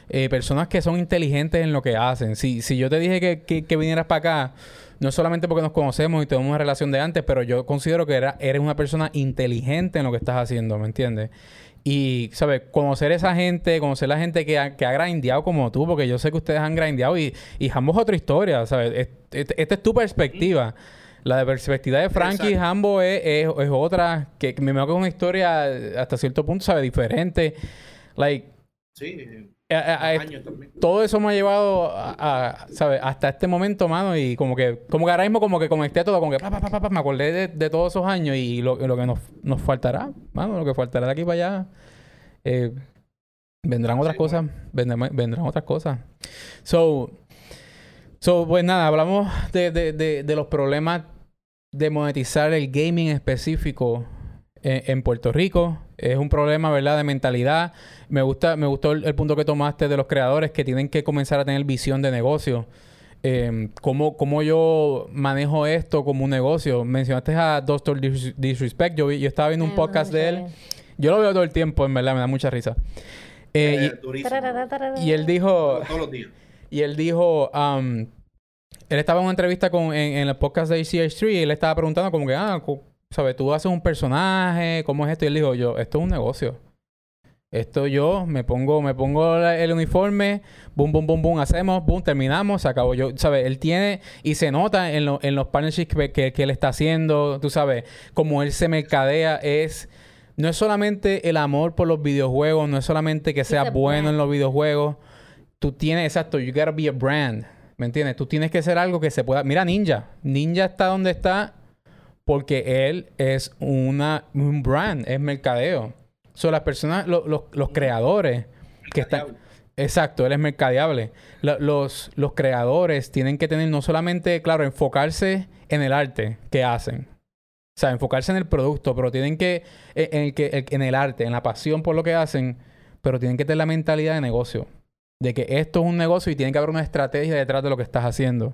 eh, personas que son inteligentes en lo que hacen. Si, si yo te dije que, que, que vinieras para acá, no solamente porque nos conocemos y tenemos una relación de antes, pero yo considero que era, eres una persona inteligente en lo que estás haciendo, ¿me entiendes? Y, ¿sabes? Conocer esa gente, conocer la gente que ha, que ha grindeado como tú, porque yo sé que ustedes han grindeado y, y Hambo es otra historia, ¿sabes? Esta es tu perspectiva. La de perspectiva de Frankie Hambo es, es, es, otra, que me imagino que es una historia hasta cierto punto, ¿sabes? Diferente. Like, sí. A, a, a, todo eso me ha llevado a, ¿sabes? hasta este momento, mano, y como que, como que ahora mismo como que conecté todo, como que pa, pa, pa, pa me acordé de, de, todos esos años y lo, lo que nos, nos, faltará, mano, lo que faltará de aquí para allá. Eh, vendrán otras sí, cosas, bueno. vendrán, vendrán, otras cosas. So, so, pues nada, hablamos de, de, de, de los problemas de monetizar el gaming específico en, en Puerto Rico. Es un problema, ¿verdad?, de mentalidad. Me gusta, me gustó el, el, punto que tomaste de los creadores que tienen que comenzar a tener visión de negocio. Eh, ¿cómo, ¿Cómo yo manejo esto como un negocio? Mencionaste a Doctor Disrespect. Yo, vi, yo estaba viendo un podcast de él. Yo lo veo todo el tiempo, en verdad, me da mucha risa. Eh, y, y, él dijo... Todos los días. Y él dijo... Um, él estaba en una entrevista con, en, en el podcast de ACH3 y él estaba preguntando como que, ah, ¿sabes? Tú haces un personaje, ¿cómo es esto? Y él dijo, yo, esto es un negocio. Esto yo me pongo, me pongo el uniforme, boom, boom, boom, boom, hacemos, boom, terminamos, se acabó. Yo, ¿sabes? Él tiene y se nota en, lo, en los partnerships que, que, que, él está haciendo, tú sabes, como él se mercadea, es, no es solamente el amor por los videojuegos, no es solamente que sea bueno en los videojuegos. Tú tienes, exacto, you gotta be a brand, ¿me entiendes? Tú tienes que ser algo que se pueda. Mira, Ninja. Ninja está donde está porque él es una, un brand, es mercadeo. Son las personas, lo, lo, los creadores que están... Exacto, él es mercadeable. los, los creadores tienen que tener no solamente, claro, enfocarse en el arte que hacen. O sea, enfocarse en el producto, pero tienen que, en el, que, en el arte, en la pasión por lo que hacen, pero tienen que tener la mentalidad de negocio. De que esto es un negocio y tiene que haber una estrategia detrás de lo que estás haciendo.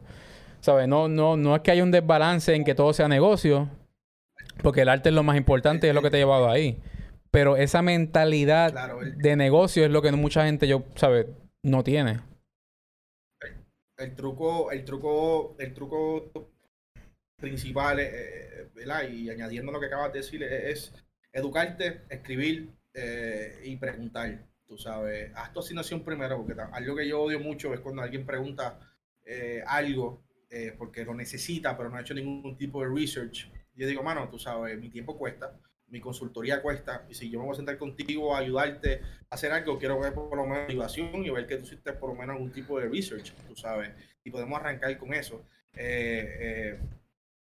¿Sabes? No, no, no es que haya un desbalance en que todo sea negocio, porque el arte es lo más importante es lo que te ha llevado ahí. Pero esa mentalidad claro, el, de negocio es lo que mucha gente, yo, ¿sabes? No tiene. El, el, truco, el truco, el truco principal, eh, ¿verdad? Y añadiendo lo que acabas de decir, es, educarte, escribir eh, y preguntar. Tú sabes, haz tu asignación primero, porque algo que yo odio mucho es cuando alguien pregunta eh, algo eh, porque lo necesita, pero no ha hecho ningún tipo de research. Yo digo, mano, tú sabes, mi tiempo cuesta, mi consultoría cuesta, y si yo me voy a sentar contigo a ayudarte a hacer algo, quiero ver por lo menos motivación y ver que tú hiciste por lo menos algún tipo de research, tú sabes, y podemos arrancar con eso. Eh, eh,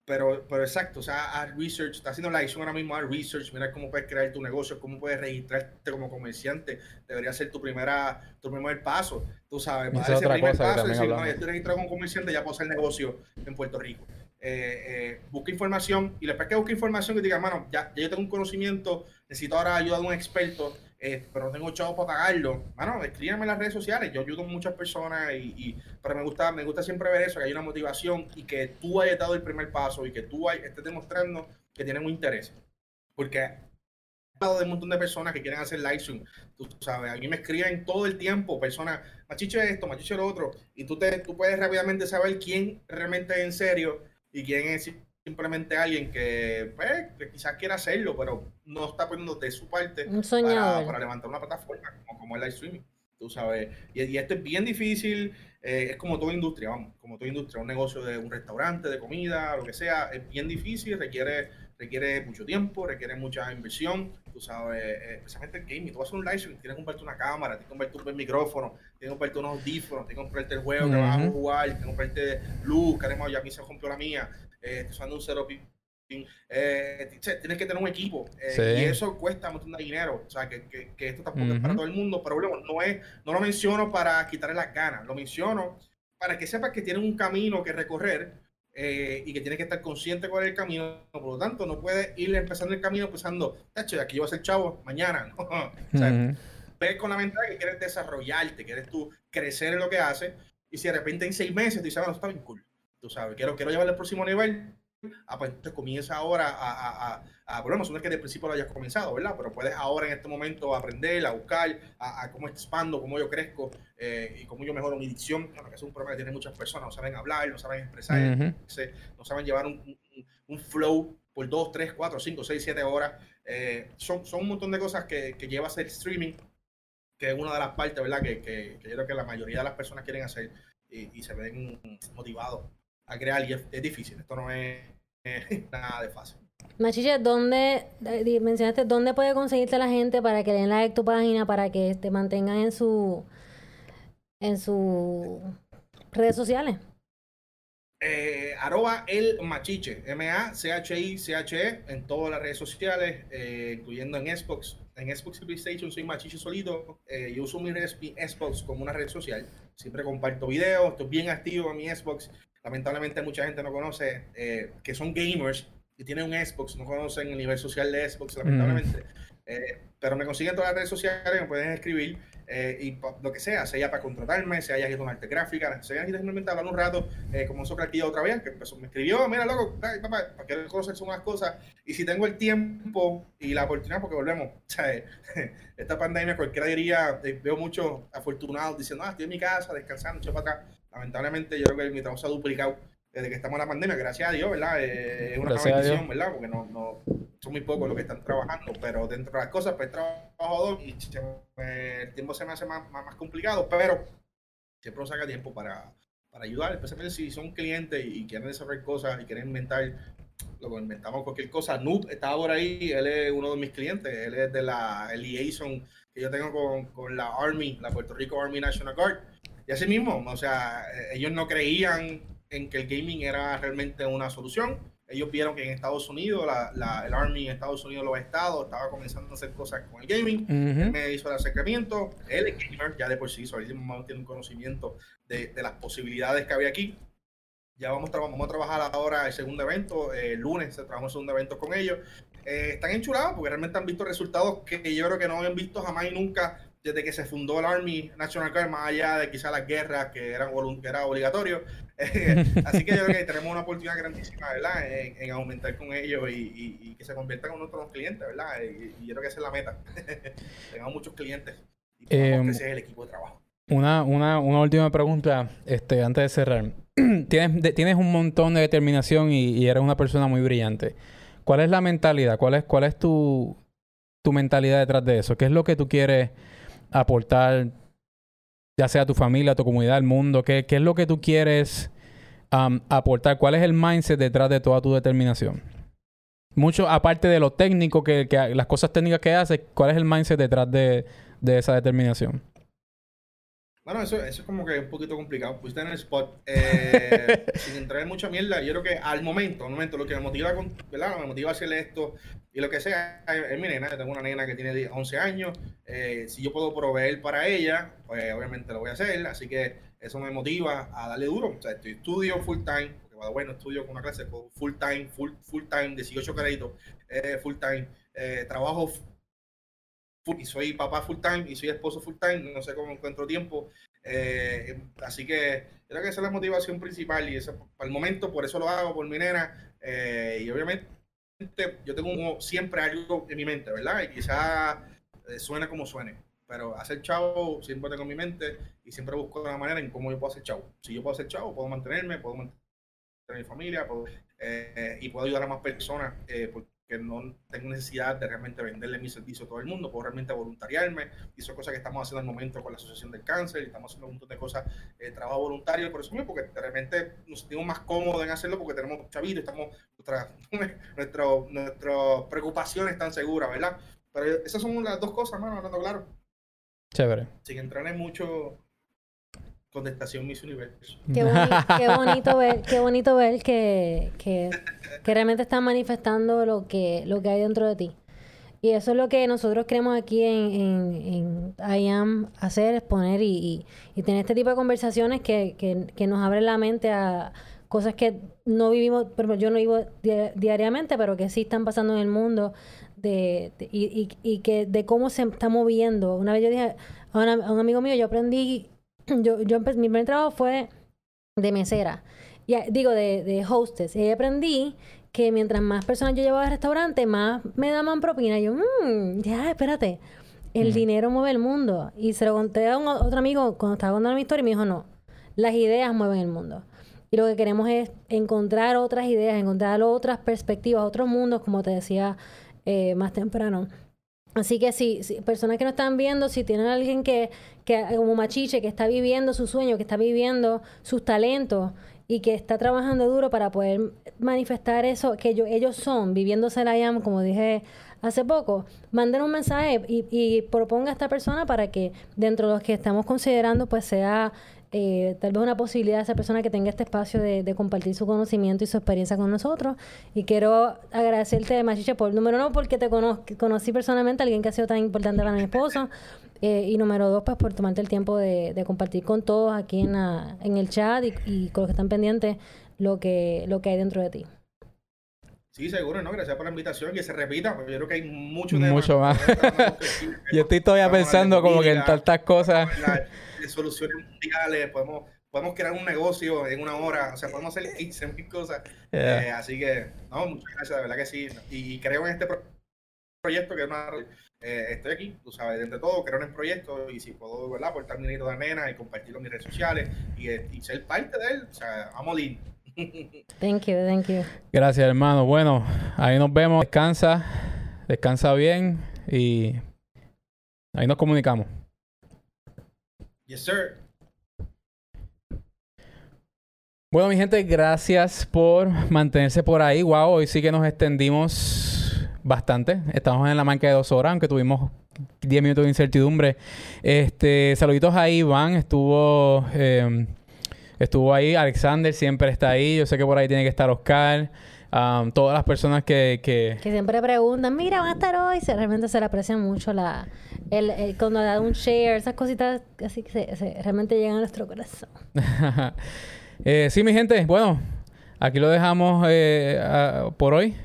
pero, pero exacto, o sea, haz research, está haciendo la edición ahora mismo, haz research, mira cómo puedes crear tu negocio, cómo puedes registrarte como comerciante, debería ser tu primera, tu primer paso, tú sabes, para ese primer paso, decir, no, ya estoy registrado como comerciante, ya puedo hacer negocio en Puerto Rico. Eh, eh, busca información y después que busque información que diga, mano, ya, ya yo tengo un conocimiento, necesito ahora ayuda de un experto, eh, pero no tengo chavos para pagarlo. Mano, escríbanme en las redes sociales. Yo ayudo a muchas personas, y, y, pero me gusta, me gusta siempre ver eso, que hay una motivación y que tú hayas dado el primer paso y que tú hay, estés demostrando que tienes un interés. Porque de un montón de personas que quieren hacer live stream. Tú sabes, a mí me escriben todo el tiempo personas, machiche esto, machiche lo otro, y tú, te, tú puedes rápidamente saber quién realmente es en serio y quién es simplemente alguien que, pues, que quizás quiera hacerlo, pero no está poniendo de su parte para, para, levantar una plataforma como, como el live streaming. Tú sabes, y, y esto es bien difícil, eh, es como toda industria, vamos, como toda industria, un negocio de un restaurante, de comida, lo que sea, es bien difícil, requiere, requiere mucho tiempo, requiere mucha inversión, tú sabes, eh, especialmente el gaming, tú vas a hacer un live stream, tienes que comprarte una cámara, tienes que comprarte un micrófono, tienes que comprarte unos audífonos, tienes que comprarte el juego uh -huh. que vas a jugar, tienes que comprarte luz, que además ya a mí se rompió la mía, eh, usando un cero eh, tienes que tener un equipo eh, sí. y eso cuesta un montón de dinero. O sea, que, que, que esto tampoco uh -huh. es para todo el mundo, pero bueno, no, es, no lo menciono para quitarle las ganas, lo menciono para que sepas que tienes un camino que recorrer eh, y que tienes que estar consciente cuál es el camino. Por lo tanto, no puedes ir empezando el camino pensando, tacho, aquí yo voy a ser chavo mañana. o sea, ves con la mentalidad que quieres desarrollarte, quieres tú crecer en lo que haces. Y si de repente en seis meses tú dices, bueno, está bien cool. Tú sabes, quiero, quiero llevar al próximo nivel ah, pues entonces comienza ahora a, a, a, a no es que de principio lo hayas comenzado, ¿verdad? Pero puedes ahora en este momento aprender, a buscar, a, cómo expando, cómo yo crezco eh, y cómo yo mejoro mi dicción, que es un problema que tienen muchas personas, no saben hablar, no saben expresar, no saben llevar un, un, flow por dos, tres, cuatro, cinco, seis, siete horas. Eh, son, son un montón de cosas que, que lleva a hacer streaming, que es una de las partes, ¿verdad? Que, que, que yo creo que la mayoría de las personas quieren hacer y, y se ven motivados a crear y es, difícil, esto no es, nada de fácil. Machiche, ¿dónde, eh, mencionaste, dónde puede conseguirte la gente para que den like tu página, para que te mantengan en su en sus redes sociales? Eh, arroba el machiche, M-A-C-H-I-C-H-E, en todas las redes sociales, eh, incluyendo en Xbox. En Xbox y PlayStation soy machiche solito. Eh, yo uso mi Xbox como una red social. Siempre comparto videos, estoy bien activo en mi Xbox lamentablemente mucha gente no conoce, eh, que son gamers y tienen un Xbox, no conocen el nivel social de Xbox, lamentablemente. Eh, pero me consiguen todas las redes sociales, me pueden escribir eh, y lo que sea, sea para contratarme, sea haya con arte gráfica, sea simplemente hablar un rato, como eso aquí otra vez, que empezó, me escribió, mira, loco, papá, para que cosas son unas cosas. Y si tengo el tiempo y la oportunidad, porque volvemos, esta pandemia cualquiera diría, veo muchos afortunados diciendo, ah, estoy en mi casa, descansando, estoy para acá lamentablemente yo creo que mi trabajo se ha duplicado desde que estamos en la pandemia, gracias a Dios, ¿verdad? Eh, es una bendición, ¿verdad? Porque no, no, son muy pocos los que están trabajando, pero dentro de las cosas, pues trabajo dos y el tiempo se me hace más, más, complicado, pero siempre uno saca tiempo para, para ayudar, especialmente si son clientes y quieren desarrollar cosas y quieren inventar, lo inventamos cualquier cosa. Noob estaba por ahí, él es uno de mis clientes, él es de la liaison que yo tengo con, con la Army, la Puerto Rico Army National Guard y así mismo, o sea, eh, ellos no creían en que el gaming era realmente una solución. Ellos vieron que en Estados Unidos, la, el Army en Estados Unidos, los estados, estaba comenzando a hacer cosas con el gaming. Él me hizo el acercamiento. Él es gamer, ya de por sí, él tiene un conocimiento de, de, las posibilidades que había aquí. Ya vamos, vamos a trabajar ahora el segundo evento. El lunes trabajamos el segundo evento con ellos. Eh, están enchulados porque realmente han visto resultados que yo creo que no habían visto jamás y nunca desde que se fundó el Army National Guard, más allá de quizás las guerras que eran que era obligatorio. Así que yo creo que tenemos una oportunidad grandísima, ¿verdad? En, aumentar con ellos y, que se conviertan en nuestros clientes, ¿verdad? Y, yo creo que esa es la meta. Tengamos muchos clientes y es el equipo de trabajo. Una, una, una última pregunta este, antes de cerrar. tienes, tienes un montón de determinación y, y, eres una persona muy brillante. ¿Cuál es la mentalidad? ¿Cuál es, cuál es tu, tu mentalidad detrás de eso? ¿Qué es lo que tú quieres aportar, ya sea a tu familia, a tu comunidad, al mundo? ¿Qué, qué es lo que tú quieres um, aportar? ¿Cuál es el mindset detrás de toda tu determinación? Mucho, aparte de lo técnico, que, que las cosas técnicas que haces, ¿cuál es el mindset detrás de, de esa determinación? Bueno, eso, eso es como que un poquito complicado. Pusiste en el spot. Eh, sin entrar en mucha mierda, yo creo que al momento, al momento, lo que me motiva, con, ¿verdad? Me motiva a hacer esto y lo que sea, es mi nena. Yo tengo una nena que tiene 11 años. Eh, si yo puedo proveer para ella, pues obviamente lo voy a hacer. Así que eso me motiva a darle duro. O sea, estoy, estudio full time, porque bueno, estudio con una clase full time, full, full time, 18 créditos, eh, full time. trabajo y soy papá full time y soy esposo full time, no sé cómo encuentro tiempo. Eh, así que creo que esa es la motivación principal y eso, el momento por eso lo hago, por mi nena. Eh, y obviamente yo tengo siempre algo en mi mente, ¿verdad? Y quizá eh, suene como suene, pero hacer chavo siempre tengo en mi mente y siempre busco la manera en cómo yo puedo hacer chavo. Si yo puedo hacer chavo, puedo mantenerme, puedo mantener mi familia y puedo ayudar a más personas. Porque que no tengo necesidad de realmente venderle mi servicio a todo el mundo, puedo realmente voluntariarme, y son cosas que estamos haciendo al momento con la Asociación del Cáncer, y estamos haciendo un montón de cosas, eh, trabajo voluntario, por eso mismo, porque realmente nos sentimos más cómodos en hacerlo porque tenemos chavitos, estamos, nuestras nuestras preocupaciones están seguras, ¿verdad? Pero esas son las dos cosas, hermano, hablando claro. Chévere. Sin entrar en mucho contestación Miss Universo. Qué, bonito ver, qué bonito ver que, que, realmente están manifestando lo que, lo que hay dentro de ti. Y eso es lo que nosotros queremos aquí en, en, en IAM hacer, exponer y, y, tener este tipo de conversaciones que, que, que nos abren la mente a cosas que no vivimos, pero yo no vivo diariamente, pero que sí están pasando en el mundo de, y, y, que de cómo se está moviendo. Una vez yo dije a, un amigo mío, yo aprendí, yo, yo mi primer trabajo fue de mesera, y, digo, de, de hostess, y aprendí que mientras más personas yo llevaba al restaurante, más me daban propina. Y yo, mmm, ya, espérate, el dinero mueve el mundo. Y se lo conté a un, otro amigo cuando estaba contando mi historia y me dijo, no, las ideas mueven el mundo. Y lo que queremos es encontrar otras ideas, encontrar otras perspectivas, otros mundos, como te decía eh, más temprano. Así que si, personas que no están viendo, si tienen alguien que, que, como Machiche, que está viviendo su sueño, que está viviendo sus talentos y que está trabajando duro para poder manifestar eso que ellos, ellos son, viviéndose la IAM, como dije hace poco, manden un mensaje y, y proponga a esta persona para que dentro de los que estamos considerando, pues sea eh, tal vez una posibilidad de esa persona que tenga este espacio de, compartir su conocimiento y su experiencia con nosotros. Y quiero agradecerte, Machiche, por número uno, porque te conocí personalmente a alguien que ha sido tan importante para mi esposo. Eh, y número dos, pues por tomarte el tiempo de, compartir con todos aquí en, en el chat y, con los que están pendientes lo que, lo que hay dentro de ti. Sí, seguro, ¿no? Gracias por la invitación. Que se repita, porque yo creo que hay mucho, mucho más. yo estoy todavía pensando como que en tantas cosas de soluciones mundiales, podemos, podemos crear un negocio en una hora, o sea, podemos hacer 15 mil cosas. Eh, así que, no, muchas gracias, de verdad que sí. Y, creo en este proyecto que es una... Eh, estoy aquí, tú sabes, entre todo, creo en el proyecto y si puedo, ¿verdad? Aportar mi dinero de nena y compartirlo en mis redes sociales y, y ser parte de él, o sea, vamos lindo. Thank you, thank you. Gracias, hermano. Bueno, ahí nos vemos. Descansa, descansa bien y ahí nos comunicamos. Yes, sir. Bueno, mi gente, gracias por mantenerse por ahí. Wow, hoy sí que nos extendimos bastante. Estamos en la marca de dos horas, aunque tuvimos 10 minutos de incertidumbre. Este, saluditos a Iván, estuvo, em, estuvo ahí. Alexander siempre está ahí. Yo sé que por ahí tiene que estar Oscar. Todas las personas que, que... Que siempre preguntan, mira, van a estar hoy. realmente se le aprecia mucho la, el, cuando da un share, esas cositas así que se, realmente llegan a nuestro corazón. eh, sí, mi gente, bueno, aquí lo dejamos eh, por hoy.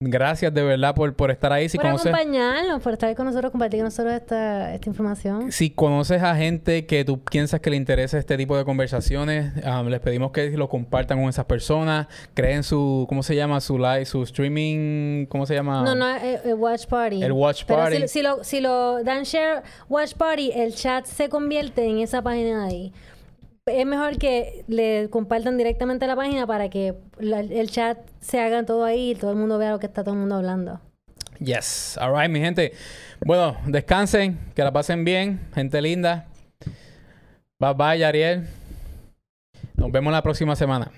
Gracias de verdad por, por estar ahí. Si por acompañarnos, por estar con nosotros, compartir con nosotros esta, esta información. Si conoces a gente que tú piensas que le interesa este tipo de conversaciones, um, les pedimos que lo compartan con esas personas. Creen su, ¿cómo se llama? Su live, su streaming, ¿cómo se llama? No, no, el, eh, Watch Party. El Watch Party. Pero si, lo, si lo dan share Watch Party, el chat se convierte en esa página de ahí es mejor que le compartan directamente la página para que el chat se haga todo ahí y todo el mundo vea lo que está todo el mundo hablando. Yes. All right, mi gente. Bueno, descansen, que la pasen bien, gente linda. Bye bye, Ariel. Nos vemos la próxima semana.